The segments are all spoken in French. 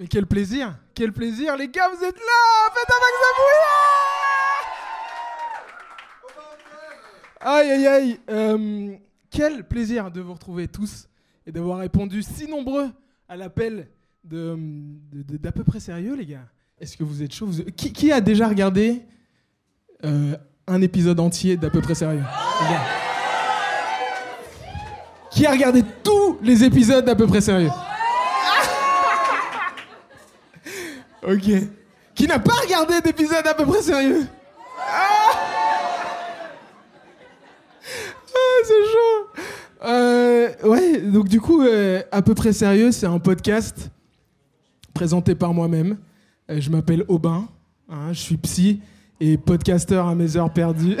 Mais quel plaisir, quel plaisir, les gars, vous êtes là Faites un max Aïe aïe aïe euh, Quel plaisir de vous retrouver tous et d'avoir répondu si nombreux à l'appel d'à peu près sérieux, les gars. Est-ce que vous êtes chaud Vous- qui, a déjà regardé euh, un épisode entier d'à peu près sérieux. Qui a regardé tous les épisodes d'à peu près sérieux? Ok. Qui n'a pas regardé d'épisode à peu près sérieux Ah, Ah, c'est chaud Euh, Ouais, donc du coup, euh, à peu près sérieux, c'est un podcast présenté par moi-même. Euh, je m'appelle Aubin, hein, je suis psy et podcasteur à mes heures perdues.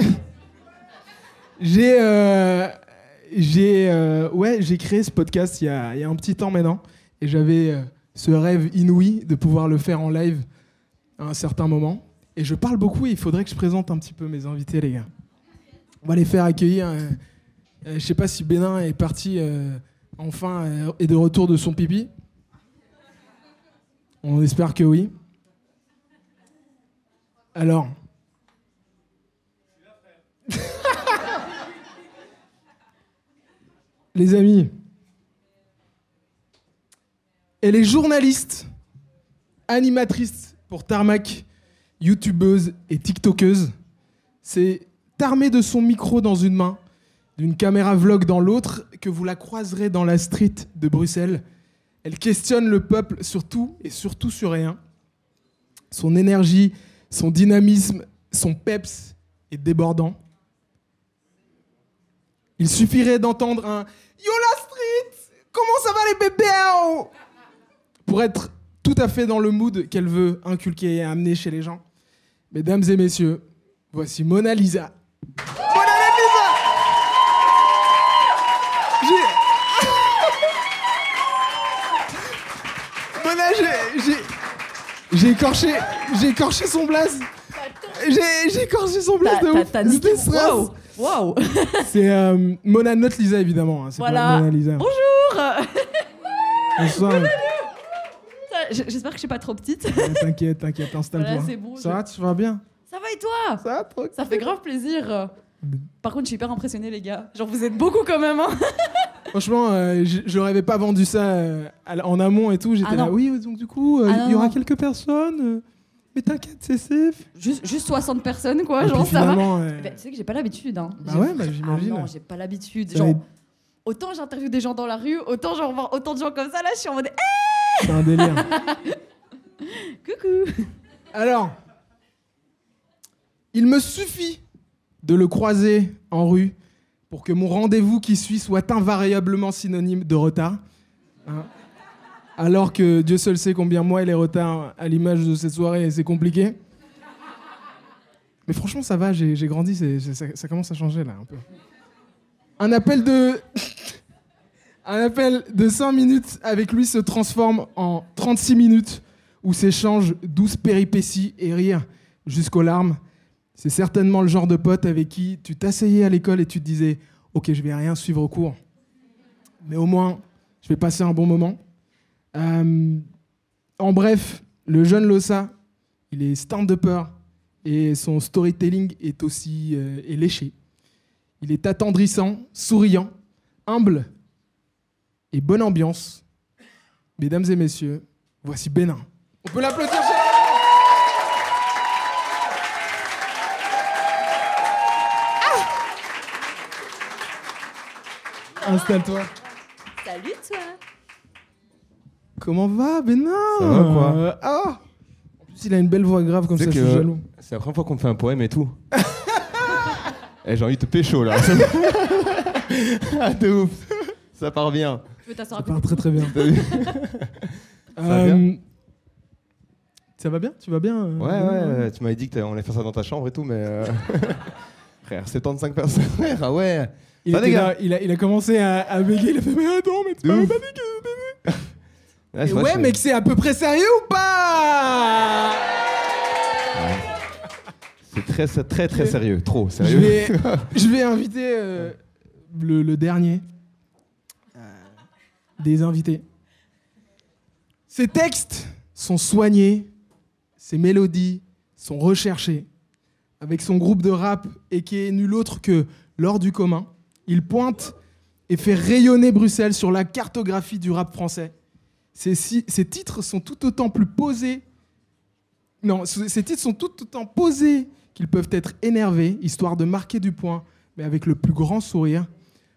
j'ai, j'ai, ouais, j'ai créé ce podcast il y, a, il y a un petit temps maintenant et j'avais ce rêve inouï de pouvoir le faire en live à un certain moment. Et je parle beaucoup il faudrait que je présente un petit peu mes invités, les gars. On va les faire accueillir. euh, euh, je sais pas si Bénin est parti euh, enfin et de retour de son pipi. On espère que oui. Alors. Les amis, elle est journaliste, animatrice pour Tarmac, youtubeuse et tiktokeuse. C'est armée de son micro dans une main, d'une caméra vlog dans l'autre, que vous la croiserez dans la street de Bruxelles. Elle questionne le peuple sur tout et surtout sur rien. Son énergie, son dynamisme, son peps est débordant. Il suffirait d'entendre un Yo la street Comment ça va les bébés oh pour être tout à fait dans le mood qu'elle veut inculquer et amener chez les gens. Mesdames et messieurs, voici Mona Lisa. Mona Lisa J'ai... Mona, j'ai... j'ai- J'ai écorché... J'ai écorché son blaze. J'ai, j'ai écorché son blaze de T'as ouf. C'était stress. Waouh. C'est euh, Mona Not Lisa, évidemment. hein. C'est Voilà. pas Mona Lisa. Bonjour. Bonsoir. J'espère que je suis pas trop petite. Ouais, t'inquiète, t'inquiète, installe-toi. Voilà, c'est bon, Ça je- va, tu vas bien Ça va et toi Ça va, trop Ça fait grave plaisir. Par contre, je suis hyper impressionnée, les gars. Genre, vous êtes beaucoup quand même. Hein. Franchement, euh, je, rêvais pas vendu ça euh, en amont et tout. J'étais Ah là, oui, donc du coup, euh, Ah il y aura non. quelques personnes. euh, mais t'inquiète, c'est safe. Juste, juste 60 personnes, quoi. Et genre, ça va. Eh ben, tu sais que j'ai pas l'habitude. Hein. Bah ouais, bah, j'imagine. Ah non, j'ai pas l'habitude. Genre, autant j'interviewe des gens dans la rue, autant j'en vois autant de gens comme ça. Là, je suis en mode c'est un délire. Coucou. Alors, il me suffit de le croiser en rue pour que mon rendez-vous qui suit soit invariablement synonyme de retard. Hein. Alors que Dieu seul sait combien moi et les retards à l'image de cette soirée, c'est compliqué. Mais franchement, ça va, j'ai grandi, ça commence à changer là un peu. Un appel de. Un appel de 5 minutes avec lui se transforme en 36 minutes où s'échangent douze péripéties et rires jusqu'aux larmes. C'est certainement le genre de pote avec qui tu t'asseyais à l'école et tu te disais Ok, je vais rien suivre au cours, mais au moins, je vais passer un bon moment. Euh, en bref, le jeune Lossa, il est stand-upper et son storytelling est aussi euh, léché. Il est attendrissant, souriant, humble et bonne ambiance. Mesdames et messieurs, voici Bénin. On peut l'applaudir Ah Installe-toi. Salut, toi. Comment va, Bénin? Ça va, quoi? Ah En plus, il a une belle voix grave comme ça, je suis jaloux. C'est la première fois qu'on me fait un poème et tout. Eh, J'ai envie de te pécho là. ah, de ouf. Ça part bien. Je Ça à côté. part très très bien. Euh, va bien Ça va bien? Tu vas bien euh, Ouais, ouais, ouais, tu m'avais dit qu'on allait faire ça dans ta chambre et tout, mais. euh, Frère, 75 personnes. Frère, ah ouais. Il, Ça, était les gars là, il, a, il a commencé à, à bégayer, il a fait Mais attends, mais tu De m'avais ouf. pas dit que. Ouais, Et c'est vrai, ouais, mais que c'est à peu près sérieux ou pas? C'est très, très, très Je- sérieux. Trop je sérieux. vais, je vais inviter euh, le, le dernier des invités. Ses textes sont soignées, ses mélodies sont recherchées. Avec son groupe de rap et qui est nul autre que l'or du commun, il pointe et fait rayonner Bruxelles sur la cartographie du rap français. Ces, ces titres sont tout autant plus posés. Non, ce- ces titres sont tout autant posés qu'ils peuvent être énervés, histoire de marquer du point, mais avec le plus grand sourire.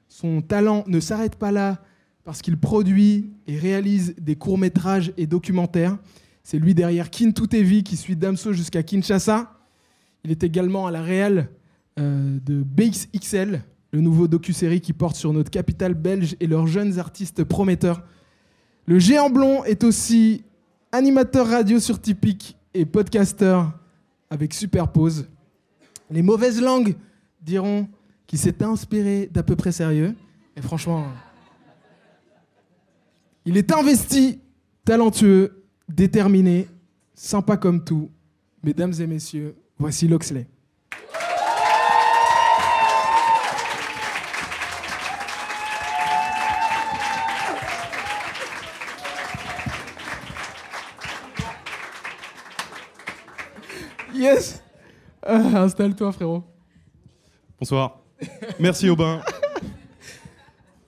Son talent ne s'arrête pas là parce qu'il produit et réalise des courts-métrages et documentaires. C'est lui derrière Kin Tout qui suit Damso jusqu'à Kinshasa. Il est également à la réal euh, de Base XL, le nouveau docu-série qui porte sur notre capitale belge et leurs jeunes artistes prometteurs. Le géant blond est aussi animateur radio sur Typique et podcasteur avec Superpose. Les mauvaises langues diront qu'il s'est inspiré d'à peu près sérieux. Et franchement, il est investi, talentueux, déterminé, sympa comme tout. Mesdames et messieurs, voici Loxley. Yes Ah, Installe-toi, frérot. Bonsoir. Merci Aubin.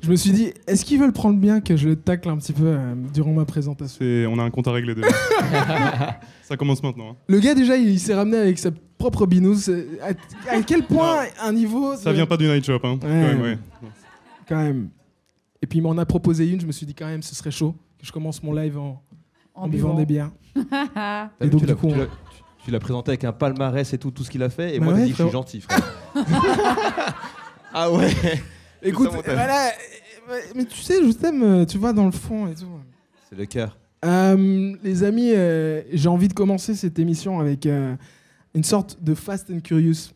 Je me suis dit, est-ce qu'ils veulent prendre bien que je le tacle un petit peu euh, durant ma présentation? C'est- On a un compte à régler déjà. Ça commence maintenant. hein. Le gars, déjà, il, il s'est ramené avec sa propre binouse. C'est- À, à quel point un niveau. Ça de- vient pas du night shop. Hein. Quand même, ouais. Quand même. Et puis, il m'en a proposé une. Je me suis dit, quand même, ce serait chaud que je commence mon live en, en buvant des bières. Et donc, tu l'as- du coup, tu l'as- tu- tu l'as présenté avec un palmarès et tout, tout ce qu'il a fait, et Bah moi, ouais, t'as dit que je suis frérot. gentil, frère. ah ouais Écoute, voilà. euh, Mais tu sais, je t'aime, euh, tu vois, dans le fond et tout. C'est le cœur. Euh, les amis, euh, j'ai envie de commencer cette émission avec euh, une sorte de Fast and Curious.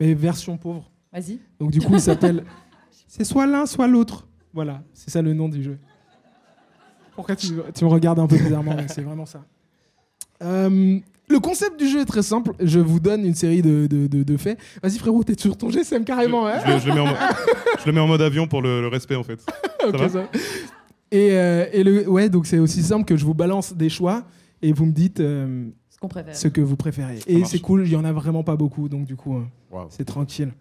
Mais version pauvre. Vas-y. Donc du coup, il s'appelle. C'est soit l'un, soit l'autre. Voilà, c'est ça le nom du jeu. Pourquoi tu, tu me regardes un peu bizarrement mais C'est vraiment ça. Le concept du jeu est très simple. Je vous donne une série de, de- de- de faits. Vas-y frérot, t'es sur ton GSM carrément. hein Je, le- je le mets en, mo- je le mets en mode avion pour le, le respect en fait. Ça Ok, va ça. Et, euh, et le, ouais, donc c'est aussi simple que je vous balance des choix et vous me dites euh, Ce qu'on préfère. ce que vous préférez. Et marche. c'est cool, il y en a vraiment pas beaucoup, donc du coup, euh, c'est tranquille.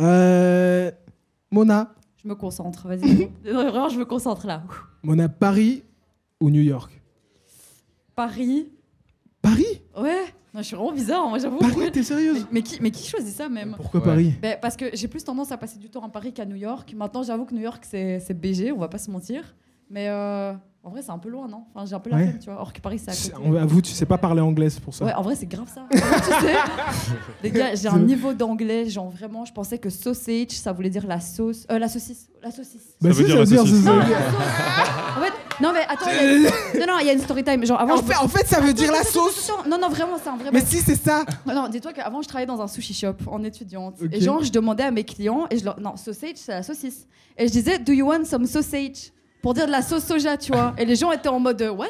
Euh, Mona, Je me concentre, vas-y. Vraiment, je me concentre là. Mona, Paris ou New York? Paris. Paris Ouais. Non, je suis vraiment bizarre, moi j'avoue. Paris, t'es mais, sérieuse mais qui, mais qui choisit ça même Pourquoi Ouais. Paris Ben, Parce que j'ai plus tendance à passer du temps à Paris qu'à New York. Maintenant, j'avoue que New York, c'est c'est BG, on va pas se mentir. Mais euh, en vrai, c'est un peu loin, non? Enfin, J'ai un peu la Ouais. flemme, tu vois. Or que Paris, c'est à côté. on- Avoue, tu sais pas parler anglais, c'est pour ça. Ouais, en vrai, c'est grave ça. tu sais, les gars, j'ai un niveau d'anglais, genre vraiment, je pensais que sausage, ça voulait dire la sauce, euh, la saucisse, la saucisse. Bah Ça si, veut dire ça veut la dire, saucisse. ça Non, dire- la sauce. En fait, non mais attends, il y a- non non, il y a une story time. Genre avant, En je- fait, en fait, ça veut dire la sauce Non non, vraiment, c'est un vrai. Mais si, c'est ça Non, non, dis-toi qu'avant, je travaillais dans un sushi shop en étudiante. Ok. Et genre, je demandais à mes clients, et je leur. Non, sausage, c'est la saucisse. Et je disais, Do you want some sausage? Pour dire de la sauce soja, tu vois. Et les gens étaient en mode, What?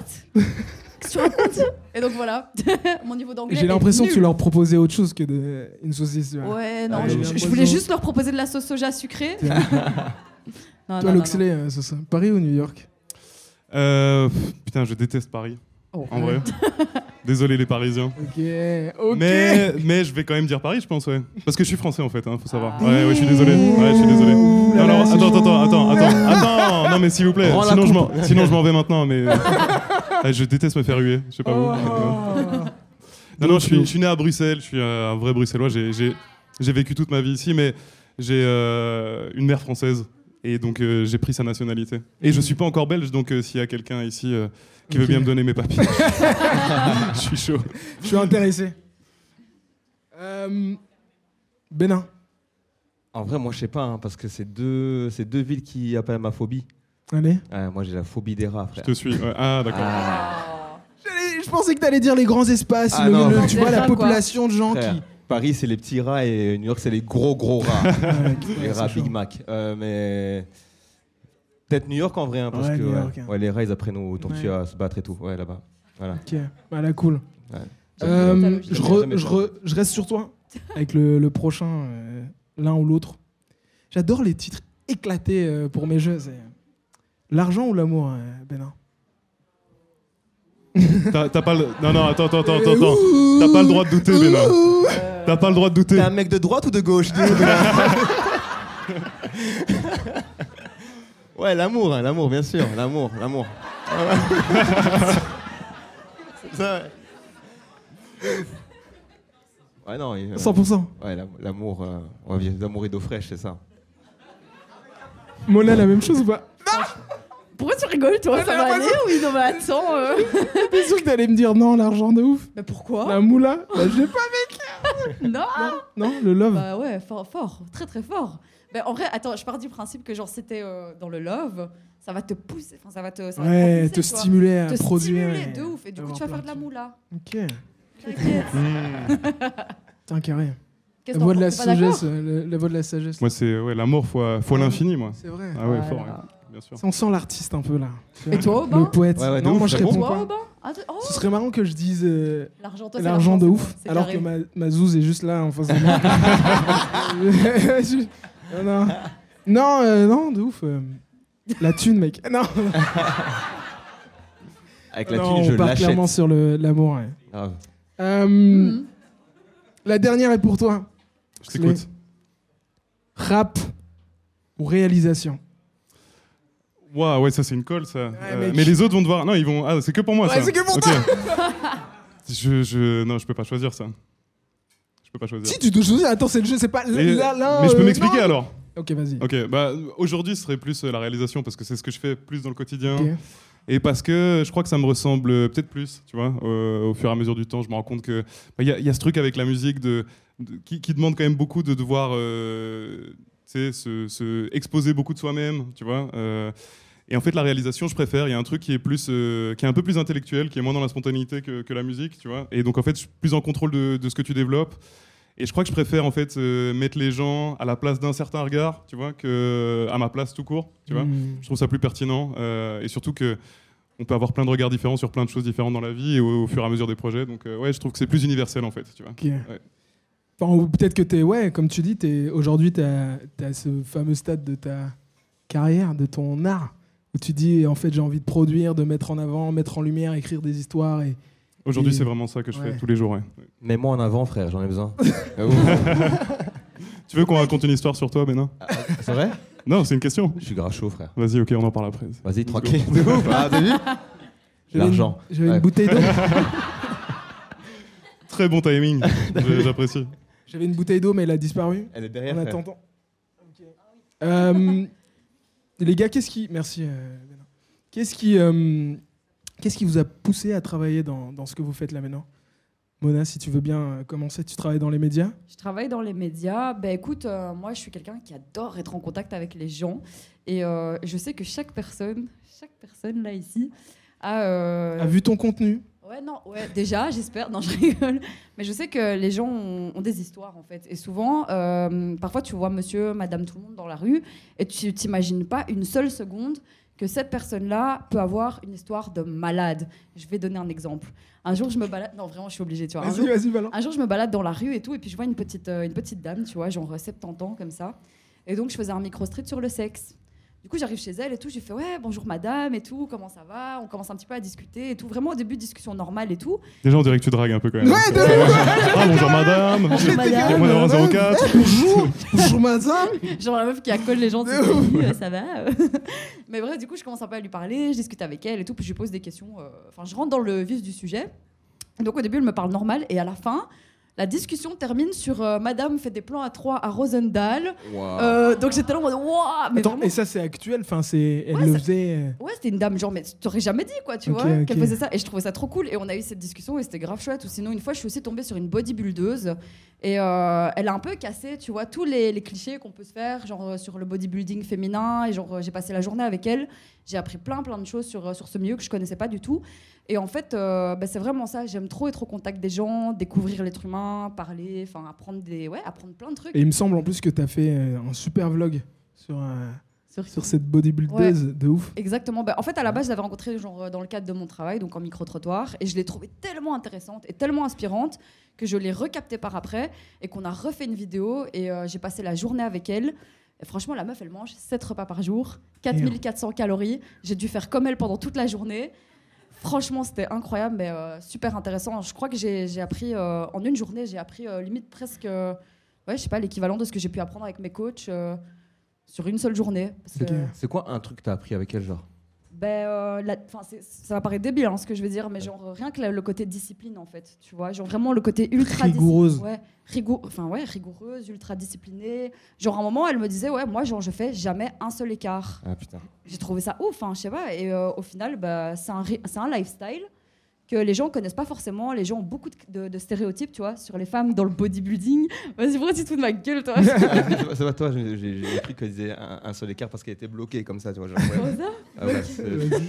Qu'est-ce que tu racontes? Et donc voilà, mon niveau d'anglais. J'ai l'impression que tu leur proposais autre chose que de... une saucisse. Ouais, non, Ah, je, j'ai je- voulais juste leur proposer de la sauce soja sucrée. Non, Toi, Loxley, euh, c'est ça. Paris ou New York Euh, pff, putain, je déteste Paris. Oh. En vrai. Désolé les Parisiens. Ok, ok. Mais, mais je vais quand même dire Paris, je pense, ouais. Parce que je suis français en fait, hein, faut savoir. Ah. Ouais, ouais, je suis désolé. Ouais, je suis désolé. Ouh là Non, là, non, c'est attends, attends, attends, attends, attends, non, mais s'il vous plaît, Rends la sinon je, coupe. m'en, sinon je m'en vais maintenant, mais euh, je déteste me faire huer, je sais pas Oh. vous. Non, non, je suis, je suis né à Bruxelles, je suis un vrai Bruxellois, j'ai, j'ai, j'ai vécu toute ma vie ici, mais j'ai euh, une mère française, et donc euh, j'ai pris sa nationalité. Et je suis pas encore belge, donc euh, s'il y a quelqu'un ici euh, qui veut Ok. bien me donner mes papiers, je suis chaud. Je suis intéressé. Euh, Bénin. En vrai, moi, je sais pas, hein, parce que c'est deux, c'est deux villes qui appellent ma phobie. Allez. Ouais, moi, j'ai la phobie des rats, Je frère. te suis. ouais. Ah, d'accord. Ah. J'allais- Je pensais que t'allais dire les grands espaces, Ah le- non, le- non, tu vois la quoi. population de gens Frère, qui. Paris, c'est les petits rats et New York, c'est les gros, gros rats. Les rats. Big Mac. Euh, mais. Peut-être New York en vrai, hein, parce Ouais, que New ouais. York, hein. Ouais, les rats, ils apprennent aux tortues Ouais. à se battre et tout. Ouais, là-bas. Voilà. Ok, voilà, cool. Ouais. Euh, je, jamais- re- jamais je ça. re- je reste sur toi avec le, le prochain, euh, l'un ou l'autre. J'adore les titres éclatés euh, pour mes jeux. L'argent ou l'amour, euh, Bénin? T'as pas le. Non, non, attends, attends, attends, attends. T'as pas le droit de douter, Bénin. T'as pas le droit de douter. T'es un mec de droite ou de gauche dis-nous, Ouais, l'amour, hein, l'amour, bien sûr, l'amour, l'amour. C'est ça, ouais. Ouais, non, il- 100%. ouais, l'am- l'amour, euh, on vient d'amour et d'eau fraîche, c'est ça. Mona, la même chose ou pas? Pourquoi tu rigoles, toi Ça va aller Oui, non, mais attends. euh. T'es sûr que t'allais me dire non, l'argent de ouf Mais pourquoi La moula Bah, je pas. Non Non, le love. Bah ouais, fort, fort, très très fort. Mais en vrai, attends, je pars du principe que genre c'était euh, dans le love, ça va te pousser, enfin ça va te, ça va ouais, te stimuler à te produire. stimuler et de ouf. Et du coup, tu vas faire de la moula. Ok. T'inquiète. Hmm. Carré. Qu'est-ce La voix de la sagesse. euh, La, la voix de la sagesse. Moi, c'est ouais, l'amour fois, fois l'infini, moi. C'est vrai. Ah ouais, Voilà. fort, ouais, bien sûr. On sent l'artiste un peu là. Et toi, Aubin Le poète. Ouais, non, ouf, moi je bon. réponds Toi, pas. Aubin Ah, oh, Ce serait marrant que je dise euh, L'argent, toi, de ouf, alors carré. que ma, ma zouze est juste là en face de moi. Je- non, non, non, euh, non, de ouf. euh, la thune, mec. Non, Avec la non, thune, je on part l'achète. clairement sur l'amour. ouais. Grave. Euh, Mhm. La dernière est pour toi. Je t'écoute. Rap ou réalisation? Waouh, ouais, ça c'est une colle, ça. Euh, mais les autres vont devoir. Non, ils vont. Ah, c'est que pour moi, Ouais, ça. c'est que pour Ok. je, je... Non, je peux pas choisir ça. Je peux pas choisir. Si tu dois choisir, attends, c'est le jeu, c'est pas Mais, là, là, mais je peux euh, m'expliquer non. alors. Ok, vas-y. Ok, bah aujourd'hui ce serait plus euh, la réalisation parce que c'est ce que je fais plus dans le quotidien et parce que je crois que ça me ressemble peut-être plus, tu vois. au fur et à mesure du temps, je me rends compte que bah, il y, a- il y a ce truc avec la musique de, de- qui, qui demande quand même beaucoup de devoir, euh, sais, se, se exposer beaucoup de soi-même, tu vois. euh, et en fait, la réalisation, je préfère. Il y a un truc qui est plus, euh, qui est un peu plus intellectuel, qui est moins dans la spontanéité que, que la musique, tu vois. Et donc, en fait, je suis plus en contrôle de, de ce que tu développes. Et je crois que je préfère en fait euh, mettre les gens à la place d'un certain regard, tu vois, que à ma place tout court, tu vois. Hmm. Je trouve ça plus pertinent et surtout que on peut avoir plein de regards différents sur plein de choses différentes dans la vie et au, au fur et à mesure des projets. Donc euh, ouais, je trouve que c'est plus universel en fait, tu vois. Enfin, ou peut-être que t'es, ouais, comme tu dis, t'es, aujourd'hui, tu as, ce fameux stade de ta carrière, de ton art, où tu dis, en fait, j'ai envie de produire, de mettre en avant, mettre en lumière, écrire des histoires. Et... Aujourd'hui, Et- c'est vraiment ça que je Ouais. fais tous les jours. ouais. Mets-moi en avant, frère, j'en ai besoin. Ah. Tu veux qu'on raconte une histoire sur toi, Bénin? C'est vrai? Non, c'est une question. Je suis grave chaud, frère. Vas-y, ok, on en parle après. Vas-y, tranquille. De ouf, ah, t'as vu J'avais L'argent. Une, Ouais. une bouteille d'eau. Très bon timing, j'apprécie. J'avais une bouteille d'eau, mais elle a disparu. Elle est derrière. En attendant. Euh, les gars, qu'est-ce qui. Merci. euh. Qu'est-ce qui, euh, qu'est-ce qui vous a poussé à travailler dans, dans ce que vous faites là maintenant? Mona, si tu veux bien commencer, tu travailles dans les médias? Je travaille dans les médias. Ben écoute, euh, moi je suis quelqu'un qui adore être en contact avec les gens et euh, je sais que chaque personne, chaque personne là ici a. euh, A vu ton contenu Ouais, non, ouais, déjà, j'espère. Non, je rigole. Mais je sais que les gens ont, ont des histoires, en fait. Et souvent, euh, parfois, tu vois monsieur, madame, tout le monde dans la rue, et tu t'imagines pas une seule seconde que cette personne-là peut avoir une histoire de malade. Je vais donner un exemple. Un jour, je me balade. Non, vraiment, je suis obligée, tu vois. Un Vas-y, jour, un jour, je me balade dans la rue et tout, et puis je vois une petite, euh, une petite dame, tu vois, genre 70 ans, comme ça. Et donc, je faisais un micro-street sur le sexe. Du coup, j'arrive chez elle et tout, j'ai fait ouais, bonjour madame et tout, comment ça va? On commence un petit peu à discuter et tout. Vraiment, au début, discussion normale et tout. Déjà, on dirait que tu dragues un peu quand même. Ouais, de Ah, bonjour madame. Bonjour, madame. Moi, d'avoir 04. Bonjour, bonjour madame. Genre la meuf qui accole les gens, euh, ça va. Mais bref, du coup, je commence un peu à lui parler, je discute avec elle et tout, puis je lui pose des questions. euh, Enfin, je rentre dans le vif du sujet. Donc au début, elle me parle normal et à la fin, la discussion termine sur euh, Madame fait des plans à trois à Rosendal. Euh, donc j'étais là en mode waouh, mais Attends, vraiment- et ça c'est actuel, enfin c'est, elle Ouais, le faisait. euh, Ouais, c'était une dame, genre, mais tu t'aurais jamais dit, quoi, tu vois, qu'elle faisait ça. Et je trouvais ça trop cool. Et on a eu cette discussion et c'était grave chouette. Ou sinon, une fois, je suis aussi tombée sur une bodybuildeuse. Et euh, elle a un peu cassé, tu vois, tous les, les clichés qu'on peut se faire, genre sur le bodybuilding féminin. Et genre, j'ai passé la journée avec elle. J'ai appris plein, plein de choses sur, sur ce milieu que je connaissais pas du tout. Et en fait, euh, bah, c'est vraiment ça. J'aime trop être au contact des gens, découvrir l'être humain, parler, enfin, apprendre des, ouais, apprendre plein de trucs. Et il me semble en plus que tu as fait euh, un super vlog sur, euh, Sur- sur cette bodybuildeuse de ouf. Exactement. Bah, en fait, à la base, je l'avais rencontrée genre, dans le cadre de mon travail, donc en micro-trottoir, et je l'ai trouvée tellement intéressante et tellement inspirante que je l'ai recaptée par après et qu'on a refait une vidéo et euh, j'ai passé la journée avec elle. Et franchement, la meuf, elle mange 7 repas par jour, 4400 calories. J'ai dû faire comme elle pendant toute la journée. Franchement, c'était incroyable, mais euh, super intéressant. Je crois que j'ai appris, euh, en une journée, j'ai appris euh, limite presque, ouais, je sais pas, l'équivalent de ce que j'ai pu apprendre avec mes coachs sur une seule journée. C'est quoi un truc que t'as appris avec elle, genre? Ben, euh, la- 'fin, c'est- ça va paraître débile hein, ce que je vais dire, mais genre rien que le, le côté discipline en fait, tu vois, genre vraiment le côté ultra Rigoureuse. ouais, enfin ouais, rigoureuse, ultra disciplinée. Genre à un moment, elle me disait ouais, moi genre je fais jamais un seul écart. Ah putain. J'ai trouvé ça ouf, hein, je sais pas. Et euh, au final, bah, c'est un, c'est un lifestyle que les gens connaissent pas forcément. Les gens ont beaucoup de, de- de stéréotypes, tu vois, sur les femmes dans le bodybuilding. Vas-y, pourquoi tu te fous de ma gueule, toi c'est pas- c'est pas toi, j'ai cru qu'elle disait un, un seul écart parce qu'elle était bloquée comme ça, tu vois. Genre, ouais. Comment ça Ah ouais,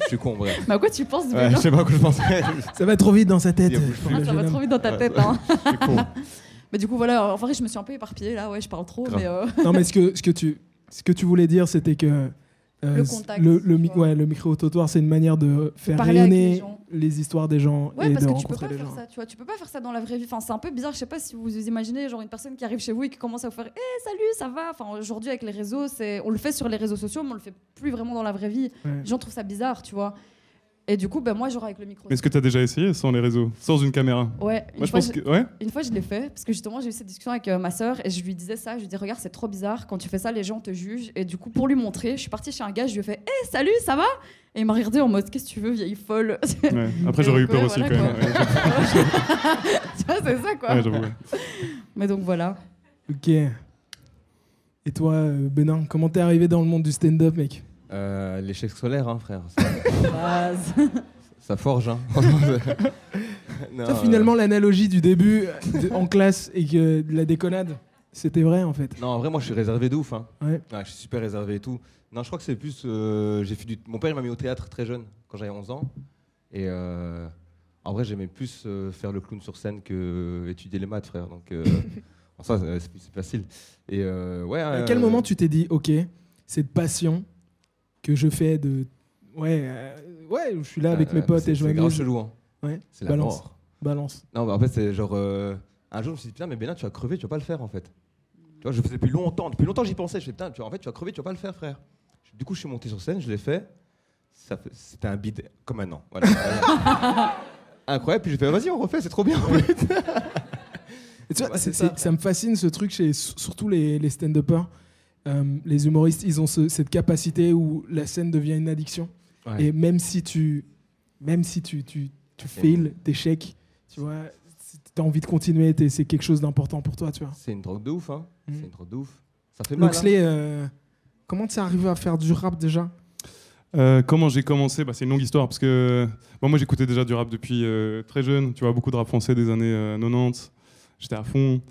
je suis con, bref. Mais à quoi tu penses, Ouais, je sais pas à quoi je pensais. Ça va trop vite dans sa tête. Ah, Ça va trop vite dans ta Ouais, tête, hein. Je suis con. Mais du coup, voilà, en vrai, je me suis un peu éparpillée là, ouais, je parle trop, mais euh, Non, mais ce que, ce que, tu, ce que tu voulais dire, c'était que. Euh, Le contact, le, le, ouais, le micro-trottoir, c'est une manière de faire les rayonner gens. les, histoires des gens ouais, et parce de que tu peux pas les faire gens. ça, tu vois, tu peux pas faire ça dans la vraie vie. Enfin, c'est un peu bizarre, je sais pas si vous imaginez, genre une personne qui arrive chez vous et qui commence à vous faire "Eh, salut, ça va? Enfin, aujourd'hui avec les réseaux, on le fait sur les réseaux sociaux, mais on le fait plus vraiment dans la vraie vie. Ouais. Les gens trouvent ça bizarre, tu vois. Et du coup, ben moi, genre avec le micro. Mais est-ce que t'as déjà essayé sans les réseaux? Sans une caméra? Ouais, une Moi, je fois, pense je- que. Ouais Une fois, je l'ai fait parce que justement, j'ai eu cette discussion avec euh, ma sœur et je lui disais ça. Je lui dis Regarde, c'est trop bizarre. Quand tu fais ça, les gens te jugent. Et du coup, pour lui montrer, je suis partie chez un gars. Je lui ai fait Hé, salut, ça va? Et il m'a regardé en mode Qu'est-ce que tu veux, vieille folle? Ouais. Après, j'aurais eu peur ouais, aussi voilà, quand même. Tu vois, c'est ça, quoi. Ouais, j'avoue, ouais. Mais donc voilà. Ok. Et toi, euh, Benin, comment t'es arrivé dans le monde du stand-up, mec? Euh, L'échec scolaire, hein, frère. Ça, forge, hein. Non, Ça, euh, finalement, l'analogie du début de- en classe et que de la déconnade, c'était vrai en fait. Non, en vrai, moi, je suis réservé de ouf. Hein. Ouais. Ouais, je suis super réservé et tout. Non, je crois que c'est plus. euh, j'ai fait du... Mon père, m'a mis au théâtre très jeune, quand j'avais 11 ans. Et euh, en vrai, j'aimais plus euh, faire le clown sur scène que étudier les maths, frère. Donc, euh, ça, c'est facile. Et euh, ouais. À quel moment tu t'es dit, ok, cette passion que je fais de. Ouais, euh, ouais, je suis là avec mes potes et je C'est grave chelou. Hein. Ouais, C'est la balance. mort. Balance. Non, bah, en fait, c'est genre. euh, un jour, je me suis dit, putain, mais Bénin, tu vas crever, tu vas pas le faire, en fait. Tu vois, je faisais depuis longtemps. Depuis longtemps, j'y pensais. Je fais, putain, tu, en fait, tu vas crever, tu vas pas le faire, frère. Du coup, je suis monté sur scène, je l'ai fait. Ça fait- C'était un bide comme un an. Voilà. Incroyable. Puis j'ai fait, vas-y, on refait, c'est trop bien. Et tu vois, Ouais, c'est- c'est ça. c'est- ça me fascine ce truc chez s- surtout les, les stand-uppers. Euh, les humoristes, ils ont ce- cette capacité où la scène devient une addiction. Ouais. Et même si tu, même si tu, tu, tu fails, t'échecs, tu vois, tu as envie de continuer, t'es- c'est quelque chose d'important pour toi, tu vois. C'est une drogue de ouf, hein. Mm. C'est une drogue de ouf. Ça fait mal. hein. Loxley, euh, comment tu es arrivé à faire du rap déjà? Euh, comment j'ai commencé? Bah, C'est une longue histoire parce que bon, moi j'écoutais déjà du rap depuis euh, très jeune, tu vois, beaucoup de rap français des années euh, 90. J'étais à fond.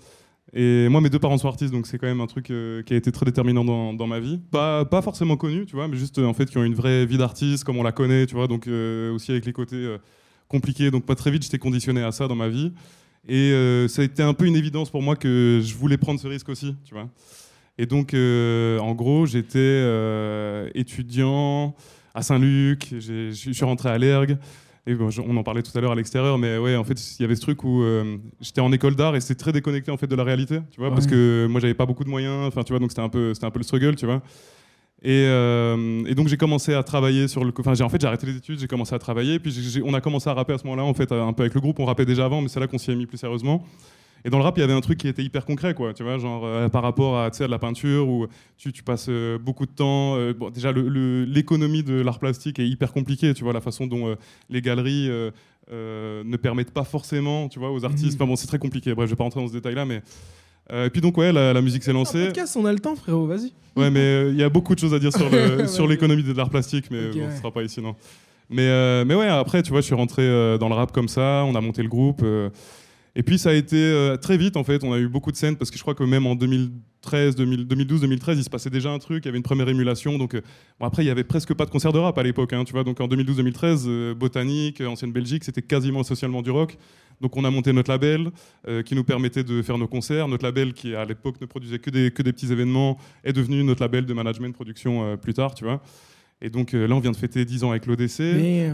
Et moi, mes deux parents sont artistes, donc c'est quand même un truc euh, qui a été très déterminant dans, ma vie. Pas, forcément connu, tu vois, mais juste euh, en fait qui ont une vraie vie d'artiste, comme on la connaît, tu vois, donc euh, aussi avec les côtés compliqués. Donc pas très vite, j'étais conditionné à ça dans ma vie. Et ça a été un peu une évidence pour moi que je voulais prendre ce risque aussi, tu vois. Et donc, en gros, j'étais étudiant à Saint-Luc, je suis rentré à l'ERG. Et bon, je- on en parlait tout à l'heure à l'extérieur, mais ouais, en fait, il y avait ce truc où euh, j'étais en école d'art et c'était très déconnecté en fait de la réalité, tu vois, parce que moi, j'avais pas beaucoup de moyens, enfin, tu vois, donc c'était un peu, c'était un peu le struggle, tu vois. Et, euh, et donc j'ai commencé à travailler sur le, enfin, j'ai en fait j'ai arrêté les études, j'ai commencé à travailler, puis on a commencé à rapper à ce moment-là, en fait, un peu avec le groupe, on rappait déjà avant, mais c'est là qu'on s'y est mis plus sérieusement. Et dans le rap, il y avait un truc qui était hyper concret, quoi, tu vois, genre euh, par rapport à, à de la peinture où tu, tu passes euh, beaucoup de temps. euh, bon, déjà, l'économie de l'art plastique est hyper compliquée, tu vois, la façon dont les galeries ne permettent pas forcément, tu vois, aux artistes. Mhm. Enfin bon, c'est très compliqué. Bref, je vais pas rentrer dans ce détail-là, mais. et puis donc, ouais, la, la musique s'est lancée. podcast, on a le temps, frérot, vas-y. Ouais, mais il y a beaucoup de choses à dire sur, l'économie de l'art plastique, mais Ok, bon, ouais. ce sera pas ici, non. Mais, mais ouais, après, tu vois, je suis rentré dans le rap comme ça, on a monté le groupe. Et puis ça a été euh, très vite, en fait, on a eu beaucoup de scènes, parce que je crois que même en 2013, 2000 2012, 2013, il se passait déjà un truc, il y avait une première émulation. Donc, euh, bon, après, il y avait presque pas de concert de rap à l'époque, hein, tu vois. Donc en 2012-2013, euh, Botanique, Ancienne Belgique, c'était quasiment socialement du rock. Donc on a monté notre label qui nous permettait de faire nos concerts. Notre label qui à l'époque ne produisait que des, que des petits événements est devenu notre label de management production euh, plus tard, tu vois. Et donc là on vient de fêter 10 ans avec l'ODC.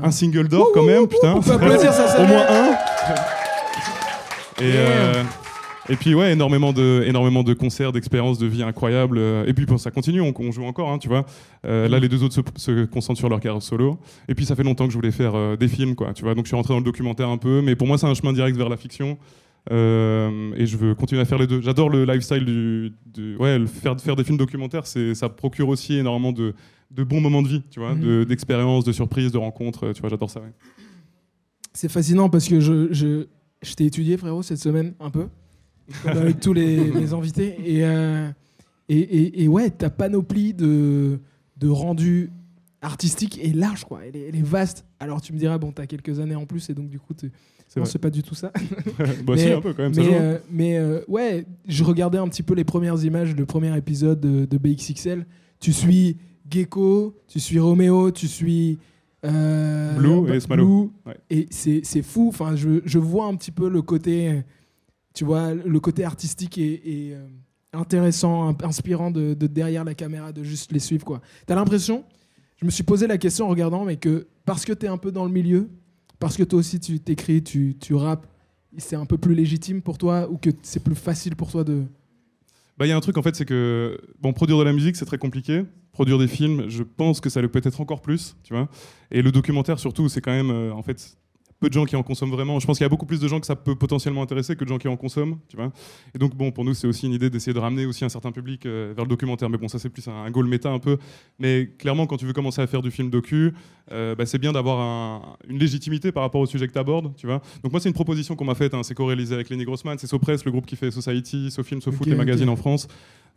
Un single d'or quand même, putain. on peut applaudir, ça, ça Au moins un. Et, euh, Et puis ouais, énormément de, énormément de concerts, d'expériences de vie incroyables. Et puis bon, ça continue, on, on joue encore, hein, tu vois. Euh, là, les deux autres se, se concentrent sur leur carrière solo. Et puis ça fait longtemps que je voulais faire euh, des films, quoi, tu vois. Donc je suis rentré dans le documentaire un peu, mais pour moi c'est un chemin direct vers la fiction. Euh, et je veux continuer à faire les deux. J'adore le lifestyle du, du- ouais, le faire, faire des films documentaires, c'est, ça procure aussi énormément de, de bons moments de vie, tu vois, Mhm. de- d'expériences, de surprises, de rencontres. Tu vois, j'adore ça. ouais. C'est fascinant parce que je, je, je t'ai étudié, frérot, cette semaine, un peu, comme avec tous les, les invités. Et, euh, et, et, et ouais, ta panoplie de, de rendu artistique est large, quoi. Elle est, elle est vaste. Alors tu me diras, bon, t'as quelques années en plus, et donc du coup, tu- C'est non, vrai. c'est pas du tout ça. bah, Mais- si, un peu quand même. ça mais joue. euh, mais euh, ouais, je regardais un petit peu les premières images, le premier épisode de, de BXXL. Tu suis Gecko, tu suis Roméo, tu suis euh, Blue et Smalo. Ouais. Et c'est fou. Enfin, je, je vois un petit peu le côté, tu vois, le côté artistique et, et, euh, intéressant, inspirant de, de derrière la caméra, de juste les suivre quoi. T'as l'impression Je me suis posé la question en regardant, mais que parce que t'es un peu dans le milieu, parce que toi aussi tu t'écris, tu, tu rappes, c'est un peu plus légitime pour toi ou que c'est plus facile pour toi de. Bah, il y a un truc en fait, c'est que bon, produire de la musique, c'est très compliqué. Produire des films, je pense que ça le peut être encore plus, tu vois. Et le documentaire surtout, c'est quand même euh, en fait peu de gens qui en consomment vraiment. Je pense qu'il y a beaucoup plus de gens que ça peut potentiellement intéresser que de gens qui en consomment, tu vois. Et donc bon, pour nous, c'est aussi une idée d'essayer de ramener aussi un certain public euh, vers le documentaire. Mais bon, ça c'est plus un, un goal méta un peu. Mais clairement, quand tu veux commencer à faire du film docu, euh, bah, c'est bien d'avoir un- une légitimité par rapport au sujet que tu abordes, tu vois. Donc moi, c'est une proposition qu'on m'a faite. hein. c'est co-réalisé avec Lenny Grossman, c'est Sopress, le groupe qui fait Society, SoFilm, SoFoot, Ok, les magazines en France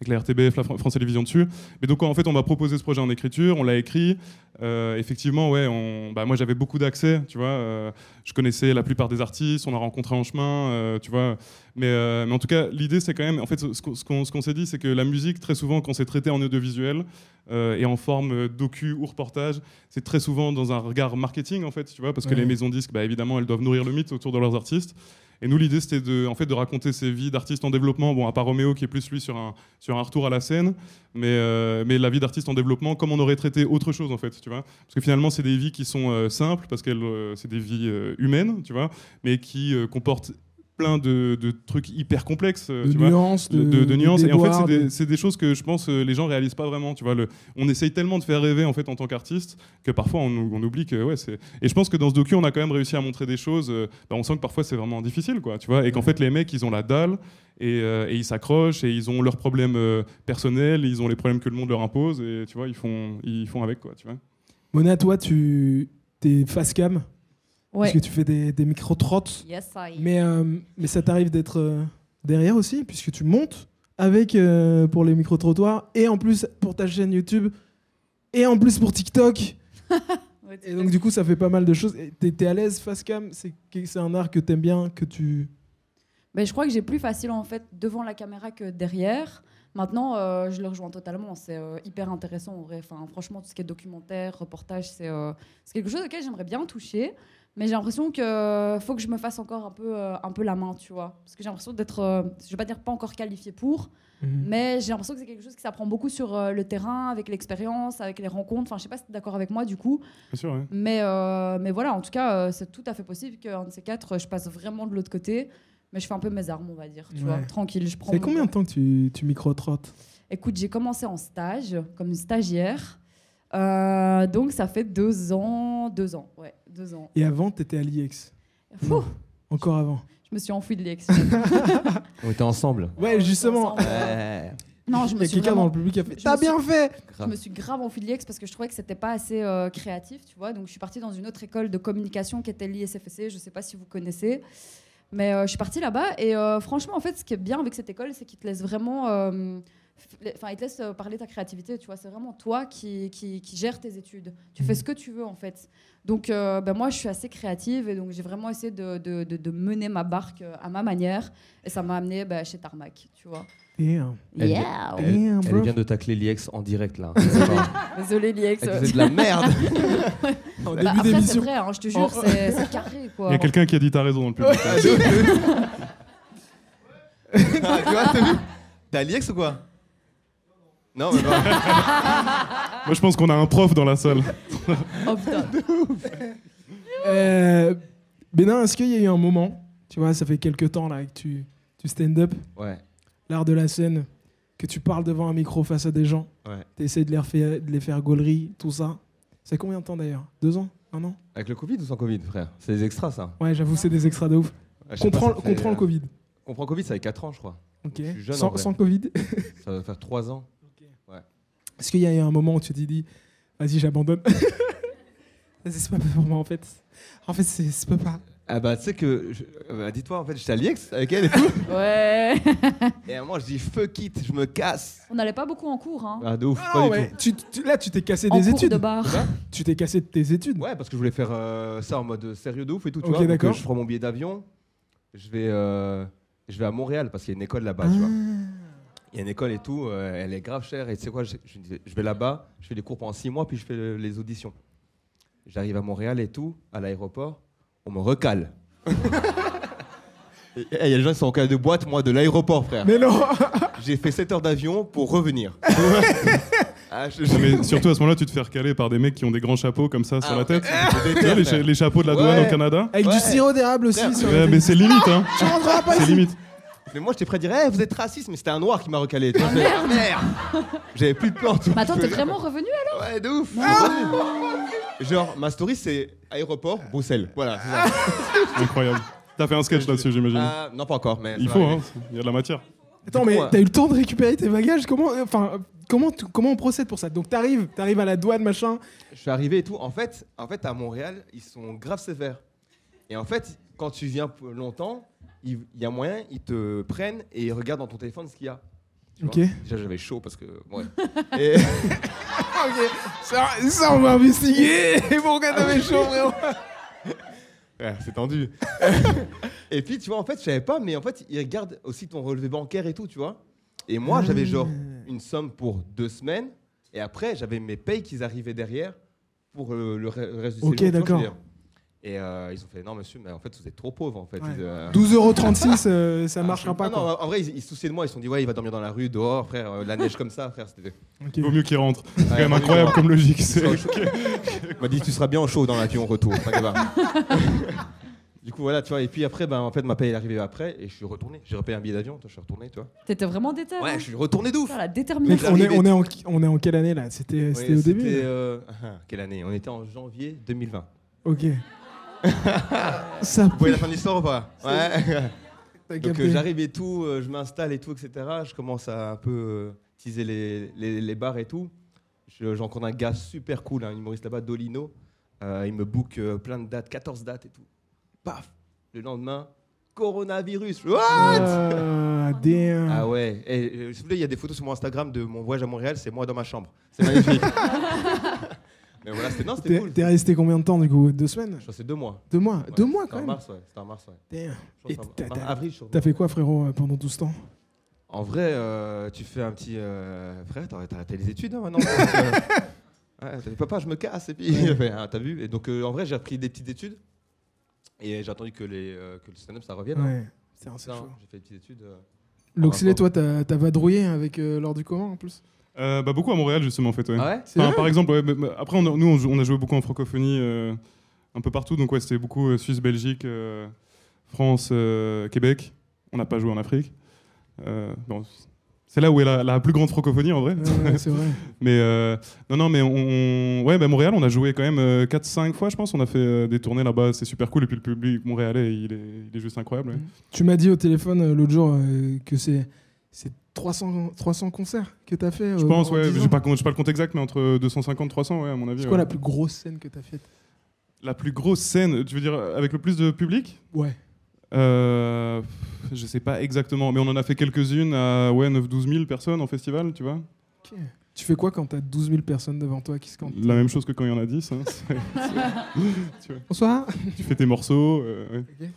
avec la RTBF, la Fran- France Télévisions dessus. Mais donc en fait, on m'a proposé ce projet en écriture, on l'a écrit. Euh, effectivement, ouais, on, bah, moi j'avais beaucoup d'accès, tu vois. euh, je connaissais la plupart des artistes, on a rencontré en chemin, euh, tu vois. Mais, euh, mais en tout cas, l'idée c'est quand même, en fait, ce qu'on ce s'est dit, c'est que la musique, très souvent, quand c'est traité en audiovisuel euh, et en forme docu ou reportage, c'est très souvent dans un regard marketing, en fait, tu vois, parce que Ouais. les maisons disques, bah, évidemment, elles doivent nourrir le mythe autour de leurs artistes. Et nous, l'idée, c'était de, en fait, de raconter ces vies d'artistes en développement. Bon, à part Roméo, qui est plus lui sur un, sur un retour à la scène, mais, euh, mais la vie d'artiste en développement, comme on aurait traité autre chose, en fait, tu vois. Parce que finalement, c'est des vies qui sont euh, simples, parce que c'est des vies euh, humaines, tu vois, mais qui euh, comportent plein de, de trucs hyper complexes, euh, de tu nuances, de, de, de- de nuances. Et en fait, c'est de- des, choses que je pense euh, les gens réalisent pas vraiment. Tu vois, le, on essaye tellement de faire rêver en fait en tant qu'artiste que parfois on, on oublie que ouais c'est. Et je pense que dans ce docu, on a quand même réussi à montrer des choses. euh, bah, on sent que parfois c'est vraiment difficile, quoi. Tu vois, et qu'en fait les mecs ils ont la dalle et, euh, et ils s'accrochent et ils ont leurs problèmes euh, personnels, ils ont les problèmes que le monde leur impose et tu vois ils font ils font avec quoi. Tu vois. Mona, toi, tu es face cam? Ouais. parce que tu fais des, des micro-trottes. Yes, I. Mais, euh, mais ça t'arrive d'être euh, derrière aussi, puisque tu montes avec euh, pour les micro-trottoirs et en plus pour ta chaîne YouTube et en plus pour TikTok. Et donc, du coup, ça fait pas mal de choses. T'es à l'aise face cam? C'est un art que t'aimes bien, que tu. Mais je crois que j'ai plus facile en fait devant la caméra que derrière. Maintenant, euh, je le rejoins totalement. C'est euh, hyper intéressant en vrai. Enfin, franchement, tout ce qui est documentaire, reportage, c'est euh, c'est quelque chose auquel j'aimerais bien toucher. Mais j'ai l'impression que faut que je me fasse encore un peu, euh, un peu la main, tu vois. Parce que j'ai l'impression d'être, euh, je vais pas dire pas encore qualifiée pour, mais j'ai l'impression que c'est quelque chose qui s'apprend beaucoup sur euh, le terrain, avec l'expérience, avec les rencontres. Enfin, je sais pas si tu es d'accord avec moi du coup. Bien sûr. Ouais. Mais, euh, mais voilà, en tout cas, euh, c'est tout à fait possible qu'un de ces quatre, je passe vraiment de l'autre côté. Mais je fais un peu mes armes, on va dire. Tu Ouais. vois, tranquille. Je prends C'est combien de temps. que tu, tu micro-trottes? Écoute, j'ai commencé en stage, comme stagiaire. Euh, donc ça fait deux ans, deux ans, ouais, deux ans. Et avant, t'étais à l'IEX. Fou, Encore avant. je me suis enfouie de l'ex. On était ensemble. Ouais, justement. Ouais. non, je Il y me a suis quelqu'un vraiment- dans le public qui a fait je T'as suis- bien fait Je me suis grave enfuie de l'IEX parce que je trouvais que c'était pas assez euh, créatif, tu vois. Donc je suis partie dans une autre école de communication qui était l'ISFC. Je sais pas si vous connaissez, mais euh, je suis partie là-bas et euh, franchement, en fait, ce qui est bien avec cette école, c'est qu'il te laisse vraiment, euh, enfin, il te laisse euh, parler ta créativité. Tu vois, c'est vraiment toi qui, qui, qui gère tes études. Tu fais ce que tu veux en fait. Donc, euh, ben, moi, je suis assez créative et donc j'ai vraiment essayé de, de, de- de mener ma barque euh, à ma manière et ça m'a amené ben, chez Tarmac, tu vois. Damn. Elle, Yeah. elle- Damn, elle bro. vient de tacler l'IEX en direct là. C'est Désolé l'IEX. Elle faisait de la merde. En Bah, début après, c'est d'émission. vrai, hein, je te jure, Oh. c'est c'est carré quoi. Il y a quelqu'un qui a dit t'as raison dans le public. Ah, tu vois, t'as vu T'es à l'IEX ou quoi? Non, mais pas. Moi, je pense qu'on a un prof dans la salle. Oh putain. Euh, Bénin, est-ce qu'il y a eu un moment, tu vois, ça fait quelques temps là que tu, du stand-up, Ouais, l'art de la scène, que tu parles devant un micro face à des gens, ouais. tu essaies de les, refaire, de les faire gaulerie, tout ça. C'est combien de temps d'ailleurs? Deux ans? Un an? Avec le Covid ou sans Covid, frère? C'est des extras, ça. Ouais, j'avoue, c'est des extras de ouf. Ouais, je sais pas, Comprends, ça fait, comprends le euh, Covid. Comprends Covid, ça fait 4 ans, je crois. Ok. je suis jeune, en sans, vrai. sans Covid Ça va faire 3 ans. Est-ce qu'il y a eu un moment où tu t'es dit, vas-y, j'abandonne Vas-y, c'est pas pour moi en fait. En fait, c'est c'est pas. Ah bah, tu sais que. je- euh, bah, Dis-toi, en fait, j'étais à l'IEX avec elle et tout. Ouais. et à un moment, je dis fuck it, je me casse. On n'allait pas beaucoup en cours, hein. Ah, de ouf, Ah pas du ouais, tu- tu- là, tu t'es cassé en des cours études. de bar. Tu t'es cassé de tes études. Ouais, parce que je voulais faire euh, ça en mode sérieux de ouf et tout, tu Ok. Donc, d'accord. euh, je prends mon billet d'avion, je vais, euh, je vais à Montréal parce qu'il y a une école là-bas, tu vois. Il y a une école et tout, euh, elle est grave chère. Et tu sais quoi, je, je disais, je vais là-bas, je fais des cours pendant 6 mois, puis je fais le- les auditions. J'arrive à Montréal et tout, à l'aéroport, on me recale. Et- et Il y a des gens qui sont en cas de boîte, moi, de l'aéroport, frère. Mais non J'ai fait 7 heures d'avion pour revenir. Ah, je- je- Mais surtout à ce moment-là, tu te fais recaler par des mecs qui ont des grands chapeaux comme ça sur Ah, la tête. je Tu vois, les, cha- frère. les chapeaux de la douane Ouais. au Canada. Avec Ouais. du sirop d'érable aussi. Frère. sur Ouais, la mais tête. c'est limite, hein. Tu rentreras pas C'est ici. limite. Mais moi, j'étais prêt à dire, Eh, vous êtes raciste, mais c'était un noir qui m'a recalé. Ah, merde J'avais plus de plan. Mais attends, t'es vraiment revenu alors Ouais, de ouf. Genre, ma story, c'est aéroport, Bruxelles. Voilà, c'est ça. Incroyable. T'as fait un sketch là-dessus, j'imagine. Ah, non, pas encore, mais. Il faut, hein. Il y a de la matière. Attends, mais euh, t'as eu le temps de récupérer tes bagages? Comment, euh, enfin, euh, comment, tu- comment on procède pour ça? Donc t'arrives, t'arrives à la douane, machin. Je suis arrivé et tout. En fait, en fait, à Montréal, ils sont grave sévères. Et en fait, quand tu viens longtemps, il y a moyen, ils te prennent et ils regardent dans ton téléphone ce qu'il y a. Tu vois. Ok. Déjà, j'avais chaud parce que. Ouais. Et- Ok, ça, ça, on va investiguer. Et pourquoi t'avais chaud, frérot Ouais, c'est tendu. et puis, tu vois, en fait, je savais pas, mais en fait, ils regardent aussi ton relevé bancaire et tout, tu vois. Et moi, j'avais genre une somme pour deux semaines. Et après, j'avais mes payes qui arrivaient derrière pour euh, le, le reste du Ok, séjour. vois, d'accord. Et euh, ils ont fait non, monsieur, mais en fait, vous êtes trop pauvre, en fait. Ouais. Euh, 12,36€, euh, ça ah, marchera pas, non, en vrai, ils, ils se souciaient de moi. Ils se sont dit, ouais, il va dormir dans la rue, dehors, frère. euh, la neige comme ça, frère. C'était. Ok. Il vaut mieux qu'il rentre. C'est quand même incroyable comme logique. Il C'est m'a dit, tu seras bien au chaud dans l'avion retour. du coup, voilà, tu vois. Et puis après, ben, en fait, ma paye est arrivée après et je suis retourné. J'ai repayé un billet d'avion, toi, je suis retourné, tu vois. T'étais vraiment déter. Ouais, je suis retourné la Mec, détermination. on est, on, est en, on est en quelle année là? C'était Ouais, c'était au début euh, Quelle année? On était en janvier 2020. Ok. ça Vous voyez la fin de l'histoire ou pas Ouais. Donc euh, j'arrive et tout, euh, je m'installe et tout, etc. Je commence à un peu euh, teaser les, les, les bars et tout. Je- rencontre un gars super cool, un humoriste là-bas, Dolino. Il me book plein de dates, 14 dates et tout. Paf Le lendemain, coronavirus. What? Ah. Ah ouais. Et, vous il y a des photos sur mon Instagram de mon voyage à Montréal, c'est moi dans ma chambre. C'est magnifique. Mais voilà, c'était non, c'était T'es cool. t'es resté combien de temps du coup? Deux semaines? Je crois que c'est deux mois. Deux mois? Ouais, Deux mois c'était quand en même? mars, ouais. C'était en mars, ouais. Damn. Je Et pense que t'as- c'était en t'as- avril, je crois. T'as fait quoi frérot euh, pendant tout ce temps? En vrai, euh, tu fais un petit. euh, frère, t'as t'as arrêté les études hein, maintenant? Donc, euh, ouais, t'as dit, papa, je me casse. Et puis, il a fait, Ah, t'as vu? Et donc, euh, en vrai, j'ai repris des petites études. Et j'ai attendu que, les, euh, que le stand-up ça revienne. hein. Ouais. C'est un- c'est Ça, hein, J'ai fait des petites études. euh. Toi, t'as t'as vadrouillé avec euh, l'heure du commun en plus? Euh, bah, beaucoup à Montréal, justement, en fait. Ouais. Ah ouais Enfin, par exemple, ouais, après, on a- nous, on, a joué beaucoup en francophonie, euh, un peu partout. Donc, ouais, c'était beaucoup euh, Suisse, Belgique, euh, France, euh, Québec. On n'a pas joué en Afrique. Euh, bon, c'est là où est la, la plus grande francophonie, en vrai. Ouais, C'est vrai. Mais euh, non, non, mais on, on- ouais, bah, Montréal, on a joué quand même euh, 4-5 fois, je pense. On a fait euh, des tournées là-bas, c'est super cool. Et puis le public montréalais, il est, il est juste incroyable. ouais. Tu m'as dit au téléphone euh, l'autre jour euh, que c'est c'est 300, 300 concerts que t'as fait. Je euh, pense, en ouais, 10 j'ai ans. pas, pas le compte exact, mais entre 250 300, ouais, à mon avis. C'est quoi ouais. la plus grosse scène que t'as faite? La plus grosse scène, tu veux dire avec le plus de public? Ouais. Euh, je sais pas exactement, mais on en a fait quelques-unes à ouais, 9-12 000 personnes en festival, tu vois. Tu fais quoi quand t'as 12 000 personnes devant toi qui se cantent? La même chose que quand il y en a 10. hein, tu, Bonsoir. tu fais tes morceaux. euh, ouais.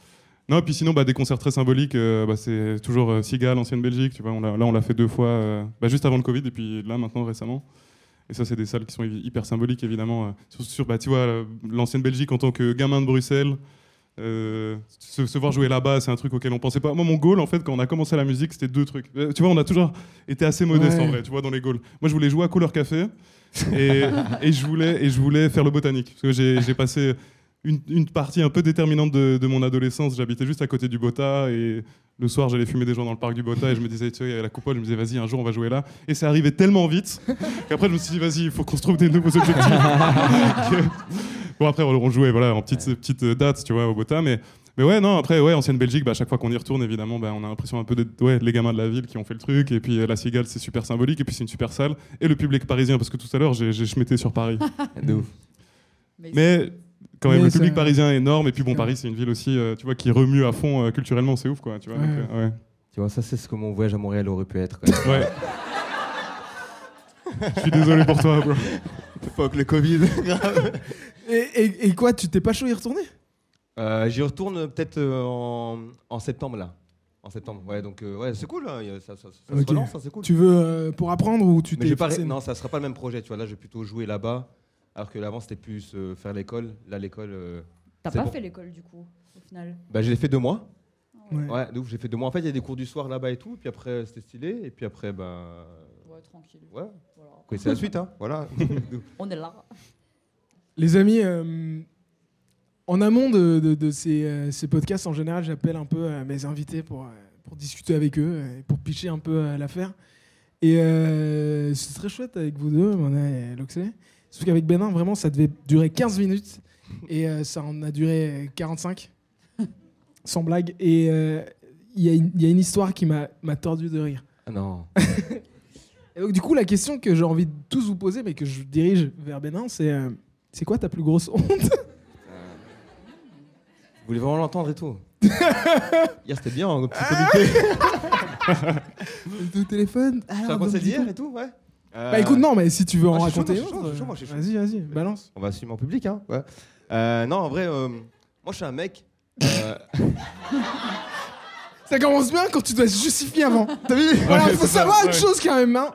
Non, et puis sinon, bah, des concerts très symboliques, euh, bah, c'est toujours euh, Sigal, ancienne Belgique, tu vois. On là, on l'a fait deux fois, euh, bah, juste avant le Covid, et puis là, maintenant, récemment. Et ça, c'est des salles qui sont hy- hyper symboliques, évidemment. euh, sur, sur, bah, tu vois, l'ancienne Belgique en tant que gamin de Bruxelles. se, se voir jouer là-bas, c'est un truc auquel on pensait pas. Moi, mon goal, en fait, quand on a commencé la musique, c'était deux trucs. Tu vois, on a toujours été assez modeste Ouais. en vrai, tu vois, dans les goals. Moi, je voulais jouer à Couleur Café et, et je voulais et je voulais faire le botanique parce que j'ai passé une, une partie un peu déterminante de, de mon adolescence. J'habitais juste à côté du Bota et le soir, j'allais fumer des gens dans le parc du Bota et je me disais, tu sais, il y a la coupole, je me disais, vas-y, un jour, on va jouer là. Et c'est arrivé tellement vite qu'après, je me suis dit, vas-y, il faut qu'on se trouve des nouveaux objectifs. Que- bon, après, on jouait voilà, en petites petites dates, tu vois, au Bota, mais. Mais ouais, non, après, ouais, ancienne Belgique, bah, à chaque fois qu'on y retourne, évidemment, bah, on a l'impression un peu d'être ouais, les gamins de la ville qui ont fait le truc. Et puis euh, la Cigale, c'est super symbolique. Et puis c'est une super salle. Et le public parisien, parce que tout à l'heure, j'ai j'ai schmetté sur Paris. De ouf. Mais quand même, Mais le ça- public parisien est énorme. Et puis bon. Paris, c'est une ville aussi, euh, tu vois, qui remue à fond euh, culturellement, c'est ouf, quoi. Tu vois, Ouais. donc, euh, ouais. Tu vois, ça, c'est ce que mon voyage à Montréal aurait pu être. Ouais. Je suis désolé pour toi, bro. Fuck le Covid. Et, et- et quoi, tu t'es pas chaud y retourner? Euh, J'y retourne peut-être en, en septembre, là. En septembre, ouais, donc euh, ouais, c'est cool, a- ça, ça, ça Ok. se relance, ça, c'est cool. Tu veux euh, pour apprendre ou tu t'es Non, ça sera pas le même projet, tu vois. Là, je vais plutôt jouer là-bas. Alors que l'avant, c'était plus euh, faire l'école. Là, l'école. euh, T'as c'est pas bon. fait l'école du coup, au final. Bah, j'ai fait deux mois. Ouais. Ouais, de ouf, j'ai fait deux mois. En fait, il y a des cours du soir là-bas et tout. Puis après, c'était stylé. Et puis après, bah. Ouais, tranquille. Ouais, Voilà. vous connaissez la suite, hein. Voilà. On est là. Les amis, euh, en amont de, de- de ces, euh, ces podcasts, en général, j'appelle un peu euh, mes invités pour, euh, pour discuter avec eux euh, et pour pitcher un peu euh, l'affaire. Et euh, c'est très chouette avec vous deux, Mona et Loxé. Sauf qu'avec Benin, vraiment, ça devait durer 15 minutes et euh, ça en a duré 45, sans blague. Et euh, il y, a une- il y a une histoire qui m'a tordu de rire. Ah non. Et donc, du coup, la question que j'ai envie de tous vous poser, mais que je dirige vers Bénin, c'est euh, c'est quoi ta plus grosse honte? Vous voulez vraiment l'entendre et tout? Hier, c'était bien, en petit comité. Au téléphone Tu Alors, d'hier coup- et tout, ouais Bah écoute, non, mais si tu veux en Ah, raconter vas-y, vas-y, balance. On va assumer en public, hein. Ouais. Euh, non, en vrai, euh, moi, je suis un mec. euh, Ça commence bien quand tu dois se justifier avant. T'as vu Voilà, Ouais, faut ça, savoir une ouais. chose quand même, hein.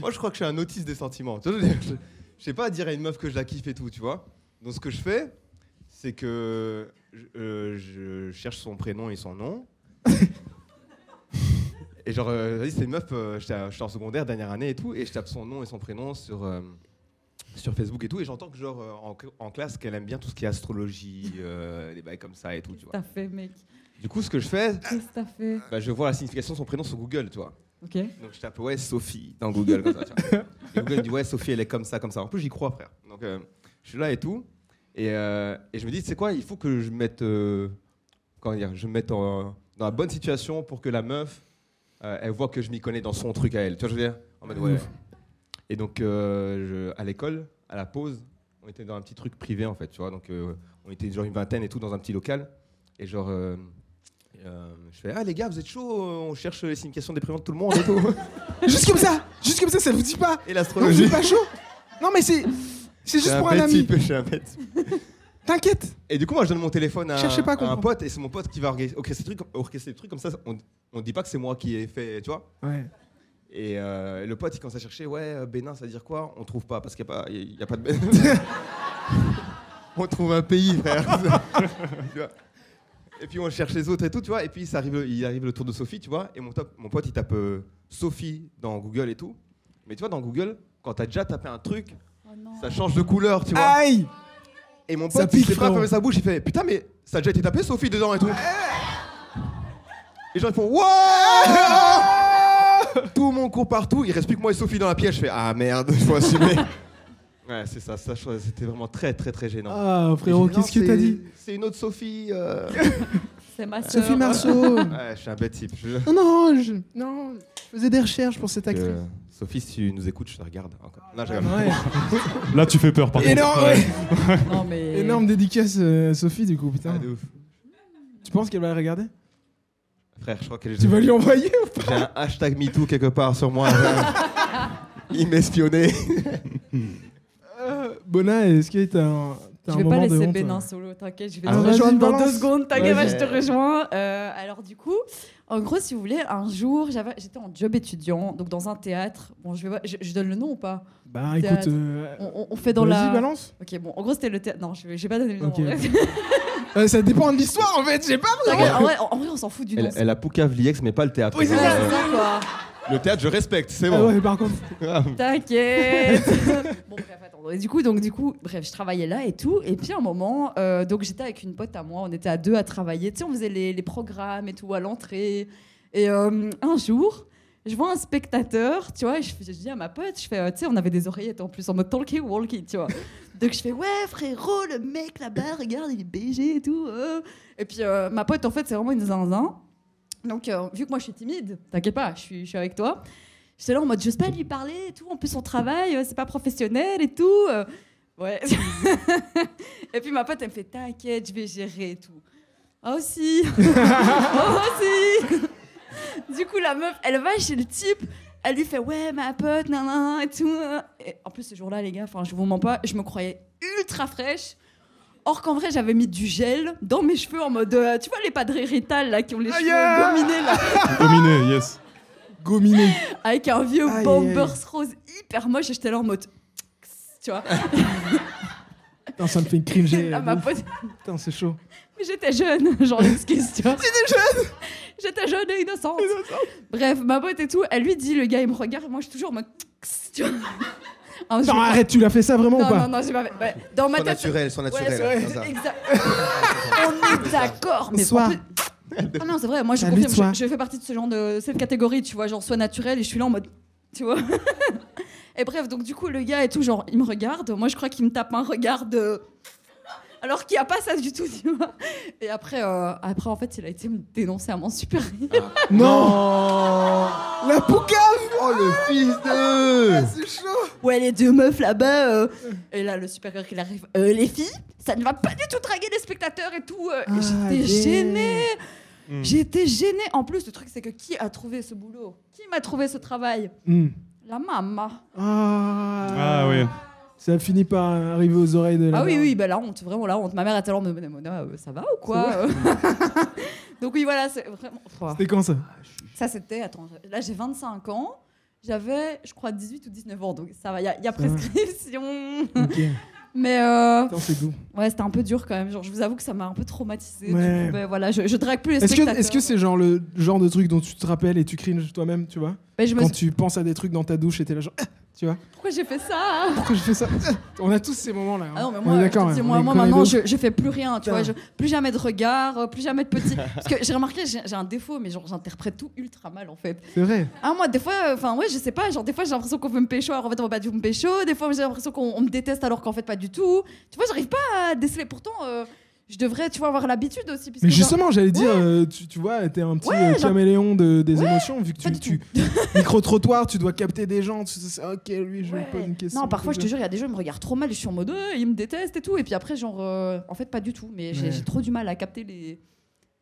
Moi, je crois que je suis un autiste des sentiments. Je, je- je sais pas dire à une meuf que je la kiffe et tout, tu vois. Donc, ce que je fais, c'est que je, euh, je cherche son prénom et son nom. et genre, euh, c'est une meuf, euh, j'étais en secondaire, dernière année et tout, et je tape son nom et son prénom sur, euh, sur Facebook et tout, et j'entends que, genre, euh, en, en classe, qu'elle aime bien tout ce qui est astrologie, euh, des bails comme ça et tout, tu vois. T'as fait, mec? Du coup, ce que je fais, que fait? bah, je vois la signification de son prénom sur Google, tu vois. Ok. Donc je tape ouais Sophie dans Google comme ça. tu vois. Et Google me dit ouais Sophie elle est comme ça comme ça. En plus j'y crois frère. Donc je suis là et tout et, et je me dis c'est quoi il faut que je mette comment dire je me mette en- dans la bonne situation pour que la meuf euh, elle voit que je m'y connais dans son truc à elle. Tu vois je veux dire En mode ouais. Et donc euh, je- à l'école à la pause on était dans un petit truc privé en fait tu vois donc euh, on était genre une vingtaine et tout dans un petit local et genre je fais ah les gars vous êtes chaud on cherche les significations prénoms de tout le monde et tout Juste comme ça, juste comme ça, ça vous dit pas et Non, vous l'astrologie êtes pas chaud Non, mais c'est c'est juste pour un bête ami. type, je suis un bête. T'inquiète. Et du coup, moi, je donne mon téléphone à, Cherchez pas à à un pote et c'est mon pote qui va orchestrer des trucs, orchestrer des trucs comme ça. On, on dit pas que c'est moi qui ai fait, tu vois. Ouais. Et euh, le pote, il commence à chercher, ouais, euh, Bénin, ça veut dire quoi? On trouve pas parce qu'il n'y a, pas- il y a pas de Bénin. on trouve un pays, frère. Tu vois. et puis on cherche les autres et tout, tu vois. Et puis ça arrive, il arrive le tour de Sophie, tu vois. Et mon, top, mon pote, il tape euh, Sophie dans Google et tout. Mais tu vois, dans Google, quand t'as déjà tapé un truc, Oh ça change de couleur, tu vois. Aïe Et mon pote, il sait pas fermer sa bouche, il fait Putain, mais ça a déjà été tapé Sophie dedans et tout. Les gens ils font Wouah Tout mon cours partout, il reste plus que moi et Sophie dans la pièce. Je fais Ah merde, il faut assumer. ouais, c'est ça, ça c'était vraiment très très très gênant. Ah, frérot, qu'est-ce que t'as dit C'est une autre Sophie. euh. C'est ma sœur. Sophie Marceau. ouais, je suis un bête type. je- non, non, je, non, je faisais des recherches pour cette actrice. Sophie, si tu nous écoutes, je te regarde encore. Non, je rigole. Là, tu fais peur, par contre. Énorme, Ouais. ouais. Non, mais. Énorme dédicace euh, Sophie du coup, putain. Ah, de ouf. Tu penses qu'elle va le regarder? Frère, je crois que Tu vas lui envoyer ou pas? J'ai un hashtag MeToo quelque part sur moi. il m'espionnait. Euh, Bona, est-ce que t'as un, t'as Je un vais pas de laisser honte, Bénin euh solo, t'inquiète, je vais Ah, te vas-y, rejoindre dans balance. deux secondes, t'inquiète, Vas-y. je te rejoins. Euh, alors du coup, en gros, si vous voulez, un jour, j'étais en job étudiant, donc dans un théâtre. Bon, je, vais, pas- je, je donne le nom ou pas Bah écoute, euh, on, on- on fait dans la... balance. Ok, bon, en gros, c'était le théâtre... Non, je vais, je vais pas donner le nom. Euh, ça dépend de l'histoire en fait, j'ai pas en, vrai, en vrai, on s'en fout du nom. Elle, elle a Poucave l'IEX, mais pas le théâtre. Oui, c'est Genre, ça, C'est ça, quoi. Le théâtre, je respecte, c'est Ah bon. ouais, par contre. T'inquiète. bon bref, attends. Et du coup, donc du coup, bref, je travaillais là et tout. Et puis à un moment, euh, donc j'étais avec une pote à moi. On était à deux à travailler. Tu sais, on faisait les, les programmes et tout à l'entrée. Et euh, un jour, je vois un spectateur, tu vois. Et je, dis à ma pote, je fais, euh, tu sais, on avait des oreillettes en plus en mode talkie walkie, tu vois. Donc je fais ouais frérot, le mec là-bas, regarde, il est BG et tout. euh. Et puis euh, ma pote, en fait, c'est vraiment une zinzin. Donc euh, vu que moi je suis timide, t'inquiète pas, je suis, je suis avec toi. J'étais là en mode, j'ose pas lui parler et tout. En plus, on travaille, euh, c'est pas professionnel et tout. euh, ouais. et puis ma pote, elle me fait, t'inquiète, je vais gérer et tout. Ah aussi. Ah aussi. du coup, la meuf, elle va chez le type. Elle lui fait, ouais, ma pote, nan, nan, nan, et tout. Et en plus, ce jour-là, les gars, enfin, je vous mens pas, je me croyais ultra fraîche. Or qu'en vrai, j'avais mis du gel dans mes cheveux en mode, euh, tu vois les padres Rital là qui ont les cheveux aïe. gominés là, Dominé, yes. Gominé. avec un vieux Aïe, bombers rose hyper moche et j'étais là en mode, tu vois. Putain, ça me fait cringer. Là, ma pote, Putain, c'est chaud. mais j'étais jeune, genre l'excuse, tu vois. J'étais jeune J'étais jeune et innocente. Bref, ma pote et tout, elle lui dit, le gars il me regarde, moi je suis toujours en mode, tu vois. Un Non, jour- arrête, tu l'as fait ça vraiment non, ou pas non, non, j'ai pas fait. ouais, Dans ma Sois tête. naturel, sois Ouais, naturel. ça. exact. On est d'accord, mais Soir. Ah non, c'est vrai, moi je Salut, confirme, soir. je, je fais partie de ce genre de cette catégorie, tu vois, genre soit naturel et je suis là en mode, tu vois. et bref, donc du coup le gars et tout, genre il me regarde, moi je crois qu'il me tape un regard de, alors qu'il n'y a pas ça du tout, tu vois. Et après, euh, après en fait, il a été me dénoncer à mon supérieur. Non La poucave Oh le fils de C'est chaud Ouais, les deux meufs là-bas. euh. Et là, le supérieur il arrive. Euh, les filles, ça ne va pas du tout draguer les spectateurs et tout. euh. Et Ah, j'étais damn. gênée. Mm. J'étais gênée. En plus, le truc, c'est que qui a trouvé ce boulot? Qui m'a trouvé ce travail? Hmm. La maman. Ah, Ah oui. Ça finit par arriver aux oreilles de la Ah oui, oui, bah la honte, vraiment la honte. Ma mère était là en mode Mona, ça va ou quoi euh Donc oui, voilà, c'est vraiment. C'était quand ça? Ça, c'était. Attends, là, j'ai 25 ans. J'avais, je crois, 18 ou 19 ans. Donc ça va, il y, a- y prescription. Ok. Mais euh, Putain, c'est doux. ouais, c'était un peu dur quand même. Genre, je vous avoue que ça m'a un peu traumatisé. Ouais. mais voilà, je, je drague plus les Est-ce que est-ce que c'est genre le genre de truc dont tu te rappelles et tu cringes toi-même, tu vois? Me Quand tu penses à des trucs dans ta douche et t'es là genre, Ah tu vois Pourquoi j'ai fait ça Pourquoi j'ai fait ça On a tous ces moments-là. hein. Ah non, mais moi, d'accord. hein, moi, maintenant, je, je fais plus rien, tu vois. Je- plus jamais de regard, euh, plus jamais de petit. Parce que j'ai remarqué, j'ai j'ai un défaut, mais genre, j'interprète tout ultra mal, en fait. C'est vrai. Ah, moi, des fois, enfin, ouais, je sais pas, genre, des fois, j'ai l'impression qu'on veut me pécho, alors en fait, on va pas du tout me pécho. Des fois, j'ai l'impression qu'on on me déteste, alors qu'en fait, pas du tout. Tu vois, j'arrive pas à déceler. Pourtant, euh, je devrais, tu vois, avoir l'habitude aussi. puisque Mais genre- justement, j'allais dire, euh, tu, tu vois, t'es un petit Ouais, euh, caméléon de, des émotions, vu que tu, micro-trottoir, tu dois capter des gens. Tu sais, ok, lui, je lui Ouais. pose une question. Non, parfois, je te jure, il y a des gens, ils me regardent trop mal, je suis en mode, euh, ils me détestent et tout. Et puis après, genre, euh, en fait, pas du tout. Mais j'ai Ouais. trop du mal à capter les,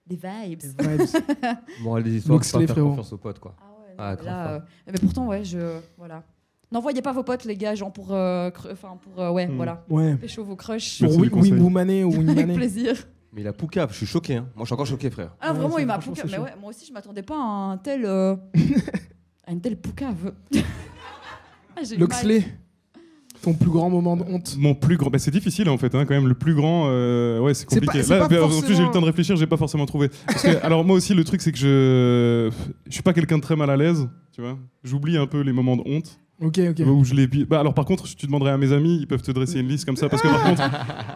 les vibes. Les vibes. Bon, les histoires, faut pas faire frérot. confiance aux potes, quoi. Ah ouais, Ah, là, pas. euh, mais pourtant, ouais, je. Voilà. N'envoyez pas vos potes, les gars, genre pour. euh, Enfin, pour. euh, ouais, Hmm. voilà. Ouais. Pécho vos crushs. Pour Merci Win- du conseil. Wingwomané ou Avec plaisir. Mais la poucave, je suis choqué. Hein. Moi, je suis encore choqué, frère. Ah, Ouais, vraiment, il m'a poucave. Mais ouais, moi aussi, je m'attendais pas à un tel. euh, à une telle poucave. ah. Loxley, ton plus grand moment de honte. Mon plus grand, bah, c'est difficile en fait, hein, quand même. Le plus grand, euh, ouais, c'est compliqué. pas- Là, pas bah, en plus, forcément- j'ai eu le temps de réfléchir, j'ai pas forcément trouvé. Parce que, alors moi aussi, le truc, c'est que je, je suis pas quelqu'un de très mal à l'aise, tu vois. J'oublie un peu les moments de honte. Ok, ok. Où je les... Bah, alors par contre, tu demanderais à mes amis, ils peuvent te dresser une liste comme ça, parce que par contre,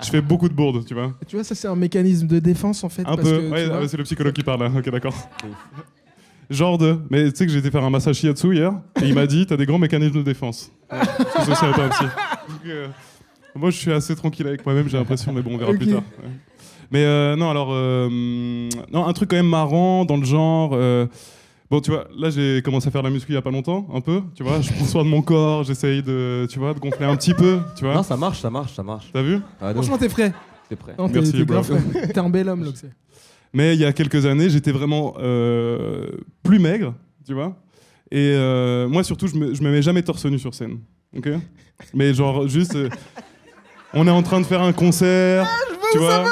je fais beaucoup de bourdes, tu vois. Tu vois, ça, c'est un mécanisme de défense, en fait. Un parce peu. Ouais, vois, c'est le psychologue qui parle là. Ok, d'accord. Genre de. Mais tu sais que j'ai été faire un massage shiatsu hier et il m'a dit t'as des grands mécanismes de défense. Donc, euh, moi, je suis assez tranquille avec moi-même, j'ai l'impression, mais bon, on verra plus tard. Ouais. Mais euh, non, alors. euh, non, un truc quand même marrant dans le genre. Bon, tu vois, là j'ai commencé à faire la muscu il y a pas longtemps, un peu, tu vois. Je prends soin de mon corps, j'essaye de, tu vois, de gonfler un petit peu, tu vois. Non, ça marche, ça marche, ça marche. T'as vu? Ah, Franchement, t'es frais. t'es prêt. Non, Merci, t'es grave frais. T'es un bel homme, Loxley. Mais il y a quelques années, j'étais vraiment euh, plus maigre, tu vois. Et euh, moi, surtout, je me, je me mets jamais torse nu sur scène. ok? Mais genre, juste. euh, on est en train de faire un concert. tu vois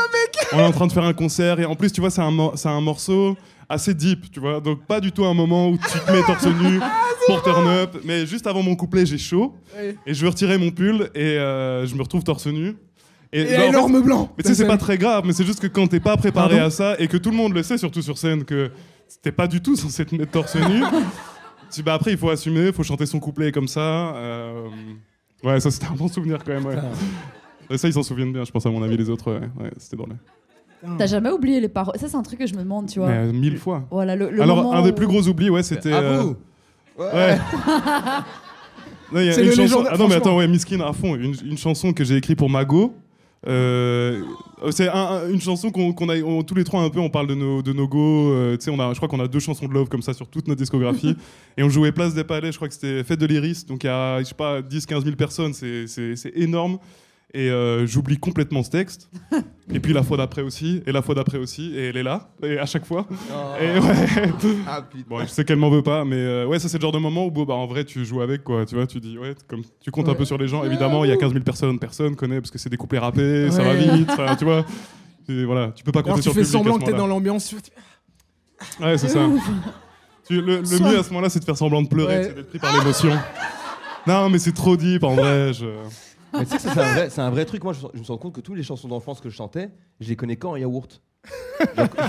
On est en train de faire un concert. Et en plus, tu vois, c'est un, c'est un morceau assez deep, tu vois. Donc, pas du tout un moment où tu te mets torse nu pour turn up. Mais juste avant mon couplet, j'ai chaud. Et je veux retirer mon pull. Et euh, je me retrouve torse nu. Et genre, en fait, énorme blanc. mais tu sais, c'est pas très grave, mais c'est juste que quand t'es pas préparé Pardon à ça et que tout le monde le sait, surtout sur scène, que t'es pas du tout censé te mettre torse nu, tu- bah, après, il faut assumer, il faut chanter son couplet comme ça. euh, Ouais, ça c'était un bon souvenir quand même. Ouais. Et ça, ils s'en souviennent bien, je pense, à mon avis, les autres. Ouais, ouais, c'était drôle. T'as jamais oublié les paroles Ça, c'est un truc que je me demande, tu vois. Mais, euh, mille fois. Voilà, le, le Alors, un des où- plus gros oublis, ouais, c'était. À euh, vous Ouais. Y a C'est une le chanson- Ah non, mais attends, ouais, Miskin à fond. Une, une chanson que j'ai écrite pour Mago. Euh, c'est un- un- une chanson qu'on qu'on a on- tous les trois un peu on parle de nos de nos go euh, tu sais on a je crois qu'on a deux chansons de love comme ça sur toute notre discographie et on jouait place des palais je crois que c'était fête de l'iris donc il y a je sais pas 10 15 000 personnes c'est c'est c'est énorme et euh, j'oublie complètement ce texte et puis la fois d'après aussi et la fois d'après aussi et elle est là et à chaque fois et ouais Ah. Bon, je sais qu'elle m'en veut pas, mais euh, ouais, ça c'est le genre de moment où bon, bah, en vrai tu joues avec quoi, tu vois, tu dis ouais, comme tu comptes un Ouais. peu sur les gens. Évidemment, il y a 15 000 personnes, personne connaît parce que c'est des couplets rappés, ça va Ouais. vite, ça, tu vois. Et voilà, tu peux pas Alors compter tu sur fais le public semblant à que t'es dans l'ambiance. tu Ouais, c'est ça. Tu- le le mieux à ce moment-là, c'est de faire semblant de pleurer, Ouais. c'est d'être pris par l'émotion. Non, mais c'est trop deep en vrai. Je... Mais tu sais que ça, c'est un, vrai- c'est un vrai truc. Moi, je, je me rends compte que toutes les chansons d'enfance que je chantais, je les connais qu'en yaourt.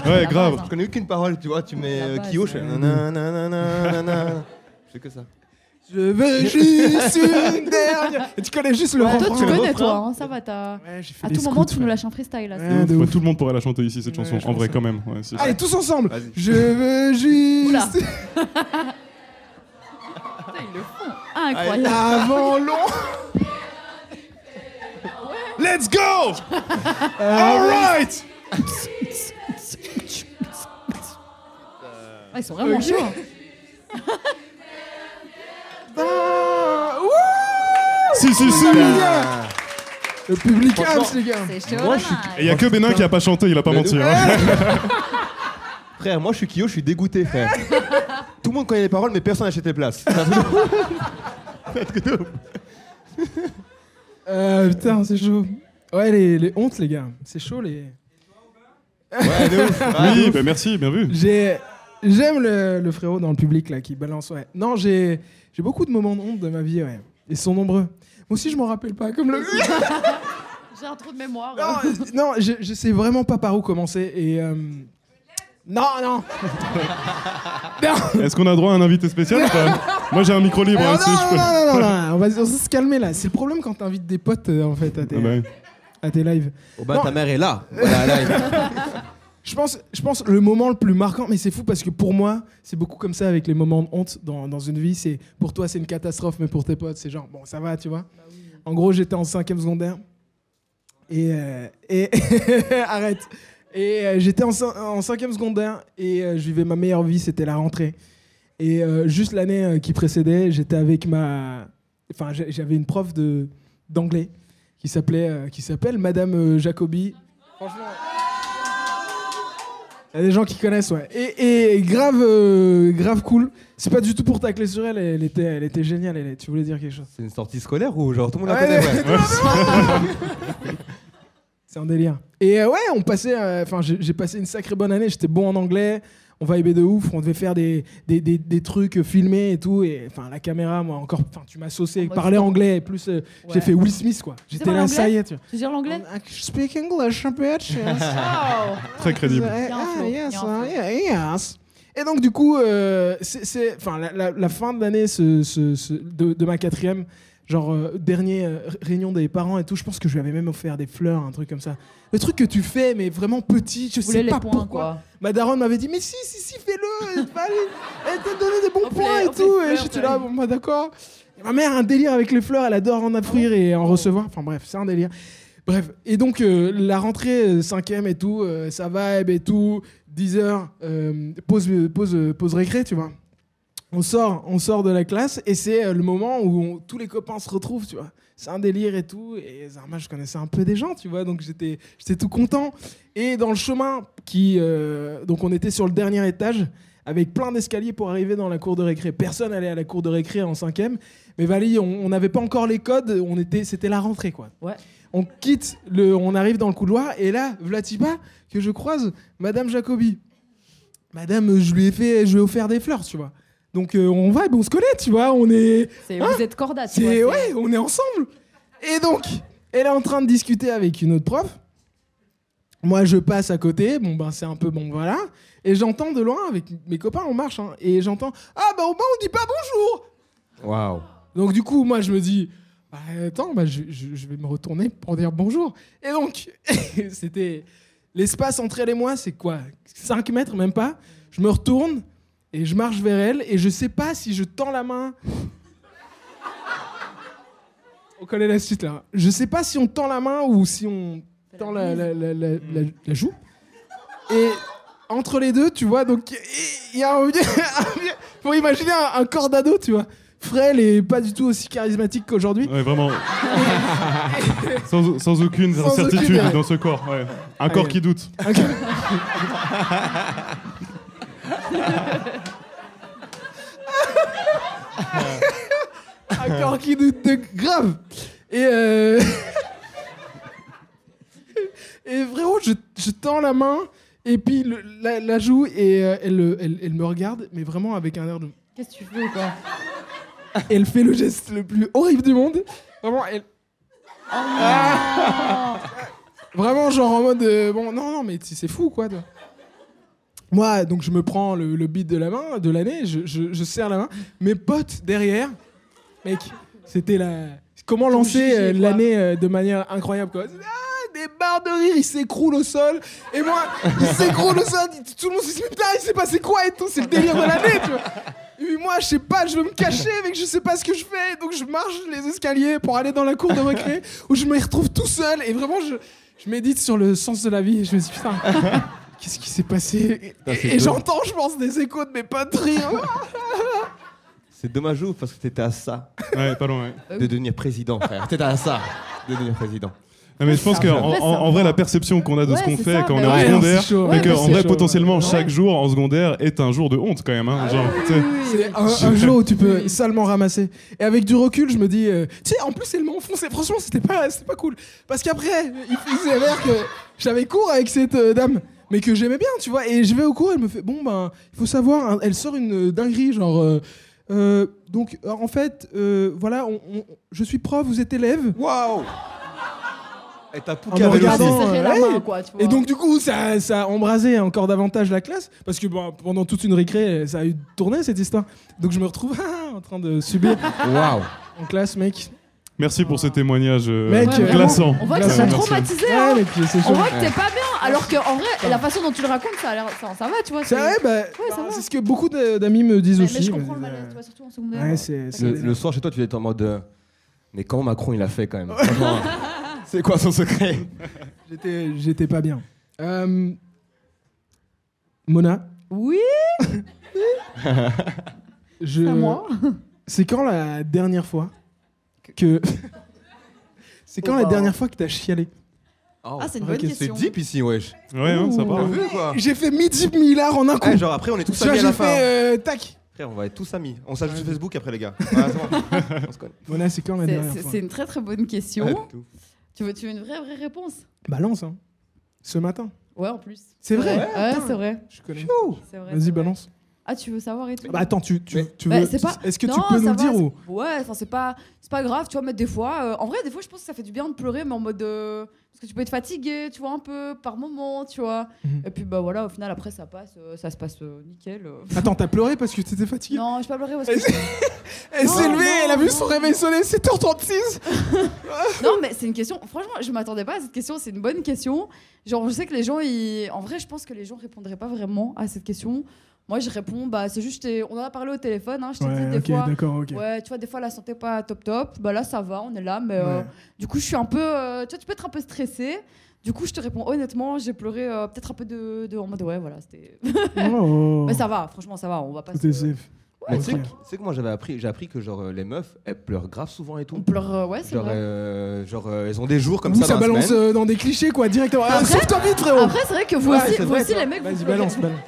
Ouais, grave. base. Je connais aucune parole, tu vois. Tu mets La euh, base, Kyo, je fais ouais. Je fais que ça. Je veux juste une dernière. Et tu connais juste le Ouais, toi, refrain. tu le connais, refrain. toi, hein, ça va, t'as. Ouais, j'ai fait À des tout moment, scouts, tu nous ouais. lâches un freestyle là. c'est Ouais, ouf. Ouais, tout le monde pourrait la chanter ici cette Ouais, chanson, je en pense vrai ça. quand même. Ouais, si. Allez, tous ensemble. Vas-y. Je veux juste. Putain, ils le font. Incroyable. Avant long. Let's go. All right. Ah, ils sont vraiment chauds. Ah, wouh. Si, si, si. Le public Franchement, les gars. C'est chaud. Moi, je suis- là. Et il y a que Bénin qui a pas chanté, il a pas Mais menti. hein. Frère, moi, je suis Kyo, je suis dégoûté, frère. Tout le monde connaît les paroles, mais personne n'achète les places. C'est un truc de ouf. C'est un truc de ouf. Euh, putain, c'est chaud. Ouais, les, les hontes, les gars. C'est chaud, les. Ouais, de ouf. Oui, ouf. bah merci, bien vu. J'ai. J'aime le, le frérot dans le public là qui balance. Ouais. Non, j'ai j'ai beaucoup de moments de honte de ma vie, ouais. Ils sont nombreux. Moi aussi, je m'en rappelle pas. Comme le. J'ai un trou de mémoire. non, euh, non, je, je sais vraiment pas par où commencer. Et. euh, Non, non. non. Est-ce qu'on a droit à un invité spécial ou pas Moi j'ai un micro libre Alors, non, je peux- non, non, non, non, on va, on va se calmer là. C'est le problème quand t'invites des potes euh, en fait à tes, Ah bah, à tes lives. Oh bah, Non. ta mère est là. Voilà, Je pense, je pense le moment le plus marquant, mais c'est fou parce que pour moi, c'est beaucoup comme ça avec les moments de honte dans, dans une vie. C'est pour toi, c'est une catastrophe, mais pour tes potes, c'est genre bon, ça va, tu vois. En gros, j'étais en cinquième secondaire et euh, et arrête. Et euh, j'étais en, en cinquième secondaire et euh, je vivais ma meilleure vie, c'était la rentrée. Et euh, juste l'année qui précédait, j'étais avec ma, enfin j'avais une prof de d'anglais qui s'appelait, qui s'appelle Madame Jacobi. Franchement. Il y a des gens qui connaissent, ouais. Et, et grave, grave cool. C'est pas du tout pour tacler sur elle, elle était, elle était géniale. Elle, tu voulais dire quelque chose? C'est une sortie scolaire ou genre tout le monde la connaît? ouais. C'est un délire. Et euh, ouais, on passait. euh, Enfin, j'ai j'ai passé une sacrée bonne année. J'étais bon en anglais. On vibait de ouf. On devait faire des, des, des, des trucs filmés et tout. Et enfin, la caméra, moi, encore. Enfin, tu m'as saucé. Parler anglais. Et plus, euh, j'ai fait Will Smith, quoi. J'étais là, ça y est. Tu veux dire l'anglais I speak English a bit. yes. Oh Très crédible. Ah, yes, ah, yeah, yes. Et donc du coup, euh, c'est- c'est, enfin, la, la- la fin de l'année ce, ce- ce- de, de ma quatrième, genre euh, dernier euh, réunion des parents et tout, je pense que je lui avais même offert des fleurs, un truc comme ça. Le truc que tu fais, mais vraiment petit, je sais pas points, pourquoi. quoi. Ma daronne m'avait dit, mais si, si, si, fais-le, elle t'a donné des bons points et tout. les Et fleurs, j'étais là, bon, bah d'accord. Ma mère a un délire avec les fleurs, elle adore en offrir et en recevoir. Enfin bref, c'est un délire. Bref, et donc euh, la rentrée euh, cinquième et tout, euh, ça vibe et tout, 10 heures, euh, pause, pause, pause récré, tu vois. On sort, on sort de la classe et c'est euh, le moment où on- tous les copains se retrouvent, tu vois. C'est un délire et tout. Et Zarma, je connaissais un peu des gens, tu vois, donc j'étais, j'étais tout content. Et dans le chemin, qui, euh, donc on était sur le dernier étage avec plein d'escaliers pour arriver dans la cour de récré. Personne allait à la cour de récré en cinquième. Mais on on n'avait pas encore les codes. On était, c'était la rentrée, quoi. Ouais. On quitte, le, on arrive dans le couloir et là, Vlatipa, que je croise, Madame Jacobi. Madame, je lui ai fait, je lui ai offert des fleurs, tu vois. Donc euh, on va, on se connaît, tu vois. On est, C'est- Hein Vous êtes corda, tu vois. ouais, on est ensemble. Et donc, elle est en train de discuter avec une autre prof. moi, je passe à côté. Bon, ben, c'est un peu bon, voilà. Et j'entends de loin, avec mes copains, on marche. hein, et j'entends Ah, bah, au moins, on dit pas bonjour Waouh. Donc, du coup, moi, je me dis bah, Attends, bah, je, je- je vais me retourner pour dire bonjour. Et donc, c'était. L'espace entre elle et moi, c'est quoi? 5 mètres, même pas? Je me retourne et je marche vers elle. Et je sais pas si je tends la main. On connaît la suite là. Je sais pas si on tend la main ou si on tend la, la, la, la- la- la joue. Et entre les deux, tu vois, donc il y a un. Faut imaginer un, un corps d'ado, tu vois. Frêle et pas du tout aussi charismatique qu'aujourd'hui. Ouais, vraiment. sans, sans aucune Sans certitude aucune- dans ce corps. ouais. Un corps qui doute. Un- un corps qui doute de grave. Et euh... et frérot, je, je tends la main et puis le- la, la joue et euh, elle, elle, elle me regarde, mais vraiment avec un air de. Qu'est-ce que tu fais, quoi? Elle fait le geste le plus horrible du monde. Vraiment, elle. Vraiment, genre en mode. euh, bon, non, non, mais c'est fou, quoi. toi. Moi, donc, je me prends le, le beat de la main, de l'année, je, je, je serre la main. Mes potes derrière, mec, c'était la. Comment lancer euh, l'année euh, de manière incroyable, quoi. Ah, des barres de rire, il s'écroule au sol. Et moi, il s'écroule au sol. Tout le monde se dit, putain, il s'est passé quoi et tout C'est le délire de l'année, tu vois. Et moi, je sais pas, je veux me cacher, mais je sais pas ce que je fais. Donc je marche les escaliers pour aller dans la cour de récré où je me retrouve tout seul. Et vraiment, je, je médite sur le sens de la vie. Et je me dis, putain, qu'est-ce qui s'est passé Et, c'est j'entends, je pense, des échos de mes potes rire. C'est dommage ouf parce que t'étais à ça Ouais, pas loin. ouais. de devenir président, frère. T'étais à ça de devenir président. Non, mais je pense qu'en en, en vrai, la perception qu'on a de ce Ouais, qu'on c'est fait ça, quand on mais est en ouais. secondaire, c'est chaud. mais Ouais, qu'en c'est vrai, chaud. potentiellement, Ouais. chaque jour en secondaire est un jour de honte quand même. hein. Genre, tu sais. C'est un, un jour où tu peux salement ramasser. Et avec du recul, je me dis, euh, tu sais, en plus, elle m'a enfoncé. Franchement, c'était pas, c'était pas cool. Parce qu'après, il il s'avère que j'avais cours avec cette euh, dame, mais que j'aimais bien, tu vois. Et je vais au cours, elle me fait, bon, ben, il faut savoir, elle sort une dinguerie, genre. euh, euh, donc, euh, en fait, euh, voilà, on- on- je suis prof, vous êtes élève. Waouh Et t'as vois. Et donc, du coup, ça, ça a embrasé encore davantage la classe. Parce que bon, pendant toute une récré, ça a eu tourné cette histoire. Donc, je me retrouve en train de subir Waouh en classe, mec. Merci pour ce témoignage euh, Mec, Ouais, glaçant. On voit que ça t'a traumatisé, Ouais, hein. On voit que t'es pas bien, alors que en vrai, la façon dont tu le racontes, ça a l'air, ça, ça va, tu vois. C'est vrai, bah, ça bah, va. c'est ce que beaucoup d'amis me disent Mais, aussi. mais je comprends le malaise, tu vois, surtout en secondaire. Ouais, c'est. c'est- le, le soir chez toi, tu étais en mode. euh, mais comment Macron il a fait quand même C'est quoi son secret? J'étais, j'étais pas bien. Euh, Mona, Oui, je. c'est moi. C'est quand la dernière fois que. c'est quand Oh la dernière fois que t'as chialé Oh, Ah, c'est une bonne question. C'est deep ici, wesh. Ouais, hein, ça part. vu quoi J'ai fait midi millard en un coup. Eh, Genre après, on est tous amis à j'ai la fin. fait euh, tac. Frère, on va être tous amis. On s'ajoute sur Facebook après, les gars. Ouais. On se connaît. C'est quand la C'est- dernière C'est fois c'est une très très bonne question. Ouais. Tu veux, tu veux une vraie vraie réponse Balance, hein. Ce matin. Ouais, en plus. C'est vrai Ouais, c'est vrai. Je connais. Vas-y, balance. Ah, tu veux savoir et tout Bah attends, tu, tu, tu Bah, veux. c'est pas- Est-ce que Non, tu peux nous le dire ou. Ouais, enfin c'est pas pas grave, tu vois, mais des fois euh, en vrai des fois je pense que ça fait du bien de pleurer mais en mode euh, parce que tu peux être fatigué, tu vois un peu par moment, tu vois. Mhm. Et puis bah voilà, au final après ça passe euh, ça se passe nickel. Attends, t'as pleuré parce que t'étais fatigué Non, je pas pleuré parce que Elle s'est levée, non, elle a vu son réveil sonner 7h36 Non, mais c'est une question. Franchement, je m'attendais pas à cette question. C'est une bonne question. Genre, je sais que les gens, ils... en vrai, je pense que les gens répondraient pas vraiment à cette question. Moi, je réponds, bah, c'est juste, on en a parlé au téléphone. Hein, je t'ai dit Ouais, des ok, fois. d'accord, ok. Ouais, tu vois, des fois la santé pas top top. Bah là, ça va, on est là. Mais euh, Ouais. du coup, je suis un peu. euh, tu vois, tu peux être un peu stressé. Du coup, je te réponds honnêtement, j'ai pleuré euh, peut-être un peu de, de. En mode, ouais, voilà, c'était. Oh. mais ça va, franchement, ça va. On va pas se. Ouais, tu sais que- que moi j'avais appris, j'ai appris que genre euh, les meufs elles pleurent grave souvent et tout. On pleure, euh, ouais, c'est Genre, vrai. euh, genre euh, elles ont des jours comme Vous, ça, ça dans la balance euh, dans des clichés, quoi, directement. Ah, Sauve-toi vite, frérot Après, c'est vrai que vous Ouais, aussi, c'est vous vrai, aussi les mecs, vous Vas-y, balance, balance.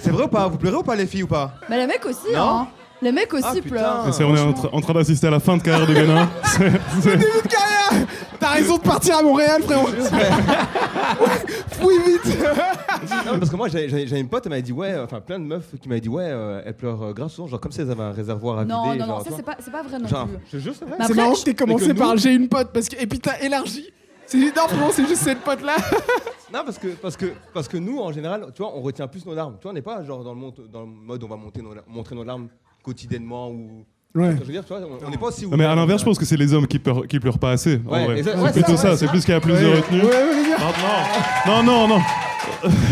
C'est vrai ou pas? Vous pleurez ou pas les filles ou pas? Mais les mecs aussi, Non? hein. Les mecs aussi Ah, putain. Et c'est- on est en, tra- en train d'assister à la fin de carrière de Ghana. C'est- c'est- Début de carrière T'as raison de partir à Montréal, frérot Fouille vite Non, mais parce que moi j'avais j'avais- j'avais une pote, elle m'avait dit ouais, enfin plein de meufs qui m'avaient dit ouais, euh, elles pleurent euh, grave souvent, genre comme si elles avaient un réservoir à vider. Non, non, genre, non, tu ça vois. c'est pas, c'est pas vrai non Genre, plus. je te jure, c'est vrai. Mais C'est après, marrant je- que t'aies commencé que par nous- j'ai une pote, parce que... et puis t'as élargi. C'est juste, non, c'est juste cette pote-là. Non, parce que, parce, que, parce que nous, en général, tu vois, on retient plus nos larmes. Tu vois, on n'est pas genre dans le, dans le mode on va monter nos, montrer nos larmes quotidiennement ou. Ouais. Je veux dire, tu vois, on n'est pas aussi. Non, mais à l'inverse, je pense que c'est les hommes qui pleurent, qui pleurent pas assez. en Ouais, vrai. exact- c'est ouais, plutôt ça, ça, ouais, c'est ça. plus qu'il y a plus Ouais. de retenue. Non, non, non, non.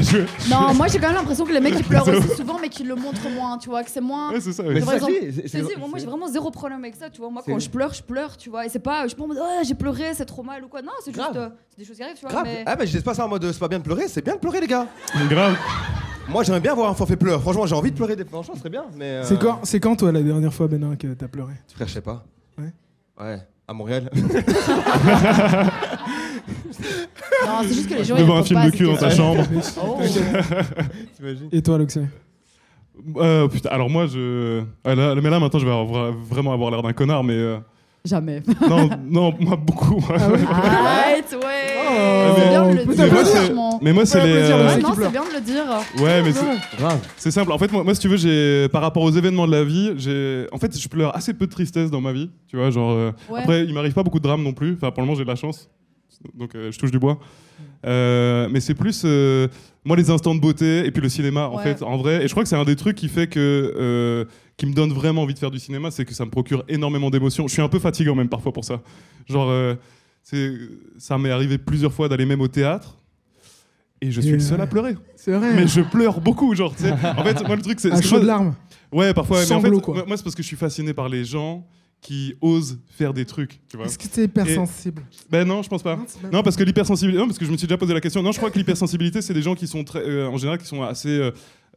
Je- Non, moi j'ai quand même l'impression que les mecs qui pleurent aussi souvent, mais qui le montrent moins, tu vois, que c'est moins. Ouais, c'est ça. Mais ouais. c'est Par ça c'est- C'est- moi, moi, j'ai vraiment zéro problème avec ça, tu vois. Moi, C'est- quand je pleure, je pleure, tu vois. Et c'est pas, je suis pas en mode, ouais, j'ai pleuré, c'est trop mal ou quoi. Non, c'est juste, Grave. euh, c'est des choses qui arrivent, tu vois. Grave. Mais... Ah, mais je dis pas ça en mode c'est pas bien de pleurer, c'est bien de pleurer, les gars. Grave. Moi, j'aimerais bien voir un forfait pleur. Franchement, j'ai envie de pleurer des franchement, ce serait bien. Mais. euh, C'est quand, c'est quand, toi, la dernière fois, Benin, que t'as pleuré? Frère, je sais pas. Ouais. Ouais, à Montréal. Non, c'est juste que les gens. Devant un film de cul dans ta chambre. Oh. T'imagines Et toi, Loxé Euh, putain, alors moi, je. Ah, là, mais là, maintenant, je vais avoir- vraiment avoir l'air d'un connard, mais. euh, Jamais. Non, non, moi, beaucoup. Arrête, ouais. Oh, c'est bien de le dire, mais moi, c'est- franchement. mais moi, c'est Ouais, les. euh, Ouais, non, c'est bien de le dire. Ouais, mais c'est. Grave. C'est simple. En fait, moi, moi, si tu veux, j'ai par rapport aux événements de la vie, j'ai en fait, je pleure assez peu de tristesse dans ma vie. Tu vois, genre. euh, Ouais. Après, il m'arrive pas beaucoup de drames non plus. Enfin, pour le moment, j'ai de la chance. Donc, euh, je touche du bois. Euh, mais c'est plus euh, moi les instants de beauté et puis le cinéma en Ouais. fait en vrai et je crois que c'est un des trucs qui fait que euh, qui me donne vraiment envie de faire du cinéma c'est que ça me procure énormément d'émotions je suis un peu fatigant même parfois pour ça genre euh, ça m'est arrivé plusieurs fois d'aller même au théâtre et je suis Et le seul ouais. à pleurer C'est vrai. mais je pleure beaucoup genre en fait moi le truc c'est que chaud de larmes. Ouais, parfois. mais en fait, quoi. moi, c'est parce que je suis fasciné par les gens qui osent faire des trucs. Est-ce que t'es hypersensible Ben non, je pense pas. Non, c'est pas- Non, parce que l'hypersensibilité. Non, parce que je me suis déjà posé la question. Non, je crois que l'hypersensibilité, c'est des gens qui sont très, euh, en général, qui sont assez, euh,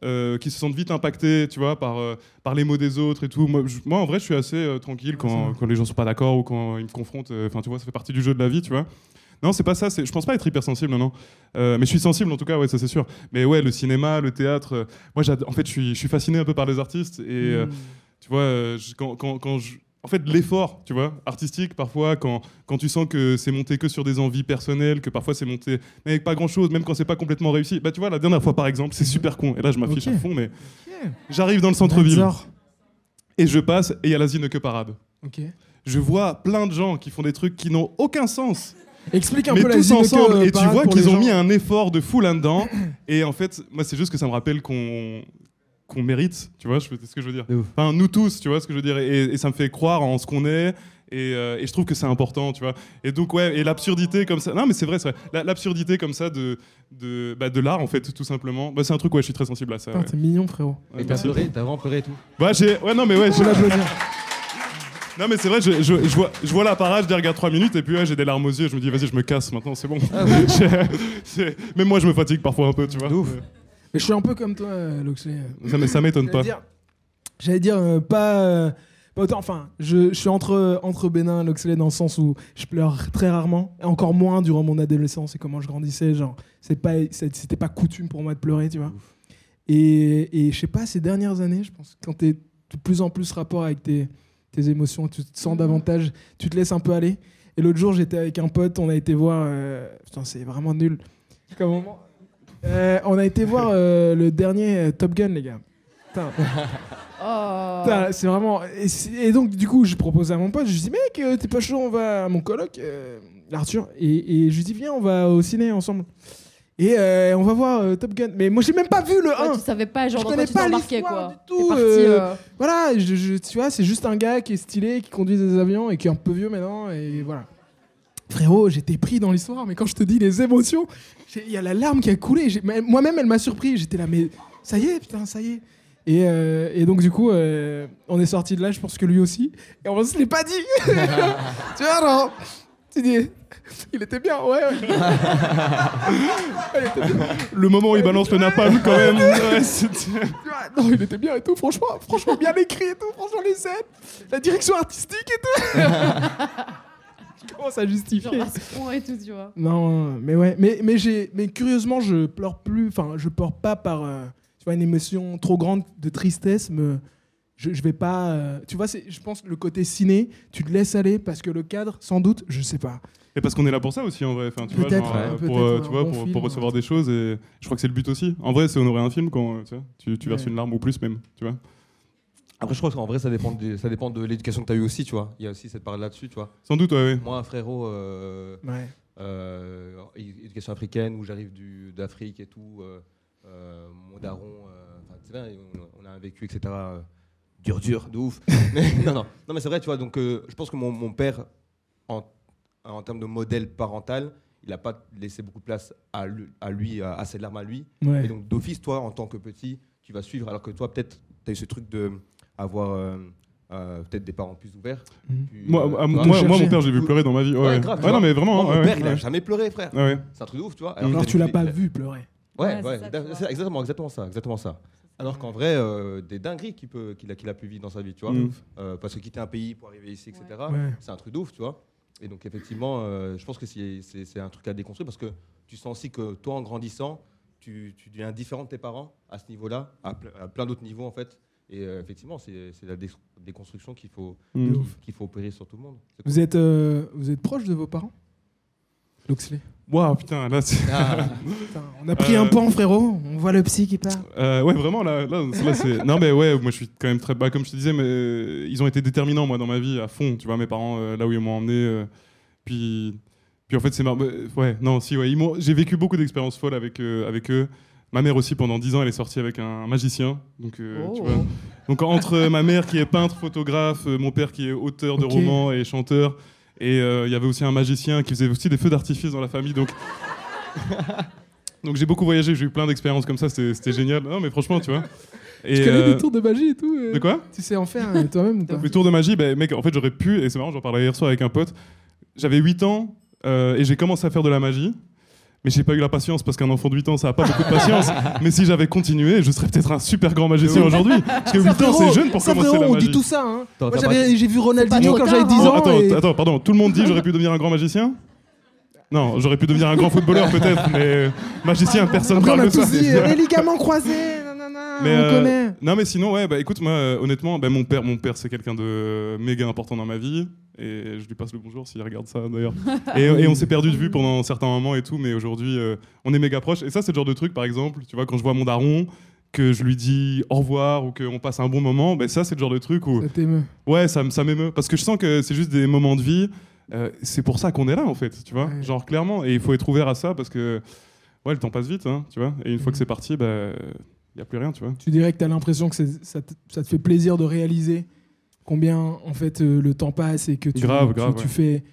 euh, qui se sentent vite impactés, tu vois, par euh, par les mots des autres et tout. Moi, je- moi, en vrai, je suis assez euh, tranquille quand, quand les gens sont pas d'accord ou quand ils me confrontent. Enfin, tu vois, ça fait partie du jeu de la vie, tu vois. Non, c'est pas ça. Je pense pas être hypersensible, non. mais je suis sensible en tout cas, ouais, ça c'est sûr. Mais ouais, le cinéma, le théâtre. moi, en fait, je suis, je suis fasciné un peu par les artistes et. Hmm. tu vois, je- quand, quand, quand je... En fait, l'effort, tu vois, artistique, parfois, quand, quand tu sens que c'est monté que sur des envies personnelles, que parfois c'est monté mais avec pas grand-chose, même quand c'est pas complètement réussi. Bah, tu vois, la dernière fois, par exemple, c'est super con. Et là, je m'affiche Ok. à fond, mais j'arrive dans le centre-ville et je passe et il y a l'asile que parade. Je vois plein de gens qui font des trucs qui n'ont aucun sens, Explique un mais peu la tous Zineke, ensemble. euh, et tu vois qu'ils ont gens. mis un effort de fou là-dedans. et en fait, moi, c'est juste que ça me rappelle qu'on qu'on mérite, tu vois, ce que je veux dire. Enfin, nous tous, tu vois ce que je veux dire. Et, et ça me fait croire en ce qu'on est. Et, euh, et je trouve que c'est important, tu vois. Et donc, ouais, et l'absurdité comme ça. Non, mais c'est vrai, c'est vrai. La- L'absurdité comme ça de, de, bah, de l'art, en fait, tout simplement. Bah, c'est un truc, ouais, je suis très sensible à ça. Putain, ouais. T'es mignon, frérot. Ouais, Et t'as pleuré, t'as vraiment pleuré et tout. Bah, j'ai. Ouais, non, mais ouais, je... l'applaudir. non, mais c'est vrai, je, je, je vois, je vois la parade, je les regarde 3 minutes, et puis ouais, j'ai des larmes aux yeux. Je me dis, vas-y, je me casse maintenant, c'est bon. J'ai- c'est- Même moi, je me fatigue parfois un peu, tu vois. De ouf. Mais je suis un peu comme toi, Loxley. Ça, ça m'étonne pas. j'allais dire euh, pas, euh, pas autant. Enfin, je, je suis entre entre Bénin et Loxley dans le sens où je pleure très rarement, et encore moins durant mon adolescence et comment je grandissais. Genre, c'est pas, c'était pas coutume pour moi de pleurer, tu vois. Et, et je sais pas, ces dernières années, je pense, quand t'es de plus en plus rapport avec tes, tes émotions, tu te sens davantage, tu te laisses un peu aller. Et l'autre jour, j'étais avec un pote, on a été voir. euh, putain, c'est vraiment nul. Comme moment. Euh, on a été voir euh, le dernier euh, Top Gun, les gars. Putain, Oh. putain, c'est vraiment. Et, c'est- et donc, du coup, je propose à mon pote, je lui dis, mec, euh, t'es pas chaud, on va à mon coloc, euh, Arthur. Et, et je lui dis, viens, on va au ciné ensemble. Et euh, on va voir euh, Top Gun. Mais moi, j'ai même pas vu le 1. Ouais, tu savais pas, genre, Je dans connais quoi tu pas t'embarquais, l'histoire quoi. du tout, T'es parti, euh, euh, Voilà, je, je- tu vois, c'est juste un gars qui est stylé, qui conduit des avions et qui est un peu vieux maintenant. Et voilà. Frérot, j'étais pris dans l'histoire, mais quand je te dis les émotions, il y a la larme qui a coulé. Moi-même, elle m'a surpris. J'étais là, mais ça y est, putain, ça y est. Et, euh, et donc, du coup, euh, on est sorti de là, je pense que lui aussi. Et on se l'est pas dit. tu vois, non Tu dis, il était bien, ouais. ouais. Il était bien. Le moment où il balance le napalm, quand même. Non, il était bien et tout, franchement, franchement bien écrit et tout, franchement les scènes, la direction artistique et tout. Je commence à justifier. genre, à et tout, tu vois. Non, mais ouais, mais, mais, j'ai, mais curieusement, je pleure plus, enfin, je pleure pas par euh, tu vois, une émotion trop grande de tristesse, me, je, je vais pas, euh, tu vois, c'est, je pense le côté ciné, tu te laisses aller parce que le cadre, sans doute, je sais pas. Et parce qu'on est là pour ça aussi en vrai. Enfin, tu vois, Peut-être, genre, ouais, euh, peut-être, pour, euh, ouais, tu un vois, bon pour, film, pour ouais. recevoir des choses et je crois que c'est le but aussi. En vrai, c'est honorer un film quand tu, vois, tu, tu verses Ouais. une larme ou plus même, tu vois. Après, je crois qu'en vrai, ça dépend, de, ça dépend de l'éducation que tu as eu aussi, tu vois. Il y a aussi cette part là-dessus, tu vois. Sans doute, ouais, ouais. Moi, frérot, euh, Ouais. euh, éducation africaine où j'arrive d'Afrique et tout, euh, euh, mon daron, euh, enfin, c'est vrai, on, on a un vécu, etc. euh, dur, dur, de ouf. mais, non, non, non, mais c'est vrai, tu vois. Donc, euh, je pense que mon, mon père, en, en termes de modèle parental, il n'a pas laissé beaucoup de place à lui, à, lui, à, à ses larmes à lui. Ouais. Et donc, d'office, toi, en tant que petit, tu vas suivre, alors que toi, peut-être, tu as eu ce truc de avoir euh, euh, peut-être des parents plus ouverts. Mhm. plus, Moi, euh, ah, mon père, j'ai vu pleurer dans ma vie. Ouais, Ouais, non, mais vraiment. Moi, mon ouais, père, il a jamais pleuré, frère. Ah ouais. C'est un truc de ouf, tu vois. Alors tu l'as pas vu pleurer. Ouais, Ouais, exactement, exactement ça, exactement ça. Alors qu'en vrai, euh, des dingueries qu'il a, qu'il a pu vivre dans sa vie, tu vois. Mm. Euh, parce que quitter un pays pour arriver ici, etc., Ouais. c'est un truc de ouf, tu vois. Et donc, effectivement, euh, je pense que c'est un truc à déconstruire parce que tu sens aussi que toi, en grandissant, tu, tu deviens différent de tes parents à ce niveau-là, à, ple- à plein d'autres niveaux, en fait. Et euh, effectivement, c'est la dé- déconstruction qu'il faut, Mm. Ouf. qu'il faut opérer sur tout le monde. Cool. Vous êtes, euh, vous êtes proche de vos parents? Loxley Waouh, putain, là, c'est- Ah, Putain, On a pris Euh, un pan, frérot. On voit le psy qui part. Euh, ouais, vraiment, là, là, là, c'est. Non, mais ouais, moi, je suis quand même très. Bah, comme je te disais, mais euh, ils ont été déterminants, moi, dans ma vie, à fond. Tu vois, mes parents, euh, là où ils m'ont emmené. euh, puis, puis, en fait, c'est marrant. Ouais, non, si, ouais. J'ai vécu beaucoup d'expériences folles avec, euh, avec eux. Ma mère aussi, pendant 10 ans, elle est sortie avec un magicien. Donc, euh, tu Oh. vois. Donc, entre ma mère qui est peintre, photographe, euh, mon père qui est auteur de romans et chanteur, et euh, il y avait aussi un magicien qui faisait aussi des feux d'artifice dans la famille. Donc. Donc j'ai beaucoup voyagé, j'ai eu plein d'expériences comme ça, c'était génial. Non mais franchement, tu vois. Et, Tu connais euh, des tours de magie et tout euh, De quoi? Tu sais en faire toi-même ou pas? Les tours de magie, ben, mec, en fait j'aurais pu, et c'est marrant, j'en parlais hier soir avec un pote. J'avais 8 ans euh, et j'ai commencé à faire de la magie. Mais j'ai pas eu la patience parce qu'un enfant de 8 ans ça a pas beaucoup de patience. mais si j'avais continué, je serais peut-être un super grand magicien aujourd'hui. Parce que 8 ans c'est jeune pour ça, commencer frérot, la on magie. dit tout ça. Hein. Attends, Moi, j'ai vu Ronaldinho quand j'avais tard, 10 hein. Oh, ans. attends, et- attends, pardon, tout le monde dit j'aurais pu devenir un grand magicien? Non, j'aurais pu devenir un grand footballeur peut-être, mais magicien, personne on parle de ça. dit euh, les ligaments croisés. Nanana, Mais, on euh, connaît. Non mais sinon ouais bah écoute moi euh, honnêtement bah, mon père mon père c'est quelqu'un de méga important dans ma vie et je lui passe le bonjour s'il regarde ça d'ailleurs et, et on s'est perdu de vue pendant certains moments et tout mais aujourd'hui euh, on est méga proches et ça c'est le genre de truc par exemple tu vois quand je vois mon daron que je lui dis au revoir ou qu'on passe un bon moment bah, ça c'est le genre de truc où Ça t'émeut. ouais ça, m'émeut parce que je sens que c'est juste des moments de vie euh, c'est pour ça qu'on est là en fait tu vois Ouais. genre clairement et il faut être ouvert à ça parce que ouais le temps passe vite hein, tu vois et une fois Mhm. que c'est parti bah y a plus rien tu vois Tu dirais que tu as l'impression que ça te, ça te fait plaisir de réaliser combien en fait euh, le temps passe et que tu, Grave, tu- grave, tu ouais. fais.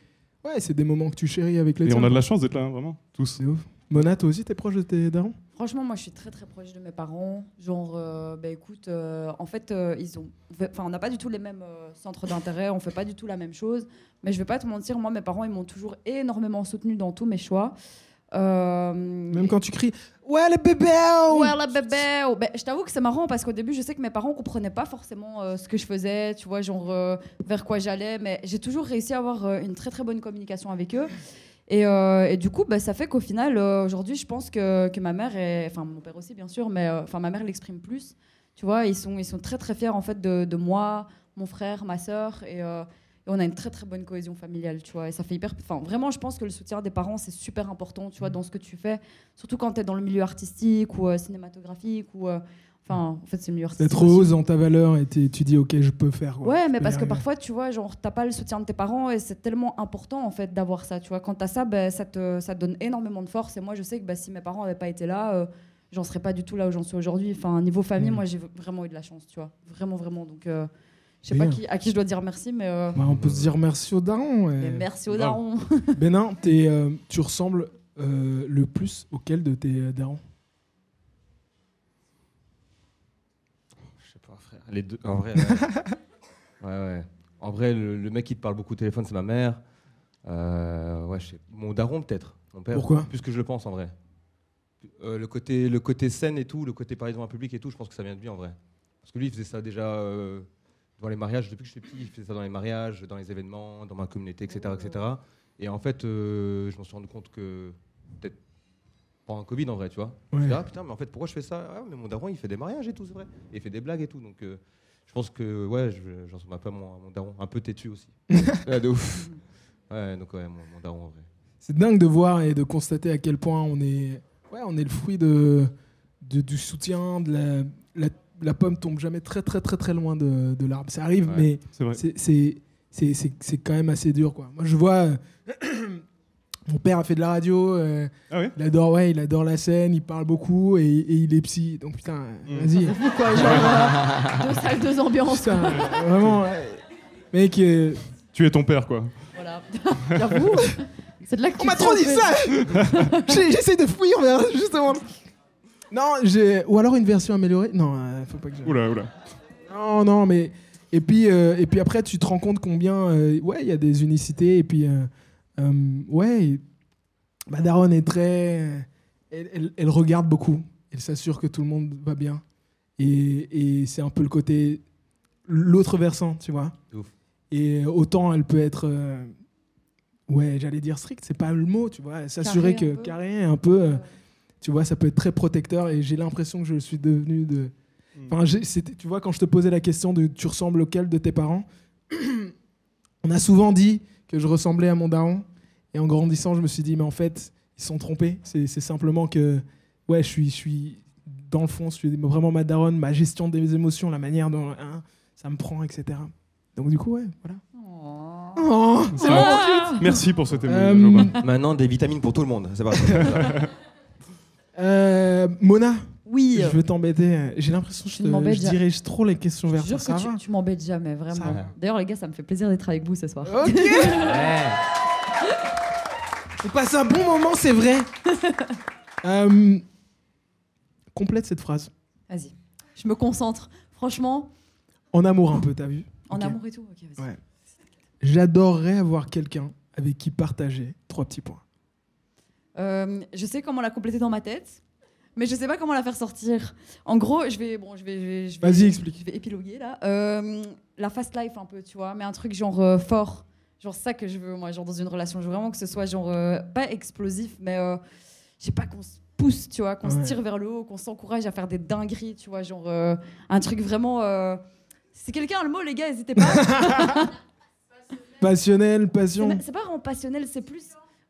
Ouais, c'est des moments que tu chéris avec les Et tiens. on a de la chance d'être là, hein, vraiment, tous. C'est ouf. Mona, toi aussi, t'es proche de tes darons? Franchement, moi, je suis très très proche de mes parents. Genre, euh, bah écoute, euh, en fait, euh, ils ont, enfin, on n'a pas du tout les mêmes euh, centres d'intérêt, on fait pas du tout la même chose. Mais je vais pas te mentir, moi, mes parents, ils m'ont toujours énormément soutenu dans tous mes choix. Euh, Même quand tu cries Ouais, le bébé Ouais, la bébé. Ben, je t'avoue que c'est marrant parce qu'au début, je sais que mes parents comprenaient pas forcément euh, ce que je faisais, tu vois, genre euh, vers quoi j'allais, mais j'ai toujours réussi à avoir euh, une très très bonne communication avec eux. Et, et du coup, bah, ça fait qu'au final, aujourd'hui, je pense que, que ma mère, est, enfin mon père aussi bien sûr, mais enfin ma mère l'exprime plus. Tu vois, ils sont, ils sont très très fiers en fait de, de moi, mon frère, ma sœur, et, et on a une très très bonne cohésion familiale, tu vois. Et ça fait hyper, enfin vraiment, je pense que le soutien des parents c'est super important, tu vois, dans ce que tu fais, surtout quand tu es dans le milieu artistique ou euh, cinématographique ou, euh, enfin, en fait c'est. D'être aussi. hausse dans ta valeur et t'es- tu dis Ok, je peux faire. quoi. Ouais, mais parce que parfois, tu vois, genre, t'as pas le soutien de tes parents et c'est tellement important, en fait, d'avoir ça, tu vois. Quand t'as ça, ben, ça, te, ça te donne énormément de force. Et moi, je sais que bah, si mes parents avaient pas été là, euh, j'en serais pas du tout là où j'en suis aujourd'hui. Enfin, niveau famille, Mm. moi, j'ai vraiment eu de la chance, tu vois. Vraiment, vraiment. Donc, euh, je sais pas qui, à qui je dois dire merci, mais, euh, Bah, on peut se dire merci aux darons. ouais. mais merci aux grave. darons. Bénin, t'es, euh, tu ressembles euh, le plus auquel de tes euh, darons? Je sais pas, frère. Les deux, en vrai. ouais. ouais, ouais. En vrai, le, le mec qui te parle beaucoup au téléphone, c'est ma mère. Euh, ouais, je sais. Mon daron, peut-être. Mon père. Pourquoi? Plus que je le pense, en vrai. Euh, le, côté, le côté scène et tout, le côté parler devant un public et tout, je pense que ça vient de lui, en vrai. Parce que lui, il faisait ça déjà euh, dans les mariages. Depuis que je suis petit, il faisait ça dans les mariages, dans les événements, dans ma communauté, etc. etc. Et en fait, euh, je m'en suis rendu compte que peut-être pendant le Covid, en vrai, tu vois. Je me ah putain, mais en fait, pourquoi je fais ça? Ah, mais mon daron, il fait des mariages et tout, c'est vrai. Et il fait des blagues et tout. Donc, euh, je pense que, ouais, je- j'en suis un peu à mon, à mon daron. Un peu têtu aussi. Ouais, de ouf. Ouais, donc, ouais, mon, mon daron, en vrai. C'est dingue de voir et de constater à quel point on est, ouais, on est le fruit de, de- du soutien, de la, la, la pomme tombe jamais très très très très loin de, de l'arbre. Ça arrive, Ouais. mais C'est vrai. c'est- c'est c'est- c'est- c'est quand même assez dur. Quoi. Moi, je vois, euh, Mon père a fait de la radio. euh, Ah ouais? il adore, ouais, il adore la scène. Il parle beaucoup et, et il est psy. Donc putain, Mm. vas-y. Quoi, genre, euh, deux salles, deux ambiances. Putain, euh, vraiment, ouais. mec. euh, Tu es ton père, quoi. Voilà. J'avoue. C'est de là que On tu m'a trop dit ça J'essaie de fuir vers justement. Non, j'ai ou alors une version améliorée. Non, euh, faut pas que. je- Oula, oula. Non, non, mais et puis euh, et puis après tu te rends compte combien euh, ouais il y a des unicités et puis euh, euh, ouais ma daronne est très elle, elle- elle regarde beaucoup elle s'assure que tout le monde va bien et, et c'est un peu le côté l'autre versant tu vois De ouf. et autant elle peut être euh, ouais j'allais dire strict c'est pas le mot tu vois s'assurer Carré un que peu. carré un peu euh, tu vois ça peut être très protecteur et j'ai l'impression que je suis devenu de Enfin, j'ai- c'était- tu vois, quand je te posais la question de tu ressembles auquel de tes parents, on a souvent dit que je ressemblais à mon daron. Et en grandissant, je me suis dit, mais en fait, ils se sont trompés. C'est c'est simplement que, ouais, je suis, je suis, dans le fond, je suis vraiment ma daronne, ma gestion des émotions, la manière dont hein, ça me prend, etc. Donc, du coup, ouais, voilà. Oh. Oh, c'est Ah. bon. Merci pour ce témoignage. Euh. Maintenant, des vitamines pour tout le monde. C'est pas Euh, Mona, Oui. je veux t'embêter. J'ai l'impression que je, Tu te- je dirige trop les questions vers toi. que va tu, tu m'embêtes jamais, vraiment. D'ailleurs, les gars, ça me fait plaisir d'être avec vous ce soir. Ok. On passe un bon moment, c'est vrai. Euh, complète cette phrase. Vas-y. Je me concentre. Franchement, En amour un peu, t'as vu en amour et tout. Ok, vas-y. Ouais. J'adorerais avoir quelqu'un avec qui partager trois petits points. Euh, je sais comment la compléter dans ma tête, mais je sais pas comment la faire sortir. En gros, je vais, bon, je vais, je vais, je vais- Vas-y, explique. Je vais épiloguer là. Euh, la fast life un peu, tu vois, mais un truc genre euh, fort, genre ça que je veux moi, genre dans une relation. Je veux vraiment que ce soit genre euh, pas explosif, mais je sais pas qu'on se pousse, tu vois, qu'on Ouais. se tire vers le haut, qu'on s'encourage à faire des dingueries, tu vois, genre un truc vraiment. Si quelqu'un a le mot, les gars, n'hésitez pas. Passionnel, C'est passion. c'est pas vraiment passionnel, c'est plus.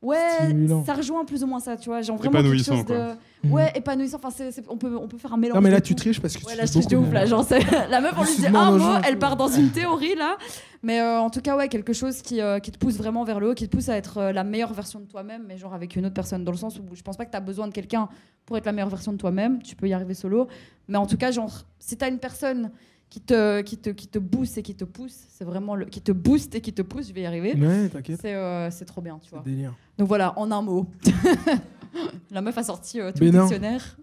Ouais, Stimulant. ça rejoint plus ou moins ça, tu vois. Genre vraiment quelque Épanouissant, chose de. quoi. Ouais, épanouissant. Enfin, c'est- c'est- on, peut, on peut faire un mélange. Non, mais là, de tu tout. triches parce que tu Ouais, là, je triche de beaucoup. ouf, là. Genre, c'est- la meuf, on lui dit Justement, un nos mot, gens, elle part dans une théorie, là. Mais euh, en tout cas, ouais, quelque chose qui, euh, qui te pousse vraiment vers le haut, qui te pousse à être euh, la meilleure version de toi-même, mais genre avec une autre personne. Dans le sens où je pense pas que tu as besoin de quelqu'un pour être la meilleure version de toi-même. Tu peux y arriver solo. Mais en tout cas, genre, si tu as une personne qui te, qui, te, qui te booste et qui te pousse, c'est vraiment le. qui te booste et qui te pousse, je vais y arriver. Ouais, t'inquiète. C'est euh, c'est trop bien, tu vois. Délire. Donc voilà, en un mot. la meuf a sorti euh, tout Mais le non. dictionnaire.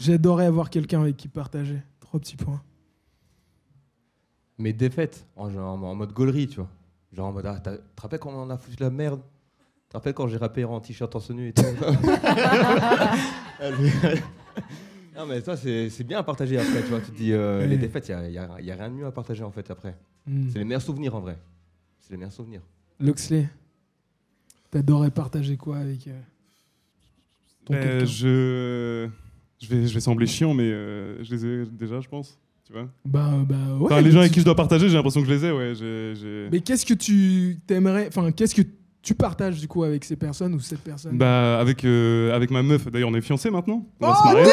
J'adorerais avoir quelqu'un avec qui partager. Trois petits points. Mes défaites, en, genre, en mode gaulerie, tu vois. Genre en mode, ah, t'as- tu te rappelles quand on a foutu la merde? Tu te rappelles quand j'ai rappé en t-shirt en nu et tout? Non, mais ça, c'est c'est bien à partager après, tu vois. Tu te dis, euh, Ouais. les défaites, il n'y a, y a rien de mieux à partager en fait après. Hmm. C'est les meilleurs souvenirs en vrai. C'est les meilleurs souvenirs. Loxley, t'adorerais partager quoi avec euh, ton Euh, quelqu'un? je... Je, vais, je vais sembler chiant, mais euh, je les ai déjà, je pense. Tu vois Bah, bah ouais. Enfin, les gens avec qui je dois partager, j'ai l'impression que je les ai, ouais. Mais qu'est-ce que tu t'aimerais. Enfin, qu'est-ce que tu partages du coup avec ces personnes ou cette personne Bah, avec, euh, avec ma meuf, d'ailleurs, on est fiancés maintenant. On va Oh, se marier.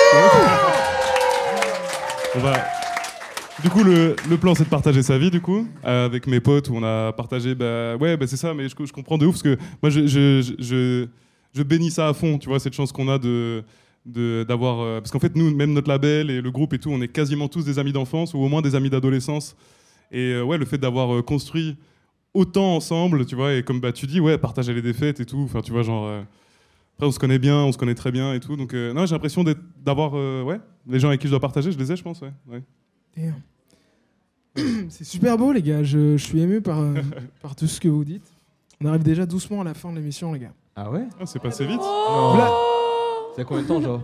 on va. Du coup, le, le plan, c'est de partager sa vie, du coup, euh, avec mes potes, où on a partagé. Bah, ouais, bah, c'est ça, mais je, je comprends de ouf, parce que moi, je, je, je, je, bénis ça à fond, tu vois, cette chance qu'on a de d'avoir euh, parce qu'en fait nous même notre label et le groupe et tout on est quasiment tous des amis d'enfance ou au moins des amis d'adolescence et euh, ouais le fait d'avoir construit autant ensemble tu vois et comme bah tu dis ouais partager les défaites et tout enfin tu vois genre euh, après on se connaît bien on se connaît très bien et tout donc euh, non j'ai l'impression d'avoir euh, ouais les gens avec qui je dois partager je les ai je pense ouais, ouais. C'est super beau, les gars. Je, je suis ému par, euh, par tout ce que vous dites. On arrive déjà doucement à la fin de l'émission, les gars. Ah ouais? Ah, c'est passé vite. Là- C'est combien de temps, genre?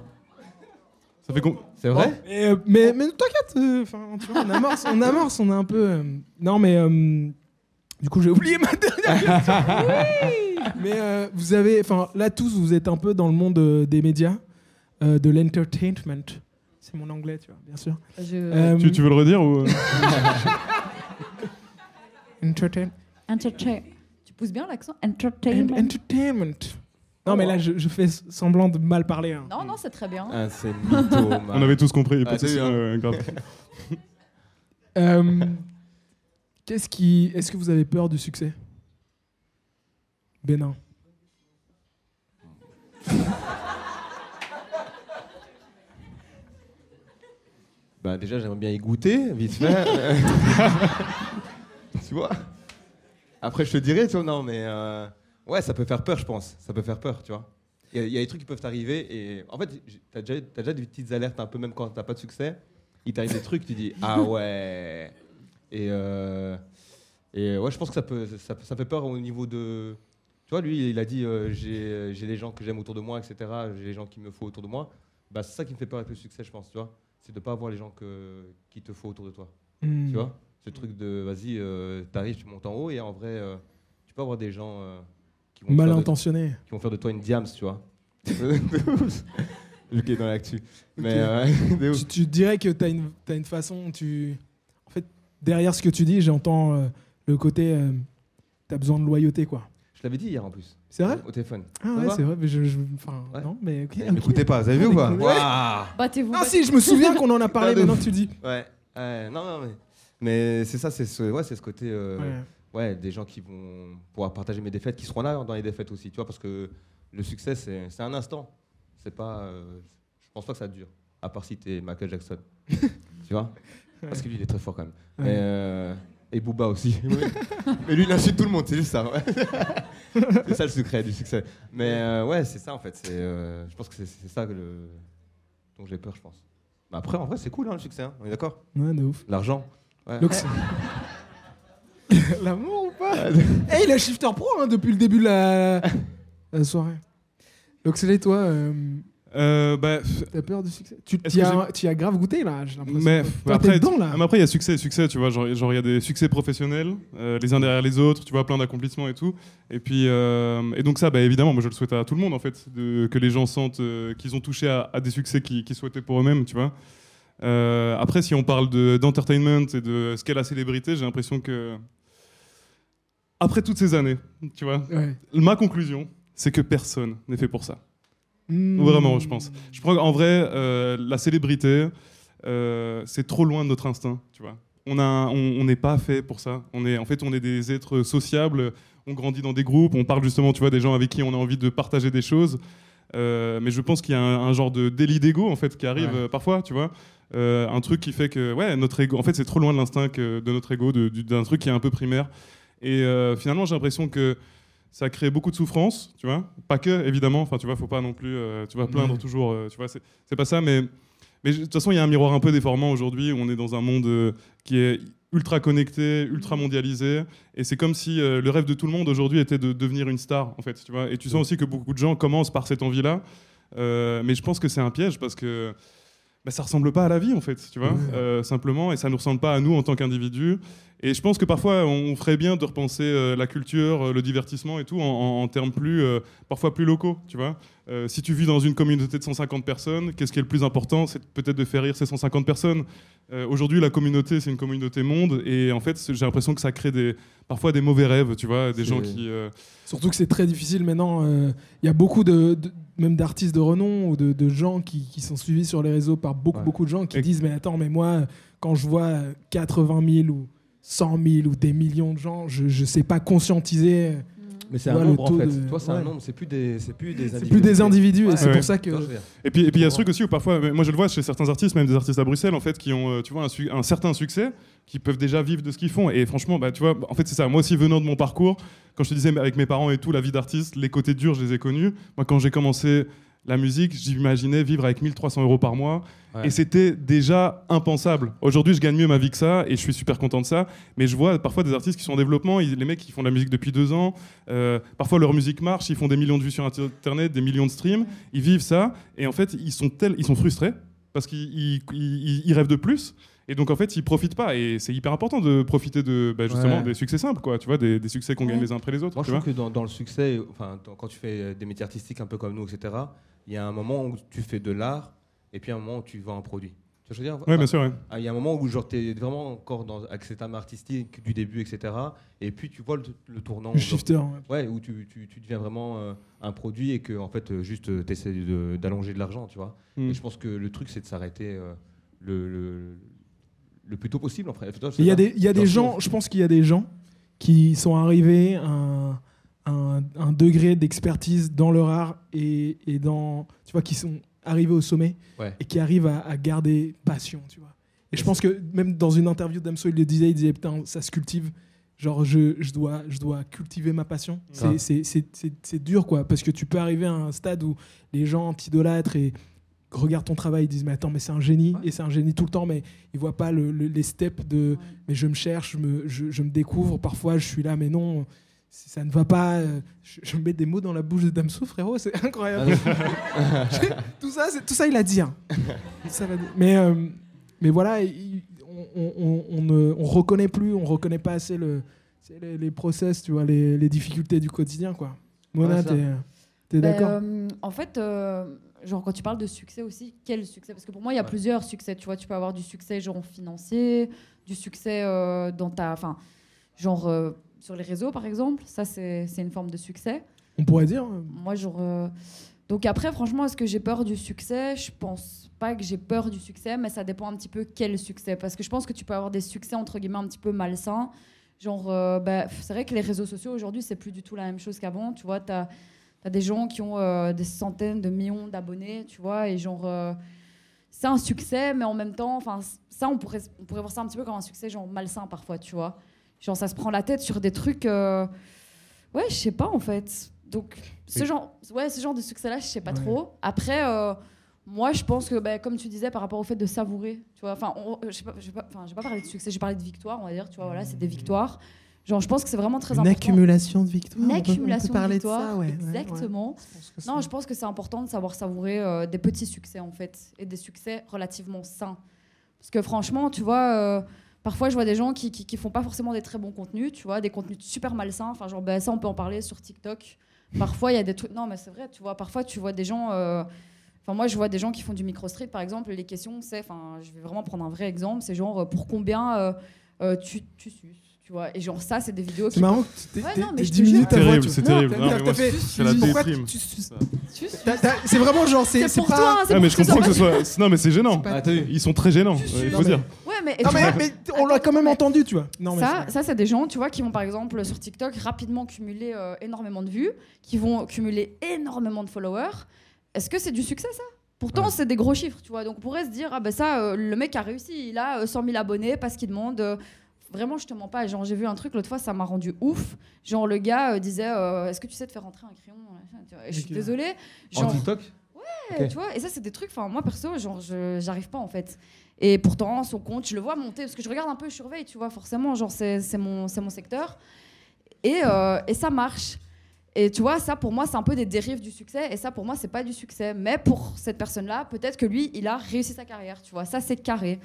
Ça fait con- C'est vrai? Et, euh, mais mais t'inquiète, euh, on amorce, on amorce, on est un peu. euh, Non, mais euh, du coup, j'ai oublié ma dernière question. Mais euh, vous avez, enfin, là tous, vous êtes un peu dans le monde euh, des médias, euh, de l'entertainment. C'est mon anglais, tu vois, bien sûr. Je... Euh, tu, tu veux le redire ou entertain- Entertain- Tu pousses bien l'accent en- Entertainment. entertainment. Non, mais là, je, je fais semblant de mal parler. hein. Non, non, c'est très bien. Ah, c'est mytho, man. on avait tous compris pas Ah, souci, vu, hein. grave. Euh, Qu'est-ce qui, est-ce que vous avez peur du succès? Bénin. Bah déjà j'aimerais bien y goûter, vite fait. tu vois? Après je te dirai, tu vois, non mais euh, ouais ça peut faire peur je pense, ça peut faire peur, tu vois. Il y, a- il y a des trucs qui peuvent t'arriver et en fait t'as déjà, t'as déjà des petites alertes un peu même quand t'as pas de succès. Il t'arrive des trucs, tu dis ah ouais. Et, euh, et ouais je pense que ça peut, ça, ça fait peur au niveau de... Tu vois lui il a dit euh, j'ai des gens que j'aime autour de moi, etc. J'ai des gens qu'il me faut autour de moi. Bah c'est ça qui me fait peur avec le succès je pense, tu vois. C'est de pas avoir les gens que, qu'il te faut autour de toi. Hmm. Tu vois Ce truc de vas-y, euh, t'arrives, tu montes en haut et en vrai, euh, tu peux avoir des gens euh, qui, vont Mal faire de, intentionné. qui vont faire de toi une diams, tu vois. Qui est dans l'actu. Mais de ouf. Tu, tu dirais que tu as une, t'as une façon, tu... Derrière ce que tu dis, j'entends euh, le côté... tu as besoin de loyauté, quoi. je l'avais dit hier en plus. C'est vrai Au téléphone. Ah Ça ouais, c'est vrai, mais je... je- Enfin, Ouais. non, mais... ok, ok. M'écoutez pas, vous avez vu ou pas Ouais. Waouh Battez-vous. Ah battez- si, je me souviens qu'on en a parlé de maintenant que tu le dis. Ouais. ouais, non, non, mais. Mais c'est ça, c'est ce, ouais, c'est ce côté. euh, Ouais. ouais, des gens qui vont pouvoir partager mes défaites, qui seront là dans les défaites aussi, tu vois, parce que le succès, c'est c'est un instant. C'est pas. euh, je pense pas que ça dure, à part si t'es Michael Jackson. tu vois? Parce que lui, il est très fort quand même. Ouais. Euh, et Booba aussi. Mais lui, il insulte tout le monde, c'est juste ça. c'est ça le secret du succès. Mais euh, ouais, c'est ça en fait. c'est, euh, je pense que c'est ça que le... dont j'ai peur, je pense. Mais après, en vrai, c'est cool hein, le succès, hein, on est d'accord? Ouais, de ouf. L'argent. Ouais. Donc, L'amour ou pas? Eh, il a Shifter Pro hein, depuis le début de la, la soirée. Donc, c'est toi, euh, bah, t'as peur du succès? Tu y as, grave goûté là, j'ai l'impression. Mais Toi, après, t'es dedans là. Ah, mais après, il y a succès et succès, tu vois. Genre, il y a des succès professionnels, euh, les uns derrière les autres, tu vois, plein d'accomplissements et tout. Et puis, euh, et donc ça, bah, évidemment, moi, je le souhaite à tout le monde, en fait, de, que les gens sentent euh, qu'ils ont touché à, à des succès qu'ils souhaitaient pour eux-mêmes, tu vois. Après, si on parle de- d'entertainment et de ce qu'est la célébrité, j'ai l'impression que après toutes ces années, tu vois, Ouais. ma conclusion, c'est que personne n'est fait pour ça. Hmm. Vraiment, je pense. Je crois qu'en vrai, euh, la célébrité, euh, c'est trop loin de notre instinct, tu vois. On un- on on n'est pas fait pour ça. On est, en fait, on est des êtres sociables. On grandit dans des groupes. On parle justement, tu vois, des gens avec qui on a envie de partager des choses. Euh, mais je pense qu'il y a un, un genre de délit d'ego en fait qui arrive Ouais. parfois, tu vois. Un truc qui fait que ouais, notre ego. En fait, c'est trop loin de l'instinct de notre ego, d'un truc qui est un peu primaire. Et finalement, j'ai l'impression que ça crée beaucoup de souffrance, tu vois. Pas que, évidemment. Enfin, tu vois, faut pas non plus, euh, tu vas plaindre Ouais. toujours, euh, tu vois. C'est pas ça, mais mais de toute façon, il y a un miroir un peu déformant aujourd'hui. où On est dans un monde euh, qui est ultra connecté, ultra mondialisé, et c'est comme si le rêve de tout le monde aujourd'hui était de devenir une star, en fait, tu vois. Et tu sens aussi que beaucoup de gens commencent par cette envie-là, mais je pense que c'est un piège parce que bah, ça ressemble pas à la vie, en fait, tu vois, Ouais. simplement, et ça nous ressemble pas à nous en tant qu'individus. Et je pense que parfois, on ferait bien de repenser euh, la culture, euh, le divertissement et tout en, en- en termes plus, euh, parfois plus locaux, tu vois. Euh, si tu vis dans une communauté de 150 personnes, qu'est-ce qui est le plus important? C'est peut-être de faire rire ces 150 personnes. Euh, Aujourd'hui, la communauté, c'est une communauté monde, et en fait, j'ai l'impression que ça crée des, parfois des mauvais rêves, tu vois, des gens qui... euh, Surtout que c'est très difficile maintenant. euh, Il y a beaucoup de, de- même d'artistes de renom ou de, de gens qui, qui sont suivis sur les réseaux par beaucoup Ouais. beaucoup de gens qui Et- disent mais attends mais moi quand je vois 80 000 ou 100 000 ou des millions de gens je je sais pas conscientiser Mais c'est Ouais, un le nombre en fait. de- Toi, c'est ouais. un nombre, c'est plus des, c'est plus des c'est plus des individus et c'est Ouais. pour ça que. Et puis, et puis il y a ce truc aussi où parfois, moi je le vois chez certains artistes, même des artistes à Bruxelles, en fait, qui ont, euh, tu vois, un, su- un certain succès, qui peuvent déjà vivre de ce qu'ils font. Et franchement, bah, tu vois, en fait, c'est ça. Moi aussi, venant de mon parcours, quand je te disais avec mes parents et tout, la vie d'artiste, les côtés durs, je les ai connus. Moi, quand j'ai commencé la musique, j'imaginais vivre avec 1300 euros par mois. Ouais. Et c'était déjà impensable. Aujourd'hui, je gagne mieux ma vie que ça et je suis super content de ça. Mais je vois parfois des artistes qui sont en développement, ils- les mecs qui font de la musique depuis deux ans. euh, parfois, leur musique marche, ils font des millions de vues sur Internet, des millions de streams. Ils vivent ça et en fait, ils sont, tels, ils sont frustrés parce qu'ils ils- ils- ils rêvent de plus. Et donc, en fait, ils profitent pas. Et c'est hyper important de profiter de, bah, justement Ouais. des succès simples, quoi. Tu vois, des, des succès qu'on gagne les uns après les autres. Moi, tu je vois. trouve que dans, dans le succès, enfin, dans- quand tu fais euh, des métiers artistiques un peu comme nous, etc., il y a un moment où tu fais de l'art et puis un moment où tu vends un produit. Tu vois ce que je veux dire? Ouais, bien sûr. ouais. Ah, Il y a un moment où genre es vraiment encore dans, avec cet âme artistique du début, etc. Et puis tu vois le, le tournant. le genre, shifter ouais. Ouais, où tu, tu, tu deviens vraiment euh, un produit et que en fait euh, juste tu essaies d'allonger de l'argent, tu vois? Mm. Et je pense que le truc c'est de s'arrêter euh, le, le, le plus tôt possible. En fait. il y a des y a gens je pense qu'il y a des gens qui sont arrivés à un, un, un degré d'expertise dans leur art et, et dans, tu vois, qui sont arrivés au sommet Ouais. et qui arrivent à, à garder passion, tu vois. Et je pense que même dans une interview d'Amso, il le disait, il disait, putain, ça se cultive. Genre, je, je, dois, je dois cultiver ma passion. C'est- Grave. C'est c'est- c'est- c'est dur, quoi, parce que tu peux arriver à un stade où les gens t'idolâtrent et regardent ton travail, ils disent, mais attends, mais c'est un génie, Ouais. et c'est un génie tout le temps, mais ils voient pas le- le- les steps de, mais je me cherche, je me, je, je me découvre. Parfois, je suis là, mais non, ça ne va pas. euh, Je, je mets des mots dans la bouche de Damso, frérot, c'est incroyable. tout, ça, c'est- tout ça, il a dit. hein. Tout ça, il a dit. Mais, euh, mais voilà, il- on, on, on, on ne on reconnaît plus, on reconnaît pas assez le, c'est les, les process, tu vois, les, les difficultés du quotidien, quoi. Mona, Ouais, t'es t'es Ben, d'accord? euh, En fait, euh, genre quand tu parles de succès aussi, quel succès? Parce que pour moi, il y a Ouais. plusieurs succès. Tu vois, tu peux avoir du succès genre financier, du succès euh, dans ta, enfin, genre euh, sur les réseaux par exemple. Ça, c'est une forme de succès. On pourrait dire. euh, Moi, genre. Donc après, franchement, est-ce que j'ai peur du succès? Je pense pas que j'ai peur du succès, mais ça dépend un petit peu quel succès. Parce que je pense que tu peux avoir des succès entre guillemets un petit peu malsains. Genre, euh, bah, c'est vrai que les réseaux sociaux aujourd'hui, c'est plus du tout la même chose qu'avant. Tu vois, tu as, des gens qui ont euh, des centaines de millions d'abonnés, tu vois, et genre. euh, c'est un succès, mais en même temps, enfin, ça, on pourrait, on pourrait voir ça un petit peu comme un succès genre malsain parfois, tu vois. Genre, ça se prend la tête sur des trucs. euh, Ouais, je sais pas en fait. Donc, ce genre, ouais, ce genre de succès-là, je sais pas Ouais. trop. Après, euh, moi, je pense que, bah, comme tu disais, par rapport au fait de savourer, tu vois, enfin, je sais pas, pas, parlé de succès, j'ai parlé de victoire, on va dire, tu vois, voilà, c'est des victoires. Genre, je pense que c'est vraiment très Une important. accumulation de victoires. Une on peut- on peut accumulation de victoires, ça, ouais, exactement. Non, je pense que c'est important de savoir savourer euh, des petits succès en fait, et des succès relativement sains. Parce que franchement, tu vois, euh, parfois je vois des gens qui, qui, qui font pas forcément des très bons contenus, tu vois, des contenus super malsains. Enfin, genre, ben, ça, on peut en parler sur TikTok. Parfois, il y a des trucs. Non, mais c'est vrai, tu vois, parfois tu vois des gens. euh, Enfin, moi, je vois des gens qui font du micro-street, par exemple. Les questions, c'est. Enfin, je vais vraiment prendre un vrai exemple. C'est genre, pour combien euh, euh, tu, tu suces tu vois Et genre, ça, c'est des vidéos C'est qui. marrant que tu Ouais, t'es- non, mais jure. ta Terrible, c'est Non, terrible. Non, mais c'est la pourquoi déprime. C'est vraiment genre, c'est C'est c'est pour pas. toi, hein, c'est Ah, mais pour je comprends que ce soit-. Non, mais c'est gênant. Ils sont très gênants, il Non, faut mais- dire. Mais. Non mais, vois- mais on l'a quand même mais- entendu, tu vois. Non mais ça, c'est- ça c'est des gens, tu vois, qui vont par exemple sur TikTok rapidement cumuler euh, énormément de vues, qui vont cumuler énormément de followers. Est-ce que c'est du succès ça? Pourtant, Ouais. c'est des gros chiffres, tu vois. Donc, on pourrait se dire, ah ben ça, euh, le mec a réussi, il a euh, 100 000 abonnés parce qu'il demande. euh, Vraiment, je te mens pas. Genre, j'ai vu un truc l'autre fois, ça m'a rendu ouf. Genre, le gars euh, disait, euh, est-ce que tu sais te faire rentrer un crayon. Et Je suis désolée. En Genre, TikTok? Ouais, tu vois, et ça, c'est des trucs, enfin, moi perso, genre, je- j'arrive pas en fait. Et pourtant, son compte, je le vois monter, parce que je regarde un peu, je surveille, tu vois, forcément, genre, c'est mon, mon secteur. Et, euh, et ça marche. Et tu vois, ça pour moi, c'est un peu des dérives du succès, et ça pour moi, c'est pas du succès. Mais pour cette personne-là, peut-être que lui, il a réussi sa carrière, tu vois, ça c'est carré.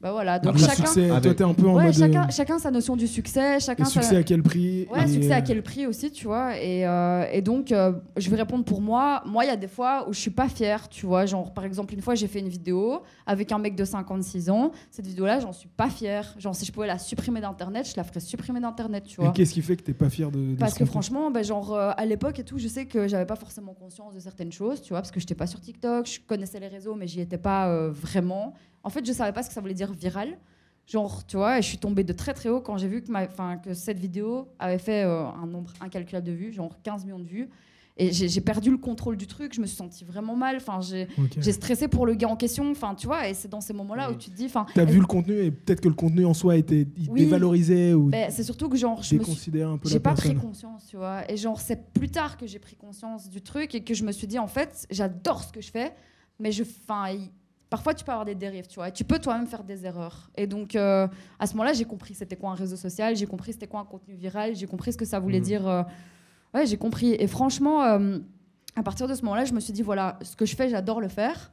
Bah voilà, donc le chacun. succès, toi Avec- t'es un peu en Ouais, mode. chacun, euh, chacun sa notion du succès, chacun et sa- succès à quel prix Ouais, et, succès euh, à quel prix aussi, tu vois. Et, euh, et donc, euh, je vais répondre pour moi. Moi, il y a des fois où je suis pas fière, tu vois. Genre, par exemple, une fois, j'ai fait une vidéo avec un mec de 56 ans. Cette vidéo-là, j'en suis pas fière. Genre, si je pouvais la supprimer d'Internet, je la ferais supprimer d'Internet, tu Et vois. qu'est-ce qui fait que t'es pas fier de, de Parce ce que contenu franchement, ben, genre, euh, à l'époque et tout, je sais que j'avais pas forcément conscience de certaines choses, tu vois, parce que j'étais pas sur TikTok, je connaissais les réseaux, mais j'y étais pas euh, vraiment. En fait, je savais pas ce que ça voulait dire viral. Genre, tu vois, et je suis tombée de très très haut quand j'ai vu que, ma, 'fin, que cette vidéo avait fait euh, un nombre incalculable de vues, genre 15 millions de vues. Et j'ai perdu le contrôle du truc, je me suis sentie vraiment mal. Enfin, j'ai stressé pour le gars en question. Enfin, tu vois, et c'est dans ces moments-là où tu te dis, T'as vu le contenu et peut-être que le contenu en soi était Oui. dévalorisé ou ben, c'est surtout que genre, je suis déconsidéré un peu j'ai pas pris conscience, tu vois. Et genre, c'est plus tard que j'ai pris conscience du truc et que je me suis dit, en fait, j'adore ce que je fais, mais je, parfois tu peux avoir des dérives, tu vois. Et tu peux toi-même faire des erreurs. Et donc, euh, à ce moment-là, j'ai compris c'était quoi un réseau social, j'ai compris c'était quoi un contenu viral, j'ai compris ce que ça voulait Mhm. dire. euh, Ouais, j'ai compris. Et franchement, euh, à partir de ce moment-là, je me suis dit, voilà, ce que je fais, j'adore le faire,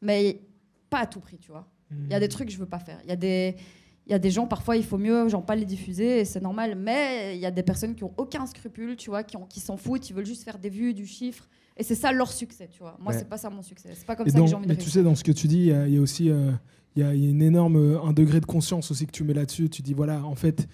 mais pas à tout prix, tu vois. Il y a des trucs que je veux pas faire. Il y a des il y a des gens parfois il faut mieux genre pas les diffuser et c'est normal mais il y a des personnes qui ont aucun scrupule tu vois qui ont- qui s'en foutent ils veulent juste faire des vues du chiffre et c'est ça leur succès tu vois moi Ouais. c'est pas ça mon succès c'est pas comme Et ça que j'ai envie de mais tu sais, dans ce que tu dis, il y a, il y a aussi euh, il y a, il y a une énorme, euh, un degré de conscience aussi que tu mets là-dessus. Tu dis, voilà, en fait,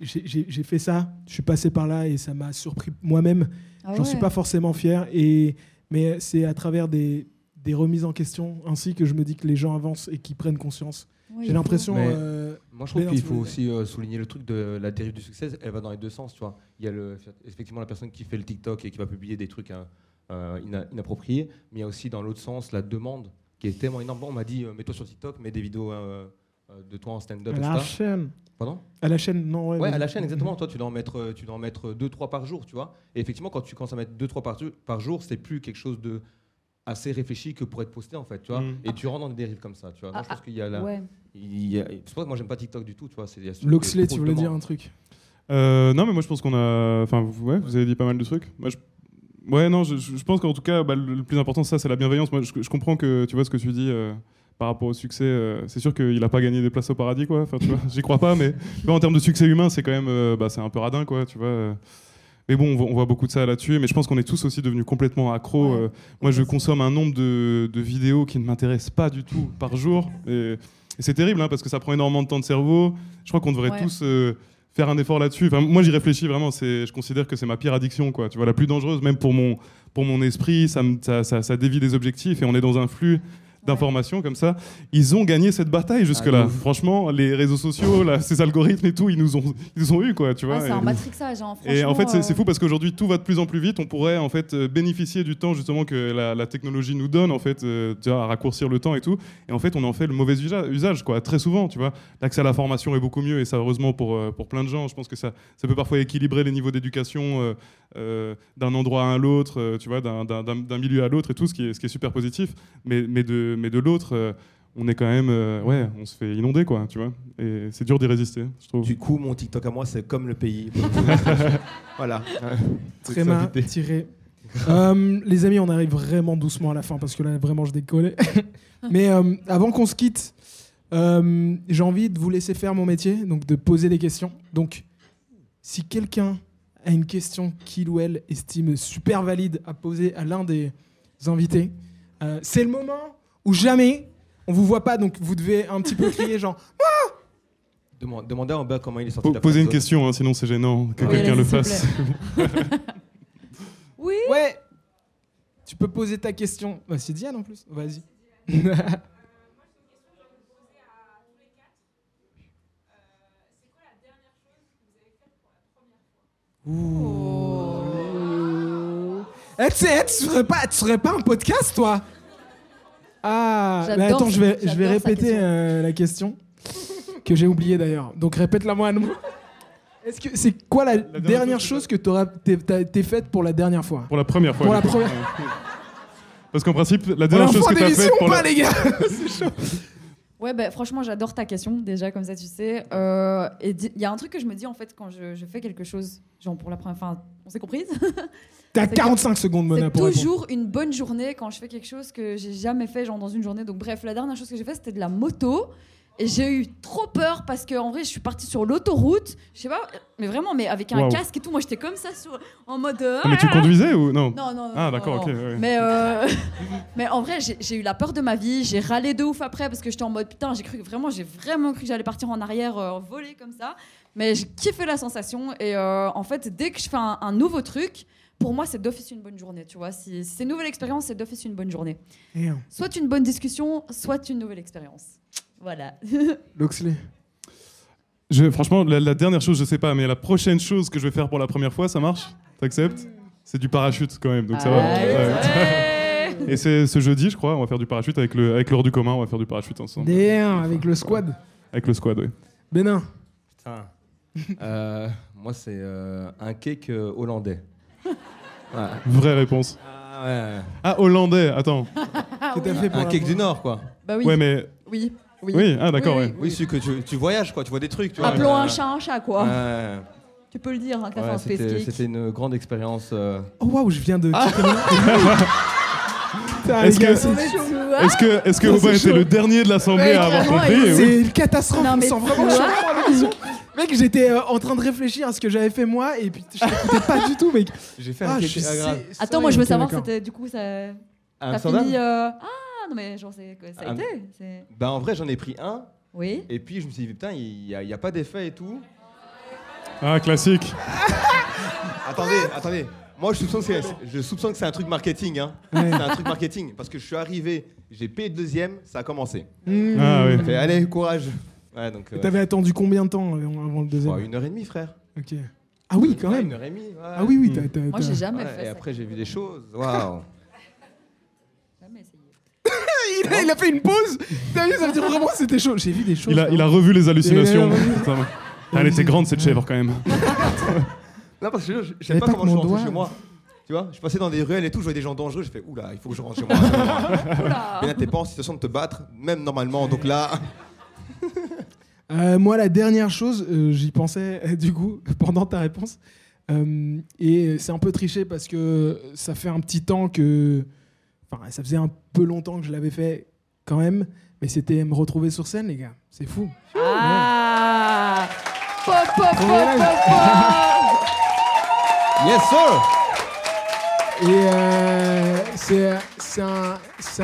j'ai- fait ça, je suis passé par là et ça m'a surpris moi-même. Ah J'en ouais. suis pas forcément fier. Et, mais c'est à travers des, des remises en question ainsi que je me dis que les gens avancent et qu'ils prennent conscience. J'ai l'impression. Mais- euh, Moi, je trouve Mais qu'il faut aussi euh, souligner le truc de la dérive du succès. Elle va dans les deux sens, tu vois. Il y a le, effectivement la personne qui fait le TikTok et qui va publier des trucs hein, ina- inappropriés, mais il y a aussi dans l'autre sens la demande qui est tellement énorme. Bon, on m'a dit, euh, mets-toi sur TikTok, mets des vidéos euh, euh, de toi en stand-up, À la etc. chaîne. Pardon? À la chaîne, non, ouais. Ouais, à la chaîne, exactement. Toi, tu dois en mettre, euh, tu dois en mettre 2-3 par jour, tu vois. Et effectivement, quand tu commences à mettre 2-3 par, jour- par jour, c'est plus quelque chose de assez réfléchi que pour être posté, en fait, tu vois. Mm. Et tu rentres dans des dérives comme ça, tu vois. Moi, Ah, je pense qu'il y a la... Ouais. C'est pour ça que moi, j'aime pas TikTok du tout, tu vois. C'est- Loxley, tu voulais dire un truc Euh, non, mais moi je pense qu'on a. Enfin, vous, ouais, vous avez dit pas mal de trucs. Moi, je... Ouais, non, je, je pense qu'en tout cas, bah, le, le plus important, ça, c'est la bienveillance. Moi, je, je comprends que tu vois ce que tu dis euh, par rapport au succès. euh, c'est sûr qu'il a pas gagné des places au paradis, quoi. Enfin, tu vois, j'y crois pas, mais tu vois, en termes de succès humain, c'est quand même. euh, bah, c'est un peu radin, quoi, tu vois. Mais bon, on voit, on voit beaucoup de ça là-dessus. Mais je pense qu'on est tous aussi devenus complètement accros. Ouais. moi, je consomme un nombre de, de vidéos qui ne m'intéressent pas du tout par jour. Et, et c'est terrible, hein, parce que ça prend énormément de temps de cerveau. Je crois qu'on devrait Ouais. tous faire un effort là-dessus. Enfin, moi, j'y réfléchis vraiment. C'est, je considère que c'est ma pire addiction, quoi. Tu vois, la plus dangereuse, même pour mon, pour mon esprit. Ça, ça dévie des objectifs et on est dans un flux d'informations comme ça. Ils ont gagné cette bataille jusque-là. Ah. Franchement, les réseaux sociaux, là, ces algorithmes et tout, ils nous ont, ils nous ont eu, quoi. Tu vois. Ah, c'est Et- un matrixage, hein, et en fait, c'est euh, c'est fou parce qu'aujourd'hui, tout va de plus en plus vite. On pourrait en fait euh, bénéficier du temps justement que la, la technologie nous donne, en fait, euh, tu vois, à raccourcir le temps et tout. Et en fait, on en fait le mauvais usa- usage, quoi. Très souvent, tu vois. L'accès à la formation est beaucoup mieux et ça, heureusement pour pour plein de gens. Je pense que ça ça peut parfois équilibrer les niveaux d'éducation euh, euh, d'un endroit à l'autre, tu vois, d'un milieu à l'autre et tout, ce qui est ce qui est super positif. Mais mais de mais de l'autre. euh, on est quand même, euh, ouais, on se fait inonder, quoi, tu vois. Et c'est dur d'y résister, je trouve. Du coup, mon TikTok à moi, c'est comme le pays. voilà. Très mal tiré. Euh, les amis, on arrive vraiment doucement à la fin parce que là, vraiment, je décollais. Mais euh, avant qu'on se quitte, euh, j'ai envie de vous laisser faire mon métier, donc de poser des questions. Donc, si quelqu'un a une question qu'il ou elle estime super valide à poser à l'un des invités, euh, c'est le moment où jamais on vous voit pas, donc vous devez un petit peu crier genre Demande- Demandez à Amber comment il est sorti Po- de la Posez une question, hein, sinon c'est gênant que Oui, quelqu'un allez, le s'il fasse. Oui. ouais. Tu peux poser ta question. Bah, c'est Diane en plus. Vas-y. Ouh. Eh, tu sais, tu serais pas, tu serais pas un podcast, toi? Ah, mais attends, je vais, je répéter question. euh, la question que j'ai oubliée d'ailleurs. Donc répète-la moi à. Est-ce que c'est quoi la, dernière, dernière chose que t'auras- t'es t'as- faite pour la dernière fois? Pour la première fois. Pour la première. Parce qu'en principe, la dernière chose que tu as d'émission faite ou pour pas, la... les gars? C'est chaud. Ouais, bah, franchement, j'adore ta question, déjà, comme ça, tu sais. Euh, et il y a un truc que je me dis, en fait, quand je, je fais quelque chose, genre pour la première fois, on s'est comprise? T'as C'est 45 secondes, Mona, C'est pour répondre. toujours une bonne journée quand je fais quelque chose que j'ai jamais fait, genre dans une journée. Donc, bref, la dernière chose que j'ai fait, c'était de la moto. Et j'ai eu trop peur parce que en vrai, je suis partie sur l'autoroute. Je sais pas, mais vraiment, mais avec un Waouh. casque et tout. Moi, j'étais comme ça sur, en mode. euh, Ah, mais tu conduisais ou non Non, non, non. Ah, non, d'accord, non. ok. ouais. Mais, euh, mais en vrai, j'ai j'ai eu la peur de ma vie. J'ai râlé de ouf après parce que j'étais en mode putain, j'ai cru vraiment, j'ai vraiment cru que j'allais partir en arrière, euh, voler comme ça. Mais j'ai kiffé la sensation. Et euh, en fait, dès que je fais un, un nouveau truc, pour moi, c'est d'office une bonne journée. Tu vois, si, si c'est une nouvelle expérience, c'est d'office une bonne journée. Soit une bonne discussion, soit une nouvelle expérience. Voilà. Loxley. Je- franchement, la, la dernière chose, je sais pas, mais la prochaine chose que je vais faire pour la première fois, ça marche? T'acceptes? C'est du parachute quand même, donc ça va. Ah, Ouais. ouais. Et c'est ce jeudi, je crois, on va faire du parachute avec le avec l'heure du commun, on va faire du parachute ensemble. Damn, avec le squad. Avec le squad, oui. Bénin. Putain. Euh, moi, c'est euh, un cake euh, hollandais. Ouais. Vraie réponse. Ah, ouais. Ah, hollandais, attends. Que t'as oui. fait pour Un cake du Nord, quoi. Bah oui. Ouais, mais. Oui. Oui. Oui, ah, d'accord, Oui, ouais. Oui, celui que tu, tu voyages, quoi. Tu vois des trucs, tu vois. Appelons Euh, un chat un chat, quoi. ouais. Tu peux le dire, hein, Ouais, c'était c'était une grande expérience. euh, Oh waouh, je viens de. Ah. Est-ce que- c'est On Est-ce que, est-ce que Aubin c'est était le dernier de l'assemblée Ouais, à avoir compris oui. C'est une catastrophe. Non, on mais sent vraiment chaud. Mec, j'étais euh, en train de réfléchir à ce que j'avais fait moi et puis je t'écoutais pas du tout, mec. J'ai fait Ah, un je sais-. Attends, moi je veux savoir, c'était du coup ça. À T'as fini. euh, Ah non mais genre c'est quoi, ça a Ah, été. c'est- Bah, en vrai, j'en ai pris un. Oui. Et puis, je me suis dit, putain, il n'y a, y a pas d'effet et tout. Ah, classique. Attendez, attendez. Moi, je soupçonne que c'est, je soupçonne que c'est un truc marketing. Hein. Ouais. C'est un truc marketing. Parce que je suis arrivé, j'ai payé le deuxième, ça a commencé. Mmh. Ah, oui. Fait, allez, courage. Ouais, donc. Euh, T'avais attendu combien de temps avant avant le deuxième? Ouais, une heure et demie, frère. Ok. Ah oui, quand Ouais, même. Une heure et demie. ouais. Ah oui, oui, t'as. t'as- Moi, j'ai jamais Ouais, fait et ça. après, j'ai vu des choses. Waouh. Il, a, il a fait une pause. T'as vu, ça veut dire vraiment que c'était chaud. J'ai vu des choses. Il a, hein. il a revu les hallucinations. Il a revu. Putain, Elle était grande cette chèvre quand même. Non, parce que je, je J'avais sais pas pas comment je suis rentré chez moi. Tu vois, je passais dans des ruelles et tout, je voyais des gens dangereux, je fais oula, il faut que je rentre chez moi. Mais là, t'es pas en situation de te battre, même normalement, donc là. Euh, moi, la dernière chose, euh, j'y pensais euh, du coup pendant ta réponse. Euh, et c'est un peu triché parce que ça fait un petit temps que. Enfin, ça faisait un peu longtemps que je l'avais fait quand même. Mais c'était me retrouver sur scène, les gars. C'est fou. Ah Pop, pop, pop, Premier pop, pop. Yes, sir Et euh, c'est un,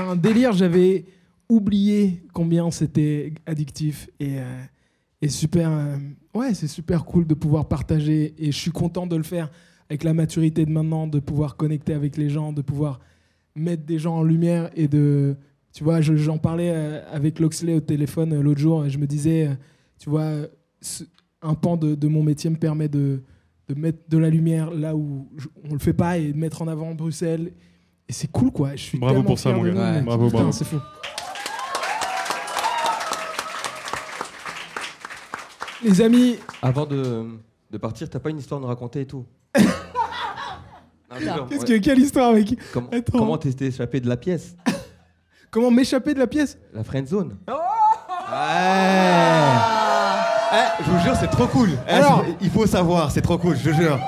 un délire. J'avais oublié combien c'était addictif et, euh, et super. euh, ouais, c'est super cool de pouvoir partager. Et je suis content de le faire avec la maturité de maintenant, de pouvoir connecter avec les gens, de pouvoir mettre des gens en lumière et de. Tu vois, je- j'en parlais euh, avec Loxley au téléphone euh, l'autre jour et je me disais, euh, tu vois, un pan de, de mon métier me permet de, de mettre de la lumière là où on le fait pas et de mettre en avant Bruxelles. Et c'est cool, quoi. Je suis Bravo pour ça, mon gars. Ouais. Bravo, Putain, bravo. C'est fou. Les amis, Avant de, de partir, t'as pas une histoire à nous raconter et tout? qu'est-ce ouais. que, quelle histoire avec Comment- Attends. Comment t'es échappé de la pièce Comment m'échapper de la pièce La friend zone Oh Ouais Eh, Je vous jure, c'est trop cool Eh, Alors- Il faut savoir, c'est trop cool, je te jure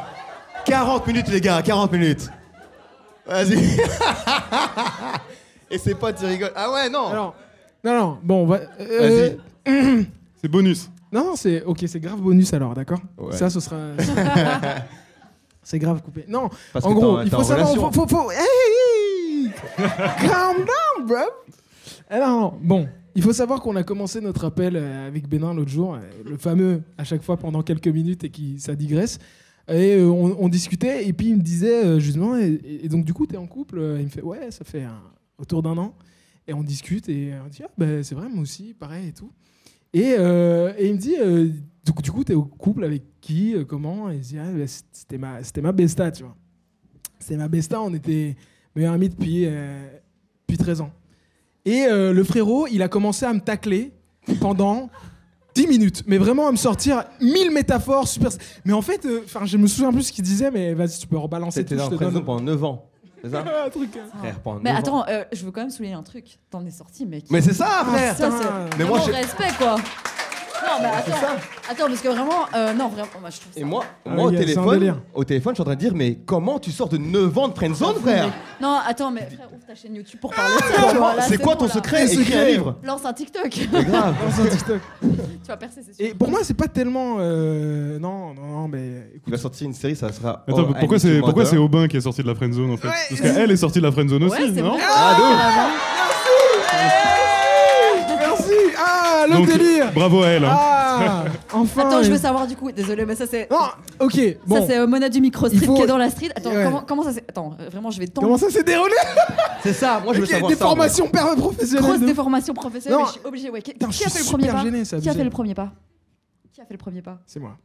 40 minutes les gars, 40 minutes Vas-y Et c'est pas tu rigoles. Ah ouais, non Alors, non, non, bon, on va. euh, Vas-y. C'est bonus. Non, non, c'est ok, c'est grave bonus alors, d'accord Ouais. Ça, ce sera. c'est grave coupé. Non, Parce en gros, il faut savoir. Faut, faut, faut- Hey Calm down, bro Alors, bon, il faut savoir qu'on a commencé notre appel euh, avec Bénin l'autre jour, euh, le fameux à chaque fois pendant quelques minutes et qui ça digresse. Et euh, on, on discutait et puis il me disait justement, et, et donc du coup, t'es en couple Il me fait, ouais, ça fait un- autour d'un an. Et on discute et on dit, ah, bah, c'est vrai, moi aussi, pareil et tout. Et, euh, et il me dit, euh, du coup, coup, t'es au couple avec qui, euh, comment? Et il dit, ah, bah, c'était ma, c'était ma besta, tu vois. C'était ma besta, on était meilleurs amis depuis, depuis 13 ans. Et le frérot, il a commencé à me tacler pendant 10 minutes, mais vraiment à me sortir 1000 métaphores super. Mais en fait, enfin, je me souviens plus ce qu'il disait, mais vas-y, tu peux rebalancer C'était dans je zone pendant 9 ans. C'est ça un truc. hein. Frère, pendant Mais 9 ans. attends, euh, je veux quand même souligner un truc. T'en es sorti, mec. Mais c'est ça, frère ça, putain. c'est Mais moi, vraiment j'ai- respect, quoi. Non, mais attends. Attends, parce que vraiment, euh, non, vraiment, moi, je trouve ça. Et moi, Ah, moi au, c'est un téléphone, au téléphone, je suis en train de dire, mais comment tu sors de 9 ans de friend zone, frère Non, attends, mais frère, ouvre ta chaîne YouTube pour parler de ça. tu vois, là, C'est quoi bon, ton là. secret Le Écris un secret. livre Lance un TikTok. C'est grave Dans un TikTok. tu vas percer, c'est sûr. Et pour moi, c'est pas tellement. euh, non, non, non, mais Il écoute. va sortir une série, ça sera. Attends, Oh, pourquoi I c'est pourquoi c'est. Aubin qui est sorti de la friendzone en fait Ouais. Parce qu'elle est sortie de la friendzone aussi, Ouais, c'est non vrai. Ah, de ouf. Le Donc, délire Bravo à elle. hein. Ah Enfin Attends, je veux savoir du coup. Désolé, mais ça c'est. Non, ok, bon. Ça c'est euh, Mona du micro street Il faut- qui est dans la street. Attends, Ouais. comment, comment ça s'est. Attends, euh, vraiment, je vais tendre. Comment ça s'est déroulé? C'est ça, moi je veux Ok, savoir Des ça. formations per- professionnelles. Grosse de- déformation professionnelle, Non. mais je suis obligée. Ouais. Qui, Putain, qui je a suis fait le premier super pas gêné, c'est Qui a abusé. fait le premier pas Qui a fait le premier pas C'est moi.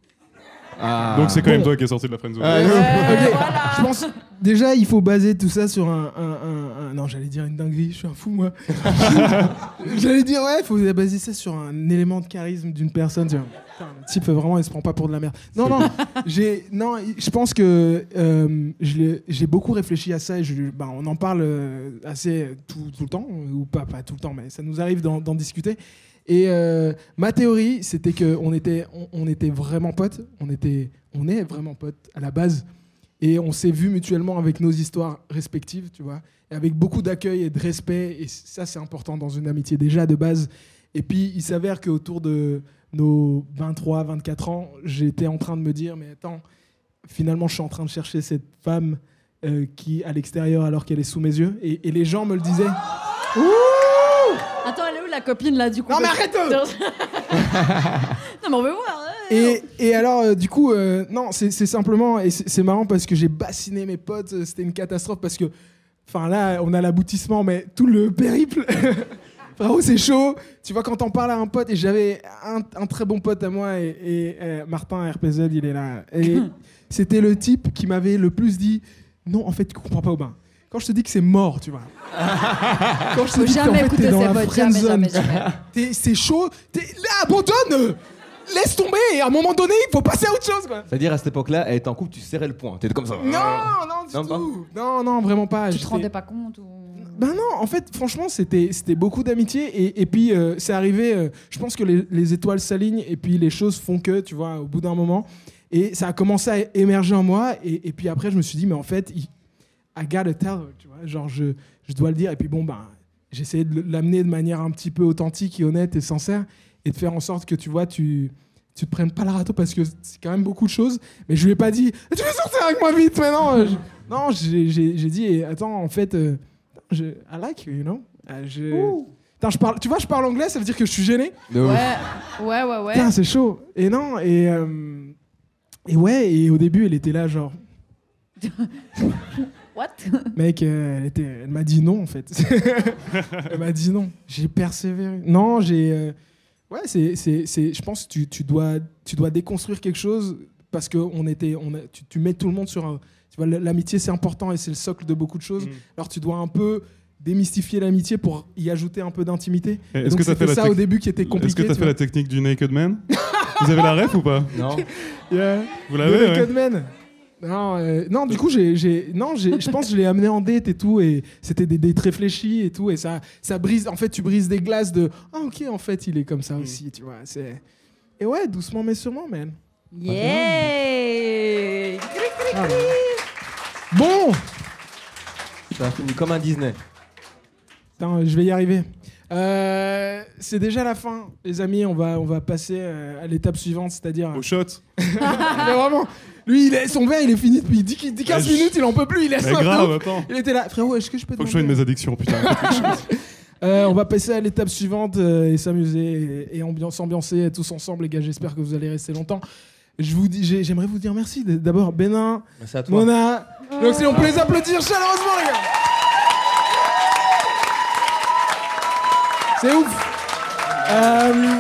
Ah. Donc c'est quand même Bon. toi qui est sorti de la friendzone. Ah, Euh, voilà. Je pense déjà il faut baser tout ça sur un, un- un- un- non j'allais dire une dinguerie, je suis un fou moi. j'allais dire ouais, il faut baser ça sur un élément de charisme d'une personne. tu vois. Putain, le type vraiment il se prend pas pour de la merde. Non non, j'ai non, je pense que euh, j'ai beaucoup réfléchi à ça et je, bah, on en parle euh, assez tout, tout le temps ou pas pas tout le temps mais ça nous arrive d'en discuter. Et euh, ma théorie, c'était que on était, on, était vraiment potes. On était, on est vraiment potes à la base. Et on s'est vus mutuellement avec nos histoires respectives, tu vois, et avec beaucoup d'accueil et de respect. Et ça, c'est important dans une amitié déjà de base. Et puis, il s'avère qu'autour de nos 23, 24 ans, j'étais en train de me dire, mais attends, finalement, je suis en train de chercher cette femme euh, qui à l'extérieur alors qu'elle est sous mes yeux. Et, et les gens me le disaient. Où la copine là du coup Non, mais arrête Non, mais on veut voir. ouais. Et, et alors, euh, du coup, euh, non, c'est c'est simplement, et c'est c'est marrant parce que j'ai bassiné mes potes, euh, c'était une catastrophe parce que, enfin là, on a l'aboutissement, mais tout le périple, Frérot, c'est chaud. Tu vois, quand t'en parles à un pote, et j'avais un, un très bon pote à moi, et, et, euh, Martin RPZ, il est là. Et c'était le type qui m'avait le plus dit Non, en fait, tu comprends pas, Aubin. Quand je te dis que c'est mort, tu vois. Quand je te Faut dis qu'en jamais fait, écouter t'es dans la jamais, jamais, jamais. t'es- c'est chaud, t'es- là, abandonne Laisse tomber, et à un moment donné, il faut passer à autre chose, quoi. C'est-à-dire, à cette époque-là, elle était en couple, tu serrais le poing. T'étais comme ça. Non, non, du Non, pas tout. Non, non, vraiment pas. Tu te J'étais- rendais pas compte ou... Ben non, en fait, franchement, c'était c'était beaucoup d'amitié. Et, et puis, euh, c'est arrivé, euh, je pense que les, les étoiles s'alignent et puis les choses font que, tu vois, au bout d'un moment. Et ça a commencé à émerger en moi. Et, et puis après, je me suis dit, mais en fait, il- I gotta tell her, tu vois, genre, je, je dois le dire. Et puis bon, ben, j'ai essayé de l'amener de manière un petit peu authentique et honnête et sincère et de faire en sorte que, tu vois, tu tu te prennes pas le râteau parce que c'est quand même beaucoup de choses. Mais je lui ai pas dit, tu veux sortir avec moi vite maintenant euh, je- Non, j'ai dit, eh, attends, en fait, euh, je, I like you, you know. Euh, je, Putain, je parle, tu vois, je parle anglais, ça veut dire que je suis gêné. Ouais, ouais, ouais, ouais. C'est chaud. Et non, et, euh, et ouais, et au début, elle était là, genre, What? Mec, euh, elle, était, elle m'a dit non, en fait. elle m'a dit non. J'ai persévéré. Non, j'ai. euh, ouais, c'est, c'est, c'est, je pense que tu, tu, dois, tu dois déconstruire quelque chose parce que on était, on a, tu, tu mets tout le monde sur un. Tu vois, l'amitié, c'est important et c'est le socle de beaucoup de choses. Mm. Alors, tu dois un peu démystifier l'amitié pour y ajouter un peu d'intimité. Et Et Est-ce donc, que t'as fait c'était la ça au tec- début qui était Est-ce compliqué. que t'as tu fait la technique du Naked Man? Vous avez la ref ou pas? Non. vois. Yeah. Vous Le l'avez ouais. Naked Man. Non, euh, non, du coup, j'ai, j'ai- non, j'ai, je pense que je l'ai amené en date et tout, et c'était des dates réfléchies et tout, et ça, ça brise. En fait, tu brises des glaces de. Ah, ok, en fait, il est comme ça aussi, tu vois. C'est. Et ouais, doucement mais sûrement, man. Yeah Ah. Bon, Ça a fini comme un Disney. Attends, je vais y arriver. Euh, c'est déjà la fin, les amis. On va, on va passer euh, à l'étape suivante, c'est-à-dire. Au shot. Mais vraiment, lui, il est, son verre, il est fini depuis 10, 10 15 Ouais, je- minutes, il en peut plus, il est Mais soif de grave, ouf. attends. Il était là, frérot, est-ce que je peux te Faut que je soigne demander- mes addictions, putain. Euh, on va passer à l'étape suivante euh, et s'amuser et, et ambiance, ambiancer tous ensemble, les gars. J'espère que vous allez rester longtemps. Je vous dis, j'ai- j'aimerais vous dire merci. D- D'abord, Bénin, Merci à toi. Mona, donc si on peut les applaudir chaleureusement, les gars. C'est ouf. Euh,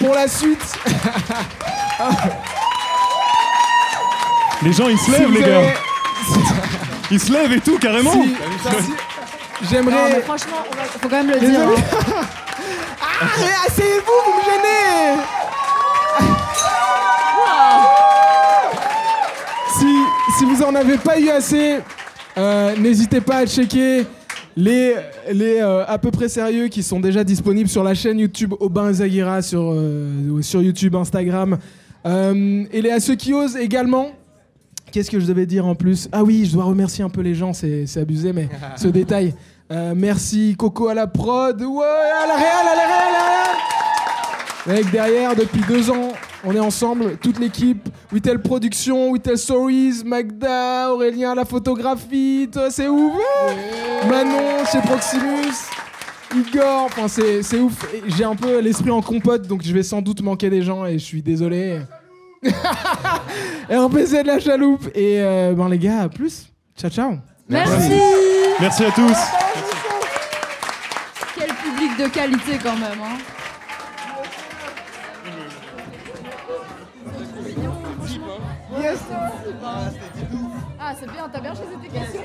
pour la suite, Les gens, ils se lèvent, les avez- gars. Ils se lèvent et tout, carrément. si- si- Non, j'aimerais. mais franchement, on va- faut quand même le Les dire. hein. Ah, mais asseyez-vous, vous me gênez. si, si vous en avez pas eu assez, euh, n'hésitez pas à checker les, les euh, à peu près sérieux qui sont déjà disponibles sur la chaîne YouTube Aubin Zagira sur, euh, sur YouTube, Instagram. Euh, et les à ceux qui osent également. Qu'est-ce que je devais dire en plus Ah oui, je dois remercier un peu les gens, c'est abusé, mais ce détail. Euh, merci Coco à la prod, ouais, à la réal, à la réal, à la réal. Mec, derrière, depuis deux ans, on est ensemble, toute l'équipe. Whittle Productions, Whittle Stories, Magda, Aurélien à la photographie, toi, c'est ouf. Manon chez Proximus, Igor, enfin c'est ouf. J'ai un peu l'esprit en compote, donc je vais sans doute manquer des gens et je suis désolé. RPC de la chaloupe. Et euh, ben les gars, à plus. Ciao, ciao. Merci. Merci à tous. Quel public de qualité quand même. Hein. Yes. Ah, c'est bien, t'as bien choisi tes questions.